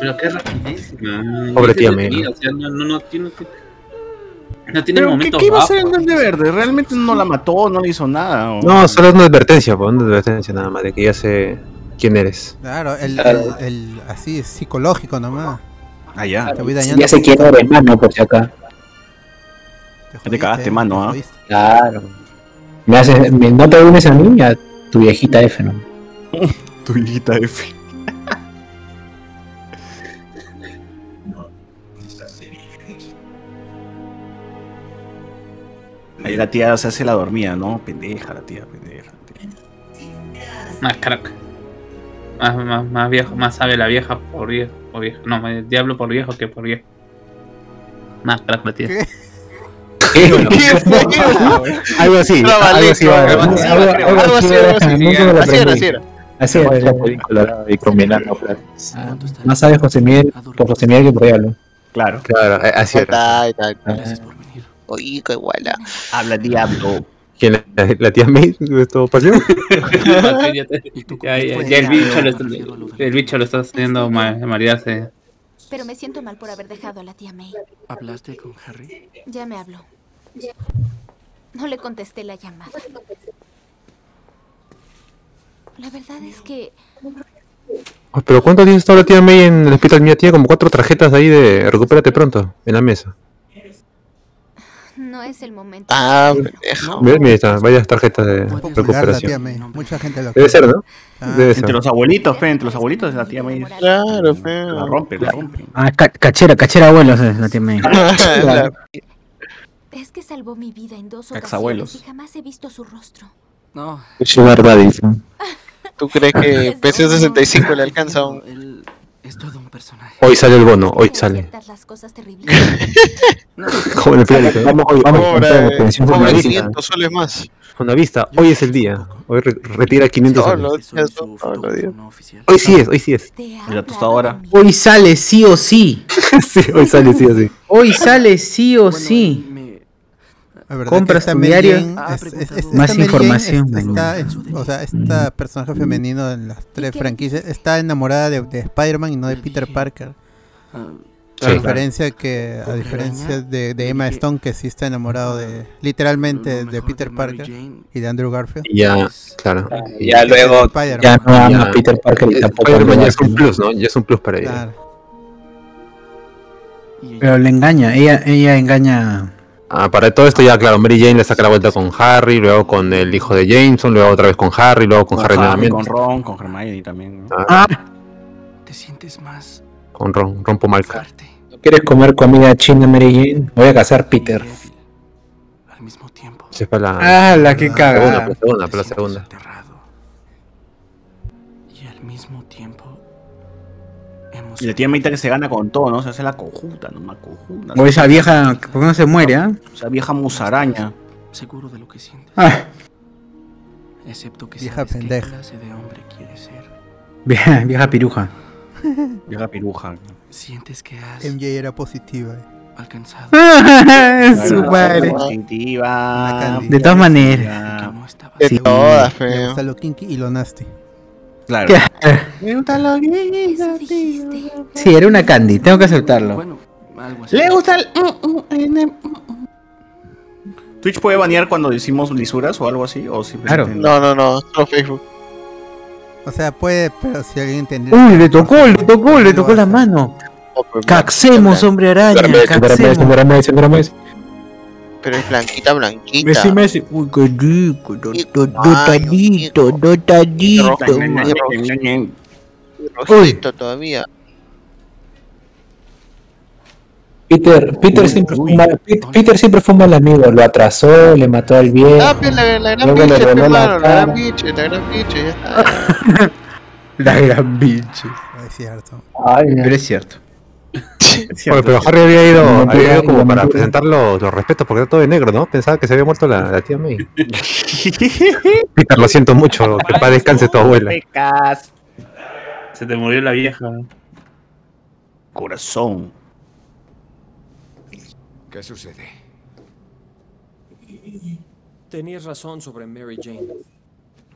Speaker 16: pero qué rapidísima.
Speaker 3: Pobre tía
Speaker 16: o sea, no, no, no tiene. No tiene
Speaker 4: Pero, ¿qué, qué iba a hacer el Duende Verde? Realmente no la mató, no le hizo nada. ¿o?
Speaker 3: No, solo es una advertencia, pues, una advertencia nada más, de que ya sé quién eres.
Speaker 2: Claro, el,
Speaker 21: Claro.
Speaker 2: el, el- así es psicológico nomás.
Speaker 4: Ah, ya.
Speaker 2: Te voy dañando.
Speaker 21: Ya sé quién eres, mano, por si acá.
Speaker 4: Ya te cagaste, mano, ¿ah?
Speaker 21: Claro. Me haces, me- no te unes a mí, a tu viejita F, ¿no?
Speaker 4: Tu hijita F. Ahí la tía se hace la dormida, ¿no? Pendeja la tía, pendeja.
Speaker 16: Más crack. Más, más, más viejo, más sabe la vieja por viejo. Por viejo. No, el diablo por viejo que por viejo. Más crack la tía.
Speaker 3: Algo así, algo así.
Speaker 14: Algo así, algo así, algo así, así era, así era.
Speaker 21: Así era.
Speaker 24: Y combinando.
Speaker 21: Ah, Más sabe José Miguel por José Miguel que por Diablo.
Speaker 4: Claro.
Speaker 3: Claro, eh, así era.
Speaker 14: Ahí está. Oye, qué iguala.
Speaker 4: Habla diablo.
Speaker 3: ¿Quién? La, la tía May? ¿Esto pasión?
Speaker 16: ya, ya, ya, ya el bicho lo está, el bicho lo está haciendo ma- marearse.
Speaker 15: Pero me siento mal por haber dejado a la tía May.
Speaker 6: ¿Hablaste con Harry?
Speaker 15: Ya me habló. No le contesté la llamada. La verdad es que
Speaker 3: Ay, Pero ¿cuánto días está la tía May en el hospital? Mía tía como cuatro tarjetas ahí de recupérate pronto en la mesa.
Speaker 15: No es el momento.
Speaker 14: Ah, pendejo.
Speaker 3: Mira, mira, está, varias tarjetas de recuperación.
Speaker 2: May. Mucha gente lo
Speaker 3: Debe ser, ¿no?
Speaker 2: Ah,
Speaker 3: Debe
Speaker 4: Entre
Speaker 3: ser.
Speaker 4: los abuelitos, fe, entre los abuelitos de la tía May.
Speaker 14: Claro, fe.
Speaker 4: La rompe, la rompe.
Speaker 21: Ah, ca- cachera, cachera abuelos es la tía May.
Speaker 14: La-
Speaker 15: Es que salvó mi vida en dos ocasiones y jamás he visto su rostro.
Speaker 6: No.
Speaker 24: Su barba dice.
Speaker 14: ¿Tú crees que PC65 le alcanza un...
Speaker 6: Es todo un personaje.
Speaker 3: Hoy sale el bono, hoy sale. Como en el periódico.
Speaker 21: Vamos, hoy, vamos vitalicia.
Speaker 14: 500 soles más.
Speaker 3: Con la vista, hoy es el día. Hoy re- retira 500
Speaker 14: Solo,
Speaker 3: soles. Hoy sí es, hoy sí es.
Speaker 4: Y la tostadora.
Speaker 1: Hoy sale sí o sí.
Speaker 3: sí, hoy sale, sí, así.
Speaker 1: Hoy sale sí o sí.
Speaker 2: La verdad
Speaker 1: Compras
Speaker 2: que esta
Speaker 1: tu
Speaker 2: Mary
Speaker 1: diario.
Speaker 2: Jane es- es- es-
Speaker 1: Más
Speaker 2: esta Jane
Speaker 1: información,
Speaker 2: está o sea, esta personaje femenino en las tres franquicias está enamorada de, de Spider-Man y no de Peter Parker.
Speaker 6: Ah,
Speaker 2: A diferencia que a diferencia de, de Emma Stone que sí está enamorado de literalmente de Peter Parker y de Andrew Garfield.
Speaker 3: Ya, claro.
Speaker 21: Ya luego, ya no ama a
Speaker 3: Ya.
Speaker 21: Peter Parker y
Speaker 3: Eh,
Speaker 21: tampoco a
Speaker 3: Spider-Man ya es un plus, ¿no? Ya es un plus para ella.
Speaker 2: Claro.
Speaker 21: Pero le engaña, ella, ella engaña.
Speaker 3: Ah, para todo esto ya, claro, Mary Jane le saca la vuelta con Harry, luego con el hijo de Jameson, luego otra vez con Harry, luego con,
Speaker 4: Con
Speaker 3: Harry
Speaker 4: Harry,
Speaker 3: nuevamente.
Speaker 4: con Ron, con Hermione también. ¿no?
Speaker 3: Ah,
Speaker 6: ¿Te sientes más
Speaker 3: con Ron, Rompo Malca.
Speaker 21: ¿Quieres comer comida china, Mary Jane? Voy a cazar Peter.
Speaker 6: al mismo tiempo?
Speaker 3: Es para la,
Speaker 1: Ah, la que
Speaker 3: segunda,
Speaker 1: caga.
Speaker 3: para la segunda, la segunda.
Speaker 6: Y
Speaker 4: la tía Meita que se gana con todo, ¿no? Se hace la conjunta, ¿no? Una conjunta.
Speaker 1: O esa vieja, ¿por qué no se muere, ah?
Speaker 4: Esa vieja musaraña.
Speaker 6: seguro de lo que sientes.
Speaker 1: Ah,
Speaker 6: Excepto que
Speaker 2: Vieja
Speaker 6: sabes qué
Speaker 2: pendeja.
Speaker 6: clase de hombre quieres ser.
Speaker 16: Vieja, vieja piruja.
Speaker 4: Vieja piruja.
Speaker 6: Sientes que has
Speaker 2: MJ era positiva. eh.
Speaker 6: alcanzado.
Speaker 16: Su madre.
Speaker 4: Positiva.
Speaker 16: De todas maneras.
Speaker 14: De todas, feo.
Speaker 2: gusta lo kinky y lo nasty.
Speaker 4: Claro. Me gusta lo
Speaker 1: Sí, era una candy, tengo que aceptarlo.
Speaker 6: Bueno, algo así.
Speaker 4: Le gusta el. Twitch puede banear cuando decimos lisuras o algo así, o simplemente.
Speaker 14: No, no, no, solo Facebook.
Speaker 2: O sea, puede, pero si alguien entendiera.
Speaker 1: Uy, le tocó, le tocó, le tocó la mano. Caxemos, hombre araña, caxemos.
Speaker 14: Pero es blanquita, blanquita.
Speaker 1: Messi, Messi. Uy, qué rico, do- do- dotadito, dotadito.
Speaker 14: Y rojito todavía.
Speaker 21: Peter, Peter siempre fue un mal, Pit- Peter siempre fue un mal amigo, lo atrasó, le mató al viejo.
Speaker 14: Ah, la, la gran biche, pe,
Speaker 21: la
Speaker 14: la gran biche, la gran biche, ya está.
Speaker 1: La gran biche.
Speaker 2: Es cierto.
Speaker 1: Pero es cierto.
Speaker 3: Oye, pero Harry había ido,
Speaker 21: No,
Speaker 3: había ido como para presentar los, los respetos porque era todo de negro, ¿no? Pensaba que se había muerto la, la tía May. Peter, lo siento mucho, que paz descanse tu abuela.
Speaker 16: Se te murió la vieja.
Speaker 4: Corazón.
Speaker 5: ¿Qué sucede?
Speaker 9: Tenías razón sobre Mary Jane.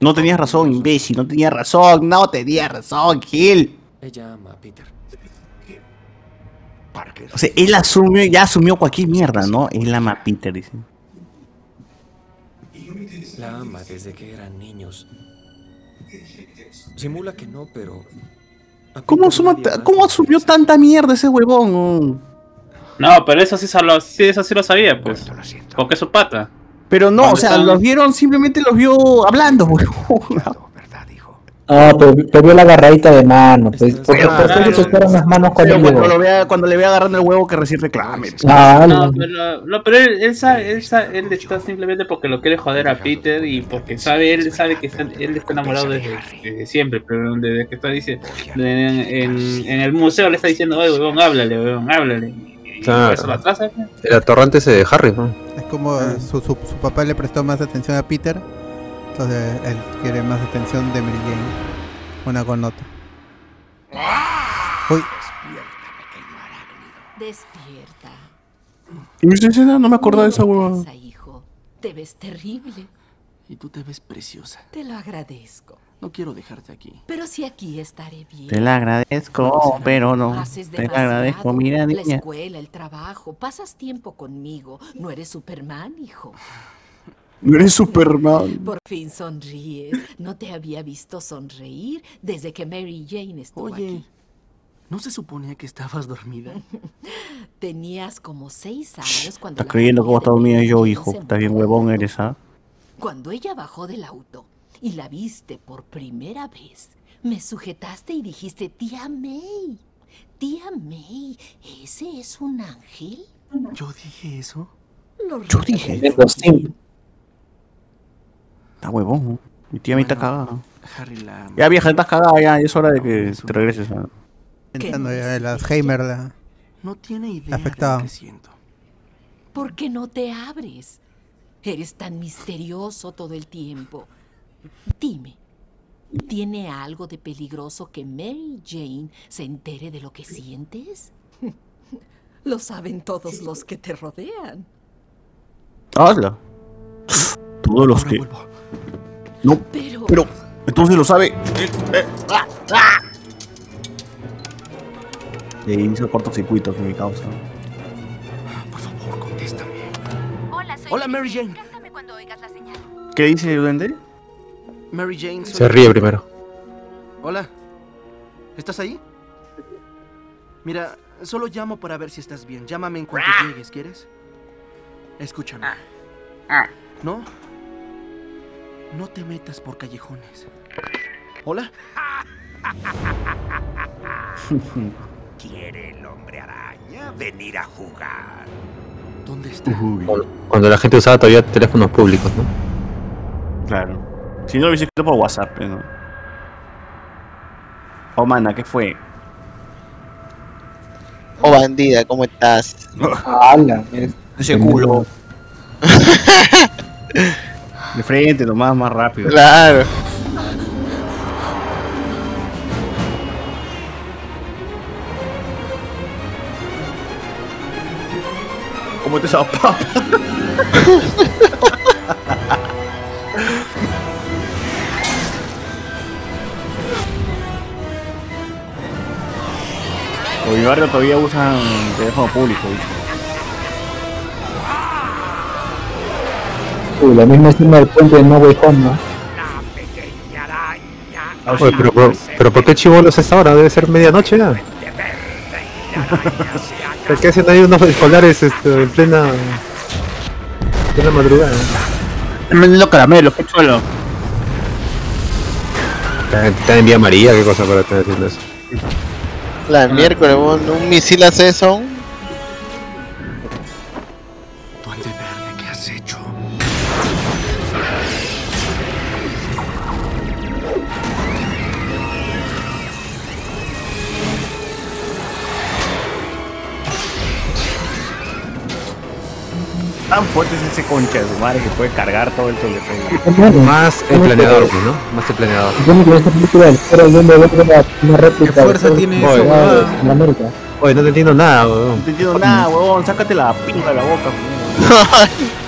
Speaker 4: No tenías razón, imbécil, no tenías razón, no tenías razón, Gil.
Speaker 9: Ella ama a Peter.
Speaker 4: O sea, él asumió, ya asumió cualquier mierda, ¿no? Él ama a Peter, dice.
Speaker 9: La ama desde que eran niños. Simula que no, pero...
Speaker 4: ¿Cómo, ¿Cómo asumió tanta mierda ese huevón?
Speaker 16: No, pero eso sí, solo, sí, eso sí lo sabía, pues. Porque es su pata.
Speaker 4: Pero no, o sea, los vieron, simplemente los vio hablando, huevón.
Speaker 21: Ah, pero, pero vio la agarradita de mano, pues, porque
Speaker 4: Claro.
Speaker 21: por qué le soltaron las manos cuando
Speaker 4: cuando,
Speaker 21: llegó?
Speaker 4: lo vea, cuando le vea agarrando el huevo que recién reclame.
Speaker 21: Ah,
Speaker 16: No,
Speaker 21: no.
Speaker 16: pero, no, pero él, él, sabe- él, sabe- él está simplemente porque lo quiere joder a Peter y porque sabe, él sabe que está, él está enamorado desde, desde siempre, pero desde que está diciendo, en, en, en el museo le está diciendo, oye, weón, háblale, weón, háblale. Y eso lo
Speaker 3: Claro.
Speaker 16: atrasa.
Speaker 3: El atorrante ese de Harry, ¿no?
Speaker 2: Es como su, su, su papá le prestó más atención a Peter, entonces él quiere más atención de Mary Jane. Una con otra. Uy,
Speaker 15: Despierta.
Speaker 4: Dice, no me acordaba de esa hueva.
Speaker 15: Hijo. Te ves terrible.
Speaker 6: Y tú te ves preciosa.
Speaker 15: Te lo agradezco.
Speaker 6: No quiero dejarte aquí.
Speaker 15: Pero si aquí estaré bien.
Speaker 4: Te la agradezco, pero no.
Speaker 15: Haces
Speaker 4: Te la
Speaker 15: demasiado.
Speaker 4: agradezco, mira,
Speaker 15: La
Speaker 4: niña.
Speaker 15: escuela, el trabajo. Pasas tiempo conmigo. No eres Superman, hijo.
Speaker 4: No eres Superman.
Speaker 15: Por fin sonríes. No te había visto sonreír desde que Mary Jane estuvo
Speaker 6: Oye,
Speaker 15: aquí.
Speaker 6: ¿no se suponía que estabas dormida?
Speaker 15: Tenías como seis años cuando
Speaker 4: Estás creyendo cómo está dormida yo, hijo.
Speaker 15: se
Speaker 4: Estás bien huevón eres, ¿ah?
Speaker 15: Cuando ella bajó del auto y la viste por primera vez, me sujetaste y dijiste, tía May, tía May, ¿ese es un ángel?
Speaker 6: ¿Yo dije eso?
Speaker 15: Lo
Speaker 4: Yo dije. Está huevón. ¿no? Mi tía me está cagada.
Speaker 6: Harry la...
Speaker 4: Ya vieja, estás cagada, ya, ya es hora de que te regreses. ¿ah?
Speaker 2: entrando ya el Alzheimer la
Speaker 6: No tiene idea
Speaker 2: afectado.
Speaker 6: de lo que siento.
Speaker 15: ¿Por qué no te abres? Eres tan misterioso todo el tiempo. Dime, ¿tiene algo de peligroso que Mary Jane se entere de lo que sientes? Lo saben todos los que te rodean.
Speaker 4: Hazla. Todos los que. No,
Speaker 15: Pero-
Speaker 4: pero. Entonces lo sabe. Eh, eh, ah, ah. Le hizo cortocircuito que mi causa.
Speaker 15: Hola, soy
Speaker 6: Hola, Mary Jane.
Speaker 15: Cántame cuando oigas la señal.
Speaker 4: ¿Qué dice el duende?
Speaker 6: Mary Jane. soy-
Speaker 3: Se ríe primero.
Speaker 6: Hola. ¿Estás ahí? Mira, solo llamo para ver si estás bien. Llámame en cuanto llegues, ¿quieres? Escúchame. ¿No? No te metas por callejones. ¿Hola?
Speaker 22: ¿Quiere el hombre araña venir a jugar?
Speaker 6: ¿Dónde está?
Speaker 3: Cuando, cuando la gente usaba todavía teléfonos públicos, ¿no?
Speaker 4: Claro. Si no lo hubiese escrito por WhatsApp, ¿no? Oh, mana, ¿qué fue?
Speaker 14: Oh, bandida, ¿cómo estás?
Speaker 21: ¡Hala!
Speaker 4: Ese culo. De frente, nomás, más rápido.
Speaker 14: Claro.
Speaker 4: ¿Cómo te papa? En mi barrio todavía usan teléfono público. ¿viste?
Speaker 21: Uy, la misma escena del puente de No Way Home, ¿no?
Speaker 3: Oye, pero, pero, pero ¿por qué chivolos es ahora? Debe ser medianoche ya. ¿Por qué hacen ahí unos escolares este, en plena, en plena madrugada?
Speaker 16: Están vendiendo caramelos, qué chulo.
Speaker 3: Está, está en vía María, qué cosa para estar haciendo eso.
Speaker 14: La miércoles, un misil hace eso.
Speaker 4: Tan fuerte es ese concha de su madre que puede cargar todo el teléfono.
Speaker 3: Más el planeador, pues, ¿no? Más el planeador.
Speaker 21: Esta película del una réplica.
Speaker 1: ¿Qué fuerza tiene eso?
Speaker 21: En América.
Speaker 3: Oye, no te entiendo nada,
Speaker 4: No
Speaker 3: weón.
Speaker 4: te entiendo nada, huevón. Sácate la pinga de la boca. huevón.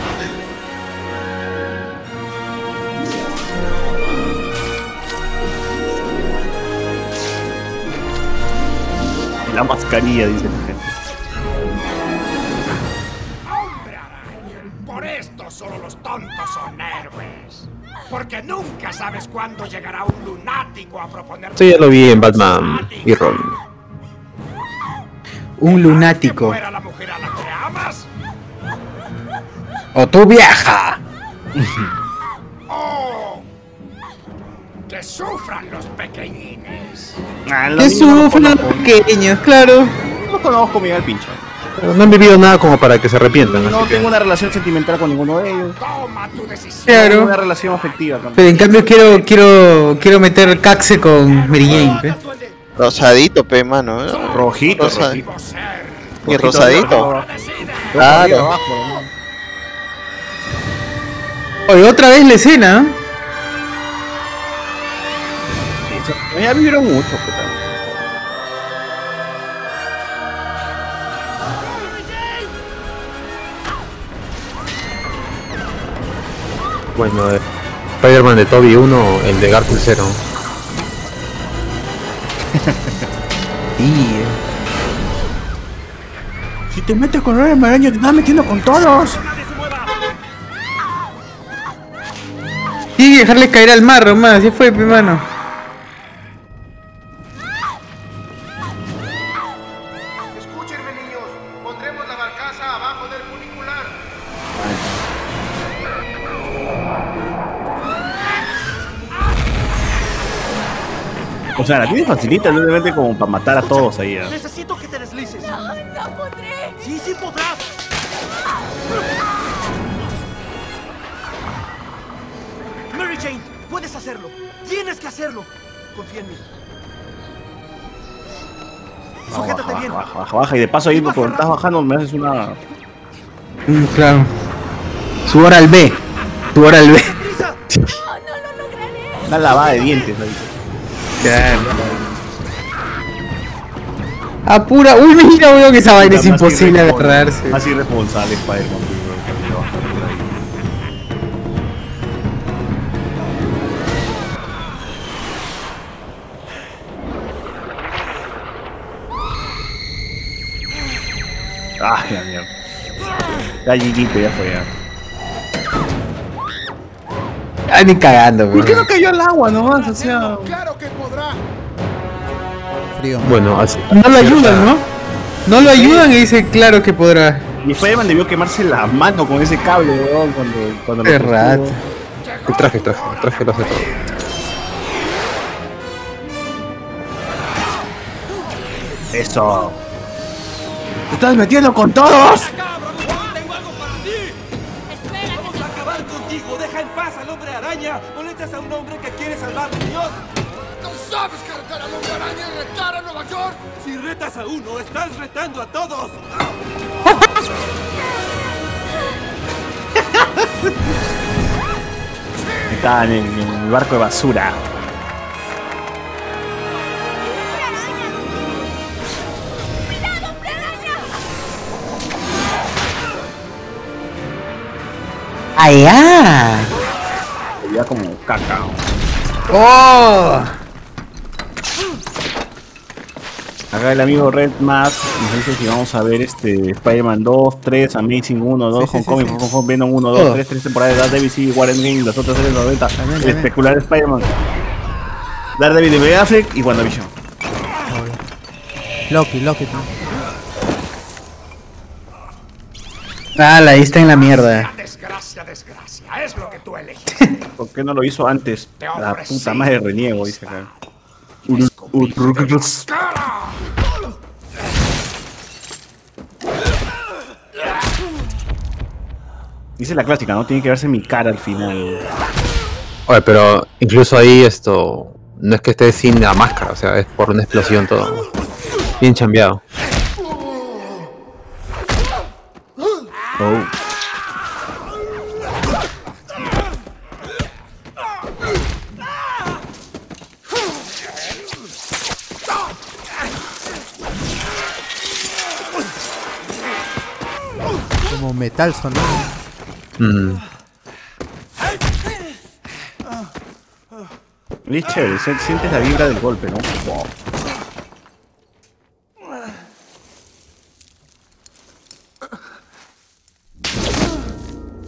Speaker 4: La mascarilla, dice la gente.
Speaker 22: Porque nunca sabes cuándo llegará un lunático a proponer.
Speaker 3: Esto ya lo vi en Batman y Robin.
Speaker 1: Un lunático.
Speaker 22: ¿Fuera la mujer a la que amas?
Speaker 1: O tú viaja.
Speaker 22: ¡Oh! Que sufran los pequeñines.
Speaker 4: Ah, lo
Speaker 1: Que sufren los pequeños, claro.
Speaker 4: No conozco a Miguel Pincho.
Speaker 3: Pero no han vivido nada como para que se arrepientan.
Speaker 4: No
Speaker 3: así que-
Speaker 4: tengo una relación sentimental con ninguno de ellos.
Speaker 22: Toma tu decisión.
Speaker 4: Tengo
Speaker 1: Claro.
Speaker 4: una relación afectiva.
Speaker 1: Pero en cambio quiero, quiero, quiero meter caxe con Mary Jane, ¿eh?
Speaker 14: Rosadito, pe, mano. ¿eh?
Speaker 4: Rojito,
Speaker 14: Rosa-
Speaker 4: rojito.
Speaker 14: Y rosadito. Claro.
Speaker 1: Oye, otra vez la escena. ¿eh?
Speaker 4: Ya vivieron mucho, puta.
Speaker 3: Bueno, eh, Spider-Man de Toby 1, el de Garfield 0.
Speaker 1: Sí.
Speaker 4: Si te metes con el araña, te estás metiendo con todos.
Speaker 1: Que dejarle caer al mar, nomás. Así fue, pe, mano.
Speaker 4: O sea, la tiene facilita, simplemente como para matar a todos ahí. ¿eh?
Speaker 23: Necesito que te deslices.
Speaker 15: No, no podré.
Speaker 23: Sí, sí podrás. Mary Jane, puedes hacerlo. Tienes que hacerlo. Confía en mí.
Speaker 4: Vamos,
Speaker 23: Sujétate
Speaker 4: baja,
Speaker 23: bien.
Speaker 4: baja, baja, baja. Y de paso ahí, cuando estás bajando, me haces una.
Speaker 1: Mm, claro. Su hora al B. Su hora al B.
Speaker 4: Una lavada de dientes ahí.
Speaker 1: Apura. Uy, mira, weón, que esa vaina es imposible
Speaker 4: irrespon-
Speaker 1: agarrarse.
Speaker 4: Más irresponsable Spider-Man. Ah, ya mierda. Ya GG, ya fue ya.
Speaker 1: Ay, ni cagando,
Speaker 4: ¿Por qué no cayó al agua nomás? O sea.
Speaker 17: Claro que podrá.
Speaker 2: Frío.
Speaker 3: Bueno, así.
Speaker 1: No lo ayudan, ¿no? No lo ayudan y dice, claro que podrá.
Speaker 4: Y Spider-Man debió quemarse la mano con ese cable, weón, cuando, cuando
Speaker 1: Qué
Speaker 4: lo
Speaker 1: rato.
Speaker 3: El traje, traje, el traje lo hace todo.
Speaker 4: Eso. ¡Te estás metiendo con todos!
Speaker 26: Al hombre araña! ¡Molestas a un hombre que quiere salvar a Dios!
Speaker 17: ¿No sabes que retar al hombre araña y retar a Nueva York?
Speaker 26: Si retas a uno, estás retando a todos.
Speaker 4: estaba en el, barco de basura.
Speaker 1: ¡Allá!
Speaker 4: Como caca.
Speaker 1: ¡Oh!
Speaker 4: Acá el amigo Red Mask nos dice que vamos a ver este Spider-Man 2, 3, Amazing 1, 2,
Speaker 2: Sí, sí,
Speaker 4: Homecoming,
Speaker 2: sí, sí.
Speaker 4: Home Venom 1, 2,
Speaker 2: Todo.
Speaker 4: 3, 3 temporadas de Daredevil, sí, Warren Game, las otras series 90, el
Speaker 2: también.
Speaker 4: especular Spider-Man, Daredevil de Ben Affleck y WandaVision.
Speaker 2: Loki, Loki. tío.
Speaker 1: Ah, la diste en la mierda.
Speaker 22: Desgracia, desgracia. Es lo que tú eliges.
Speaker 4: ¿Por qué no lo hizo antes? La puta madre reniego, dice acá. Dice la clásica, ¿no? Tiene que verse mi cara al final.
Speaker 3: Oye, pero incluso ahí esto no es que esté sin la máscara, o sea, es por una explosión todo. Bien chambeado.
Speaker 4: Oh.
Speaker 2: Como metal sonoro.
Speaker 3: Mm.
Speaker 4: Es chévere, se- sientes la vibra del golpe, ¿no? Wow.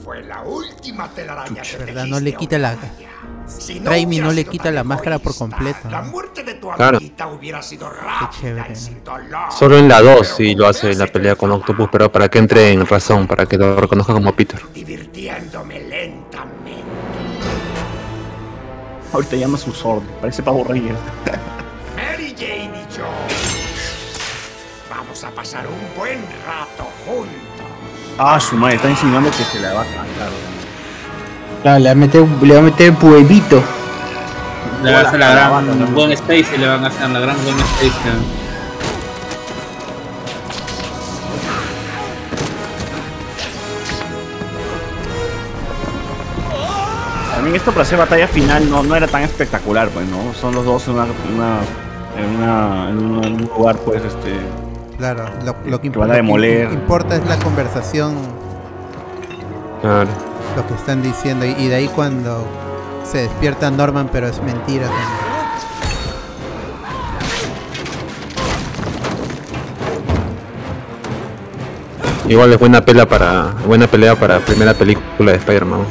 Speaker 22: Fue la última telaraña que
Speaker 2: ¿Verdad? No le quita la.
Speaker 22: Si no
Speaker 2: Raimi no le quita la máscara por completo.
Speaker 22: Tu
Speaker 3: Claro.
Speaker 22: amiguita hubiera sido rápida
Speaker 2: Qué chévere.
Speaker 22: y sin dolor.
Speaker 3: Solo en la 2 sí lo hace en la pelea con Octopus, pero para que entre en razón, para que lo reconozca como Peter.
Speaker 22: Divirtiéndome lentamente.
Speaker 4: Ahorita llama su sword, parece Pavo Reyes.
Speaker 22: Mary Jane y yo. Vamos a pasar un buen rato juntos.
Speaker 4: Ah, su madre, está insinuando que se la va a cantar.
Speaker 1: Claro, le va a meter, le va a meter huevito.
Speaker 16: Le van a hacer la gran buen Stacy, le van a hacer la gran buen Stacy.
Speaker 4: También esto para hacer batalla final no, no era tan espectacular, pues, ¿no? Son los dos en una, una- en, una- en un- en un lugar, pues, este...
Speaker 2: Claro, lo, lo que,
Speaker 4: Que van a
Speaker 2: lo que
Speaker 4: demoler.
Speaker 2: importa es la conversación,
Speaker 3: Claro.
Speaker 2: lo que están diciendo. Y, y de ahí cuando se despierta Norman, pero es mentira también.
Speaker 3: Igual es buena pelea para buena pelea para primera película de Spider-Man.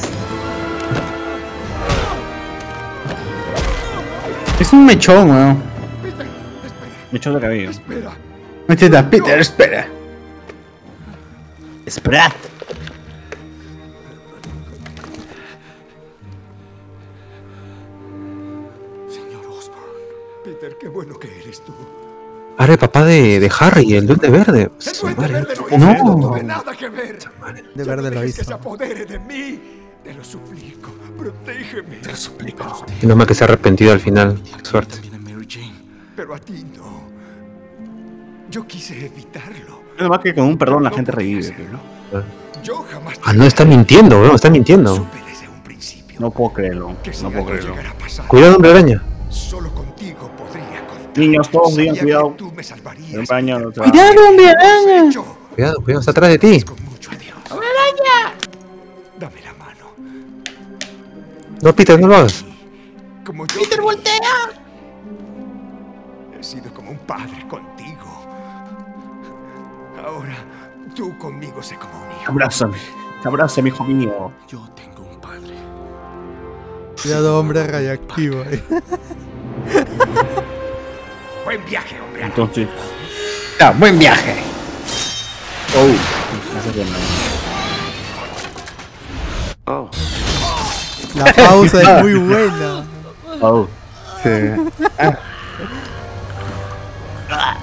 Speaker 1: Es un mechón, weón.
Speaker 4: Me echó de cabello.
Speaker 1: Este está Peter, espera.
Speaker 4: Sprat.
Speaker 5: Qué bueno que eres tú.
Speaker 3: Ahora el papá de, de Harry, el duende verde. Su madre.
Speaker 5: No
Speaker 3: No.
Speaker 5: tuve nada que ver.
Speaker 2: De verde lo
Speaker 5: dejes que
Speaker 2: hizo.
Speaker 5: se apodere de mí. Te lo suplico. Protégeme. Te lo suplico.
Speaker 3: Y no más que se ha arrepentido al final. Qué suerte.
Speaker 5: Pero a ti no. Yo quise evitarlo.
Speaker 4: Es más que con un perdón la gente revive, ¿no?
Speaker 5: Yo jamás
Speaker 3: Ah, no, está mintiendo, weón, está mintiendo.
Speaker 4: No puedo creerlo, no puedo creerlo.
Speaker 3: Cuidado, hombre araña.
Speaker 5: Solo contar.
Speaker 4: Niños, todos digan cuidado. El baño no.
Speaker 1: Cuidado, hombre araña.
Speaker 3: Cuidado, cuidado, está atrás de ti.
Speaker 25: ¡Araña!
Speaker 5: Dame la mano.
Speaker 3: No, Peter, no lo hagas.
Speaker 5: Como yo
Speaker 25: ¡Peter, voltea!
Speaker 5: he sido como un padre contigo. Ahora tú conmigo sé como un hijo.
Speaker 4: Abrázame, abrázame, hijo mío.
Speaker 2: Cuidado, hombre radiactivo. eh.
Speaker 22: Buen viaje, hombre.
Speaker 4: Entonces.
Speaker 1: Ah, buen viaje.
Speaker 4: Oh.
Speaker 14: Oh.
Speaker 2: La pausa es muy buena.
Speaker 4: Oh.
Speaker 1: Sí.
Speaker 4: Ah,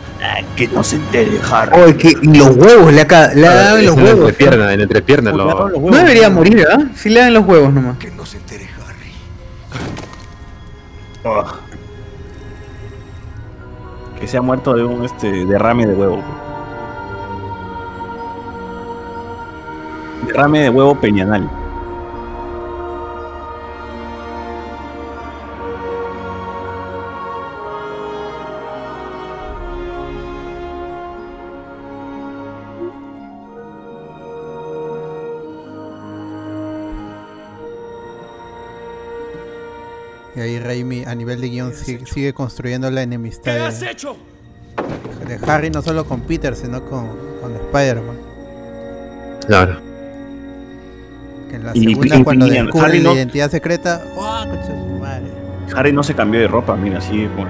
Speaker 4: que no se entere, Harry.
Speaker 1: Oh, que en los huevos, le ha, ca- le ha dado en los
Speaker 3: en
Speaker 1: huevos.
Speaker 3: entrepierna, en entrepierna lo.
Speaker 1: No debería morir, ¿ah? Si le dan los huevos nomás.
Speaker 5: Que no se entere Harry.
Speaker 4: Oh. Que se ha muerto de un este derrame de huevo. Derrame de huevo peñanal.
Speaker 2: Raimi a nivel de guion sigue, sigue construyendo la enemistad
Speaker 26: ¿Qué has
Speaker 2: de,
Speaker 26: hecho?
Speaker 2: de Harry no solo con Peter, sino con, con Spider-Man.
Speaker 3: Claro.
Speaker 2: Que en la
Speaker 4: Y-
Speaker 2: segunda
Speaker 4: y-
Speaker 2: cuando
Speaker 4: y-
Speaker 2: descubre la
Speaker 4: no-
Speaker 2: identidad secreta, ¡oh, madre!
Speaker 4: Harry no se cambió de ropa, mira, así con...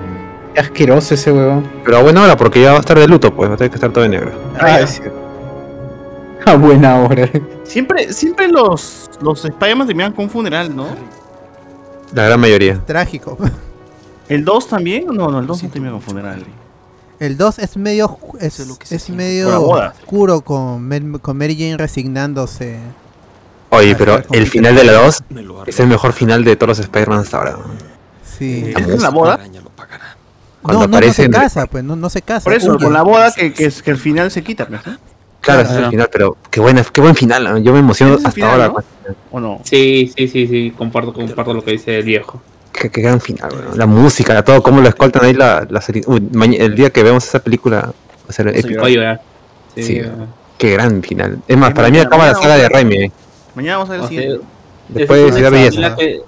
Speaker 1: Qué asqueroso ese huevón.
Speaker 3: Pero a buena hora, porque ya va a estar de luto, pues va a tener que estar todo de negro.
Speaker 1: Ah, A buena hora.
Speaker 4: Siempre, siempre los, los Spider-Man terminan con un funeral, ¿no?
Speaker 3: La gran mayoría.
Speaker 2: Trágico.
Speaker 4: ¿El 2 también? No, no, el 2 no termina con funeral.
Speaker 2: El 2 es medio es, es medio oscuro con, con Mary Jane resignándose.
Speaker 3: Oye, pero el final de la 2 es el mejor final de todos los Spider-Man hasta ahora.
Speaker 2: Sí.
Speaker 3: ¿Es en la boda? Cuando
Speaker 2: no, no, no se casa, pues no, no se casa.
Speaker 4: Por eso,
Speaker 2: huye.
Speaker 4: con la boda que, que, es- que al final se quita, pues, ¿no?
Speaker 3: Claro, ese es el final, pero qué, buena, qué buen final. ¿no? Yo me emociono hasta
Speaker 4: final,
Speaker 3: ahora.
Speaker 4: ¿no? ¿O no?
Speaker 16: Sí, sí, sí, sí, comparto, comparto lo que dice el viejo.
Speaker 3: Qué, qué gran final, weón. La música, todo, cómo lo escoltan ahí la, la serie. Uy, el día que vemos esa película va a ser épico.
Speaker 16: Va a llorar. Sí,
Speaker 3: Sí, qué gran final. Es más, para mí
Speaker 4: mañana-
Speaker 3: acaba la saga de Raimi. eh.
Speaker 4: Mañana vamos a ver el
Speaker 16: O sea,
Speaker 4: siguiente.
Speaker 3: Después
Speaker 16: es
Speaker 3: de
Speaker 16: una
Speaker 3: Ciudad Belleza.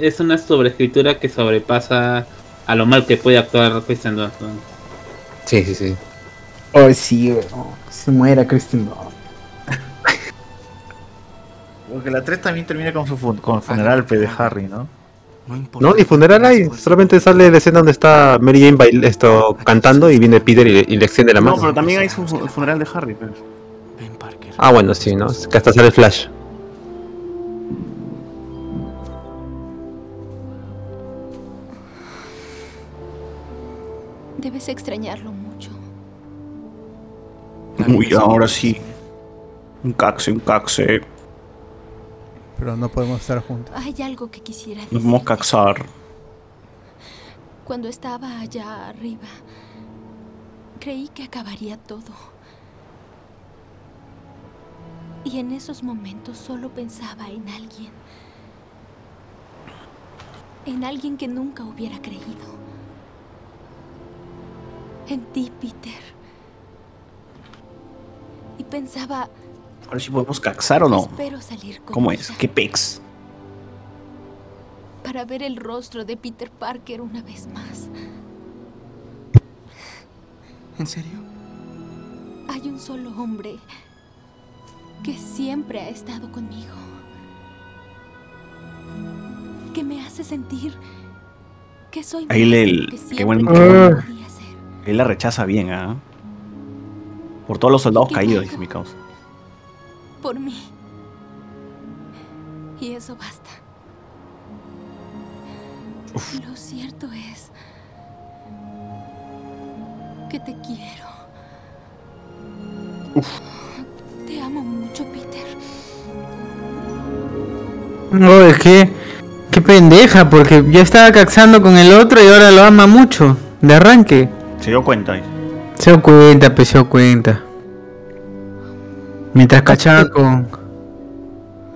Speaker 16: Es una sobreescritura que sobrepasa a lo mal que puede actuar Christian Dunst. ¿no?
Speaker 3: Sí, sí, sí.
Speaker 1: Oh, sí. Se muera Kristen Bell.
Speaker 4: Porque la 3 también termina con su fu- con el funeral pe, de Harry, ¿no?
Speaker 3: No, ni funeral hay. Solamente sale la escena donde está Mary Jane bail- esto, cantando y viene Peter y, y le extiende la
Speaker 4: No,
Speaker 3: mano.
Speaker 4: pero también hay su el funeral de Harry, pues.
Speaker 3: Ah, bueno, sí, ¿no? Es Que hasta sale Flash.
Speaker 15: Debes extrañarlo.
Speaker 4: Uy, ahora sí. Un caxe, un caxe.
Speaker 2: Pero no podemos estar juntos.
Speaker 15: Hay algo que quisiera
Speaker 4: Nos
Speaker 15: decir.
Speaker 4: vamos a caxar.
Speaker 15: Cuando estaba allá arriba, creí que acabaría todo. Y en esos momentos solo pensaba en alguien. En alguien que nunca hubiera creído. En ti, Peter. Y pensaba,
Speaker 4: Ahora sí podemos caxar o no.
Speaker 15: espero salir con
Speaker 4: ¿Cómo
Speaker 15: ella
Speaker 4: es? ¿Qué pex?
Speaker 15: para ver el rostro de Peter Parker una vez más.
Speaker 6: ¿En serio?
Speaker 15: Hay un solo hombre que siempre ha estado conmigo. Que me hace sentir que soy
Speaker 4: Ahí le.
Speaker 15: que
Speaker 4: Qué buen. Él la rechaza bien, ¿ah? Por todos los soldados caídos, dice mi causa.
Speaker 15: Por mí. Y eso basta. Lo cierto es que te quiero. Te amo mucho, Peter.
Speaker 1: No, es que. Qué pendeja, porque ya estaba caxando con el otro y ahora lo ama mucho. De arranque.
Speaker 4: Se dio cuenta.
Speaker 1: Se dio cuenta, pues se dio cuenta. Mientras cachaba con.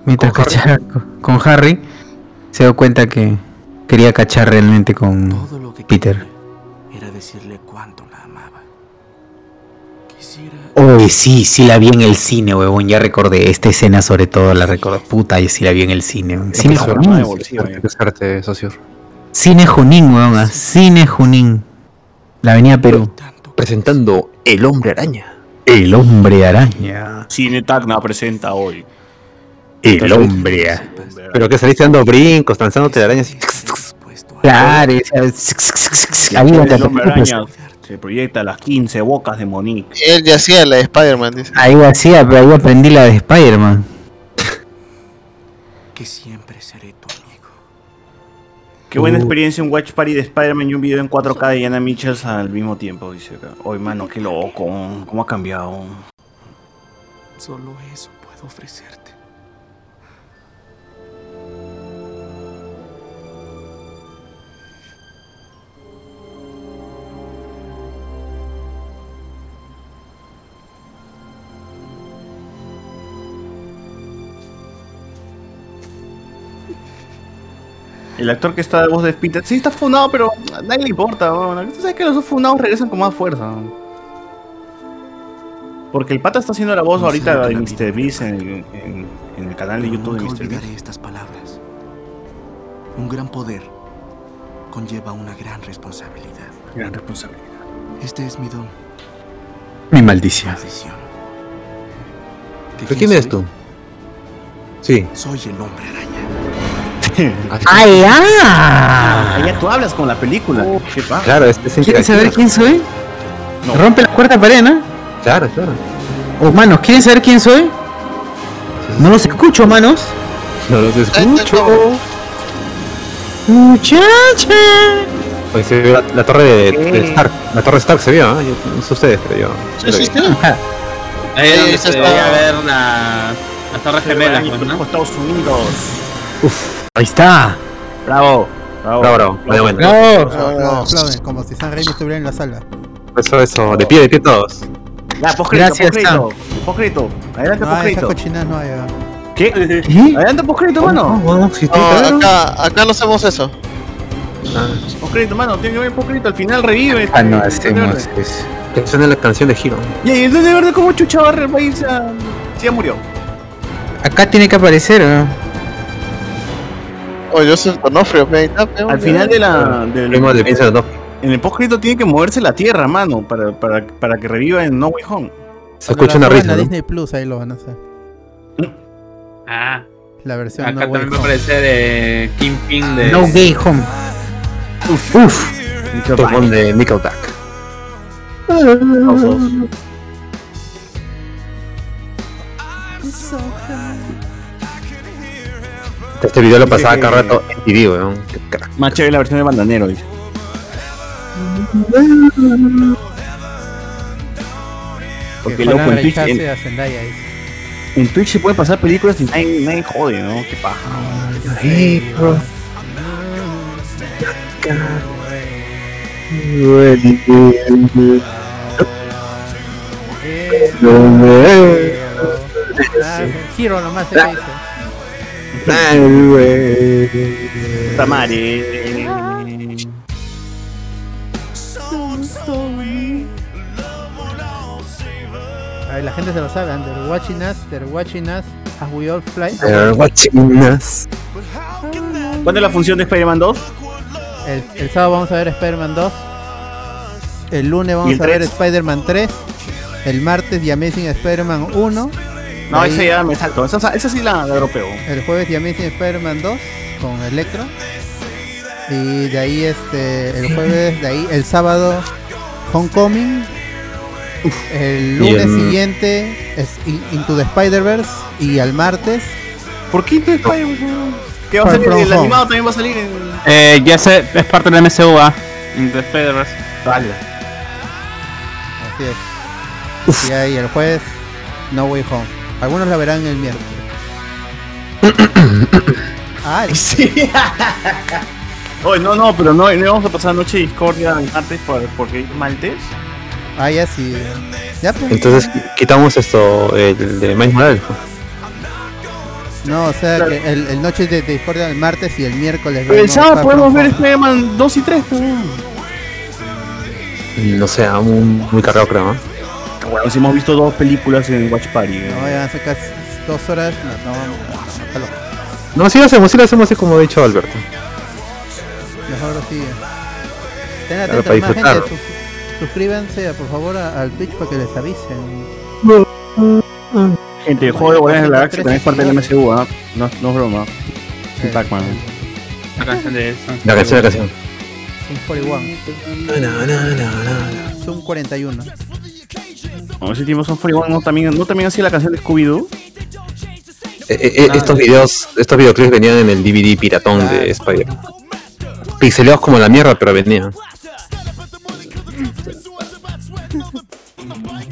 Speaker 1: Mientras
Speaker 3: ¿Con Harry?
Speaker 1: cachaba con, con Harry, se dio cuenta que quería cachar realmente con Peter.
Speaker 6: Era decirle cuánto la amaba. Quisiera...
Speaker 1: Oye, sí, sí la vi en el cine, huevón. Ya recordé esta escena, sobre todo la recordé. Puta, y sí la vi en el cine. Cine Junín.
Speaker 3: eh. Qué suerte, socio.
Speaker 1: Cine Junín, huevón. ah, Cine Junín. La Avenida Perú.
Speaker 3: Presentando El Hombre Araña.
Speaker 1: El Hombre Araña.
Speaker 4: Cine Tacna presenta hoy.
Speaker 1: El Hombre Araña.
Speaker 3: Pero que saliste dando brincos, lanzándote la araña así.
Speaker 1: Claro,
Speaker 4: El hombre araña se proyecta las 15 bocas de Monique.
Speaker 14: Él ya hacía la de Spider-Man.
Speaker 1: Ahí hacía, pero ahí aprendí la de Spider-Man.
Speaker 6: Que siempre.
Speaker 4: Qué buena
Speaker 1: Uh.
Speaker 4: experiencia un watch party de Spider-Man y un video en 4K de Diana Mitchells al mismo tiempo, dice acá. Oye, mano, qué loco. ¿Cómo ha cambiado?
Speaker 6: Solo eso puedo ofrecerte.
Speaker 4: El actor que está de voz de Peter, sí está funado, pero a nadie le importa. Tú sabes que los funados regresan con más fuerza. Porque el pata está haciendo la voz
Speaker 6: No
Speaker 4: ahorita de Mr. Beast en, en- en el canal de YouTube de Mr. Beast.
Speaker 6: olvidaré estas palabras. Un gran poder conlleva una gran responsabilidad.
Speaker 4: Gran responsabilidad.
Speaker 6: Este es mi don.
Speaker 3: Mi maldición.
Speaker 6: Maldición.
Speaker 3: ¿Pero quién eres tú? Sí.
Speaker 6: Soy el hombre araña.
Speaker 1: ¡Ay,
Speaker 4: Ah, ya tú hablas con la película. ¿Qué pasa?
Speaker 3: Claro, este es
Speaker 1: ¿Quieren saber quién soy?
Speaker 4: No.
Speaker 1: Rompe la cuarta pared, ¿no?
Speaker 3: Claro, claro.
Speaker 1: Oh, manos, ¿quieren saber quién soy? No los escucho, manos.
Speaker 3: No los escucho.
Speaker 1: Muchacha.
Speaker 3: Pues se ve la, la torre de, de Stark. La torre Stark se vio, ¿no? Yo- no sé ustedes, pero yo.
Speaker 24: Sí.
Speaker 16: Ahí es donde se debería ver la, las torres gemelas, pues, ¿no?
Speaker 4: Estados Unidos.
Speaker 1: Ahí está.
Speaker 4: Bravo. Bravo.
Speaker 3: Bravo, bravo.
Speaker 1: Bravo.
Speaker 2: Aplauden, aplauden, como si San Raimi estuviera en la sala.
Speaker 3: Eso, eso. De pie, de pie todos.
Speaker 4: Ya, poscrito,
Speaker 1: Gracias,
Speaker 4: poscrito. Poscrito. Adelante,
Speaker 2: No, cochina no hay. ah.
Speaker 4: ¿Qué? Adelante, poscrito, mano.
Speaker 3: No, claro.
Speaker 24: acá, acá no hacemos eso.
Speaker 4: Poscrito, mano. Tiene que ver poscrito. Al final revive.
Speaker 1: Ah, no,
Speaker 4: este,
Speaker 1: hacemos eso.
Speaker 3: Que suena la canción de Hero.
Speaker 4: Y ahí, entonces, de verdad, ¿cómo chucha va a Si ya murió.
Speaker 1: Acá tiene que aparecer, ¿no?
Speaker 24: Oh, yo soy Donofrio, pe,
Speaker 4: Al final de la. del-
Speaker 3: de
Speaker 4: en el poscrito tiene que moverse la tierra, mano. Para, para, para que reviva en No Way Home.
Speaker 3: Se escucha una
Speaker 2: la
Speaker 3: risa,
Speaker 2: a
Speaker 3: ¿no?
Speaker 2: Disney Plus ahí lo van a hacer.
Speaker 16: Ah,
Speaker 2: La versión
Speaker 16: acá
Speaker 2: no way
Speaker 16: también va a
Speaker 2: home.
Speaker 16: aparecer eh, Kingpin de.
Speaker 1: No Gay Home. Uf, uf.
Speaker 3: Temón de Nickelback. Este video lo pasaba cada rato en TV, weón.
Speaker 4: Más chévere la versión de bandanero, dice. Porque
Speaker 2: Que
Speaker 4: loco, en Twitch, en, en Twitch se pueden pasar películas y nadie, nadie jode, ¿no? Qué paja.
Speaker 3: Hey, bro.
Speaker 2: Ah, Hero nomás se dice.
Speaker 4: Puta madre.
Speaker 2: A ver, la gente se lo sabe. They're watching us, they're watching us as we all fly.
Speaker 3: They're watching us.
Speaker 4: ¿Cuándo es la función de Spider-Man 2?
Speaker 2: El, el sábado vamos a ver Spider-Man 2. El lunes
Speaker 4: ¿Y
Speaker 2: vamos
Speaker 4: el
Speaker 2: a ver
Speaker 4: 3?
Speaker 2: Spider-Man 3. El martes The Amazing Spider-Man 1.
Speaker 4: No,
Speaker 2: Ahí-
Speaker 4: esa ya me salto. Esa, esa sí la, la europeo.
Speaker 2: El jueves The Amazing Spider-Man 2 con Electro. Y de ahí este el jueves, de ahí el sábado Homecoming. El
Speaker 3: Y
Speaker 2: lunes
Speaker 3: el-
Speaker 2: siguiente es In- Into the Spider-Verse y al martes
Speaker 4: ¿Por qué Into the Spider-Man? ¿Qué va a salir? El
Speaker 2: Home.
Speaker 4: animado también va a salir en.
Speaker 16: Eh, ya sé, es parte del MCU, ah. In the Spider-Verse.
Speaker 4: Dale.
Speaker 2: Así es. Y ahí el jueves No Way Home. Algunos la verán el miércoles. ah, el-
Speaker 4: Sí. Oye, no, no, pero no, no vamos a pasar noche de discordia el martes por, porque es martes.
Speaker 2: ah, ya sí. Ya pues.
Speaker 3: Entonces qui- quitamos esto, el de Miles Morales. pues.
Speaker 2: No, o sea que el, el noche de, de discordia el martes y el miércoles.
Speaker 4: Pero el sábado podemos ver. Spider-Man 2 y 3.
Speaker 3: No sé, muy, muy cargado creo, ¿no?
Speaker 4: Bueno, si hemos visto dos películas en Watch Party. ¿no?
Speaker 2: No, ya hace casi dos horas. No, no, no, no.
Speaker 3: No, sí lo hacemos, sí lo hacemos así como ha dicho Alberto.
Speaker 2: Mejor así. Estén
Speaker 3: Claro,
Speaker 2: atentos, más
Speaker 3: disfrutar.
Speaker 2: gente. sus- suscríbanse por favor a- al Twitch para que les avisen.
Speaker 4: Gente, el juego de Guardianes de la Galaxia también es parte del MCU, ¿ah? no, no es broma. Sin Pac-Man.
Speaker 16: La canción de eso.
Speaker 3: La canción, la canción.
Speaker 2: Zoom 41. Zoom 41.
Speaker 4: No, ese tiempo son 41, ¿no también, no también hacía la canción de Scooby-Doo?
Speaker 3: Eh, eh, eh, estos videos, estos videoclips venían en el DVD piratón de Spider. Pixeleados como la mierda, pero venían.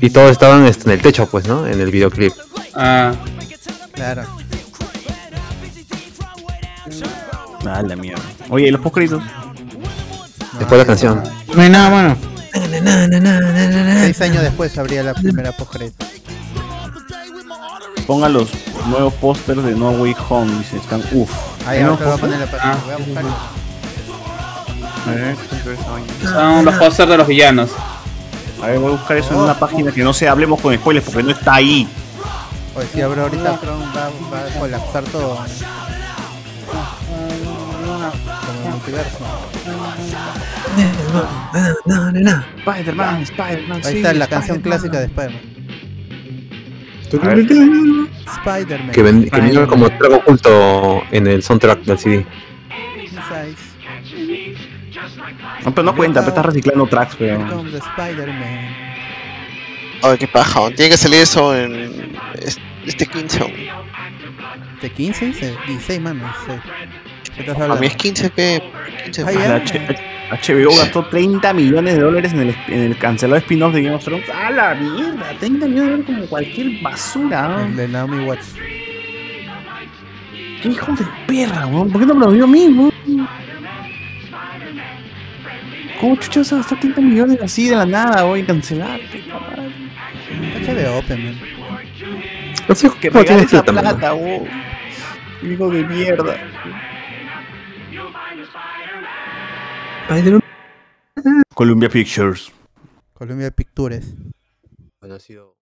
Speaker 3: Y todos estaban este, en el techo, pues, ¿no? En el videoclip.
Speaker 16: Ah,
Speaker 2: Claro.
Speaker 4: Ah, la mierda. Oye, ¿y los postcritos?
Speaker 3: Después la canción.
Speaker 1: No hay nada, mano.
Speaker 2: Seis años después habría la primera postcrédito.
Speaker 4: Pongan los nuevos pósters de No Way Home, dice, están uff.
Speaker 2: Ahí ahora voy a poner la. Voy a buscarlo.
Speaker 4: A ver,
Speaker 16: son los pósters de los villanos.
Speaker 4: A ver, voy a buscar eso en una página que no se hablemos con spoilers porque no está ahí.
Speaker 2: Pues si abro ahorita va, a colapsar todo. Como multiverso.
Speaker 4: Spider-Man, Spider-Man.
Speaker 2: Ahí
Speaker 4: sí,
Speaker 2: está la canción clásica de Spider-Man. Spider-Man.
Speaker 3: Que, ven- que venía como trago oculto en el soundtrack del CD.
Speaker 4: No, pero no cuenta, pero estás reciclando tracks, pero.
Speaker 2: Spider-Man.
Speaker 14: Ay, qué paja. Tiene que salir eso en es- este 15. aún.
Speaker 2: ¿De 15? Dice 16, mano. 16. ¿Qué estás
Speaker 14: A mí es 15, pe. 15
Speaker 2: Ah,
Speaker 14: pe.
Speaker 2: ya.
Speaker 4: H- HBO gastó 30 millones de dólares en el, en el cancelado spin-off de Game of Thrones. ¡A la mierda! 30 millones de dólares como cualquier basura.
Speaker 2: El de Naomi Watts.
Speaker 4: ¡Qué hijo de perra, weón! ¿Por qué no me lo dio a mí, weón? ¿Cómo chucha vas a gastar 30 millones así de la nada, voy a cancelar?
Speaker 2: HBO Open, man.
Speaker 4: Que
Speaker 3: tienes
Speaker 4: esa
Speaker 3: plata, mano.
Speaker 4: plata, weón. Hijo de mierda. Columbia Pictures.
Speaker 2: Columbia Pictures.
Speaker 3: Sido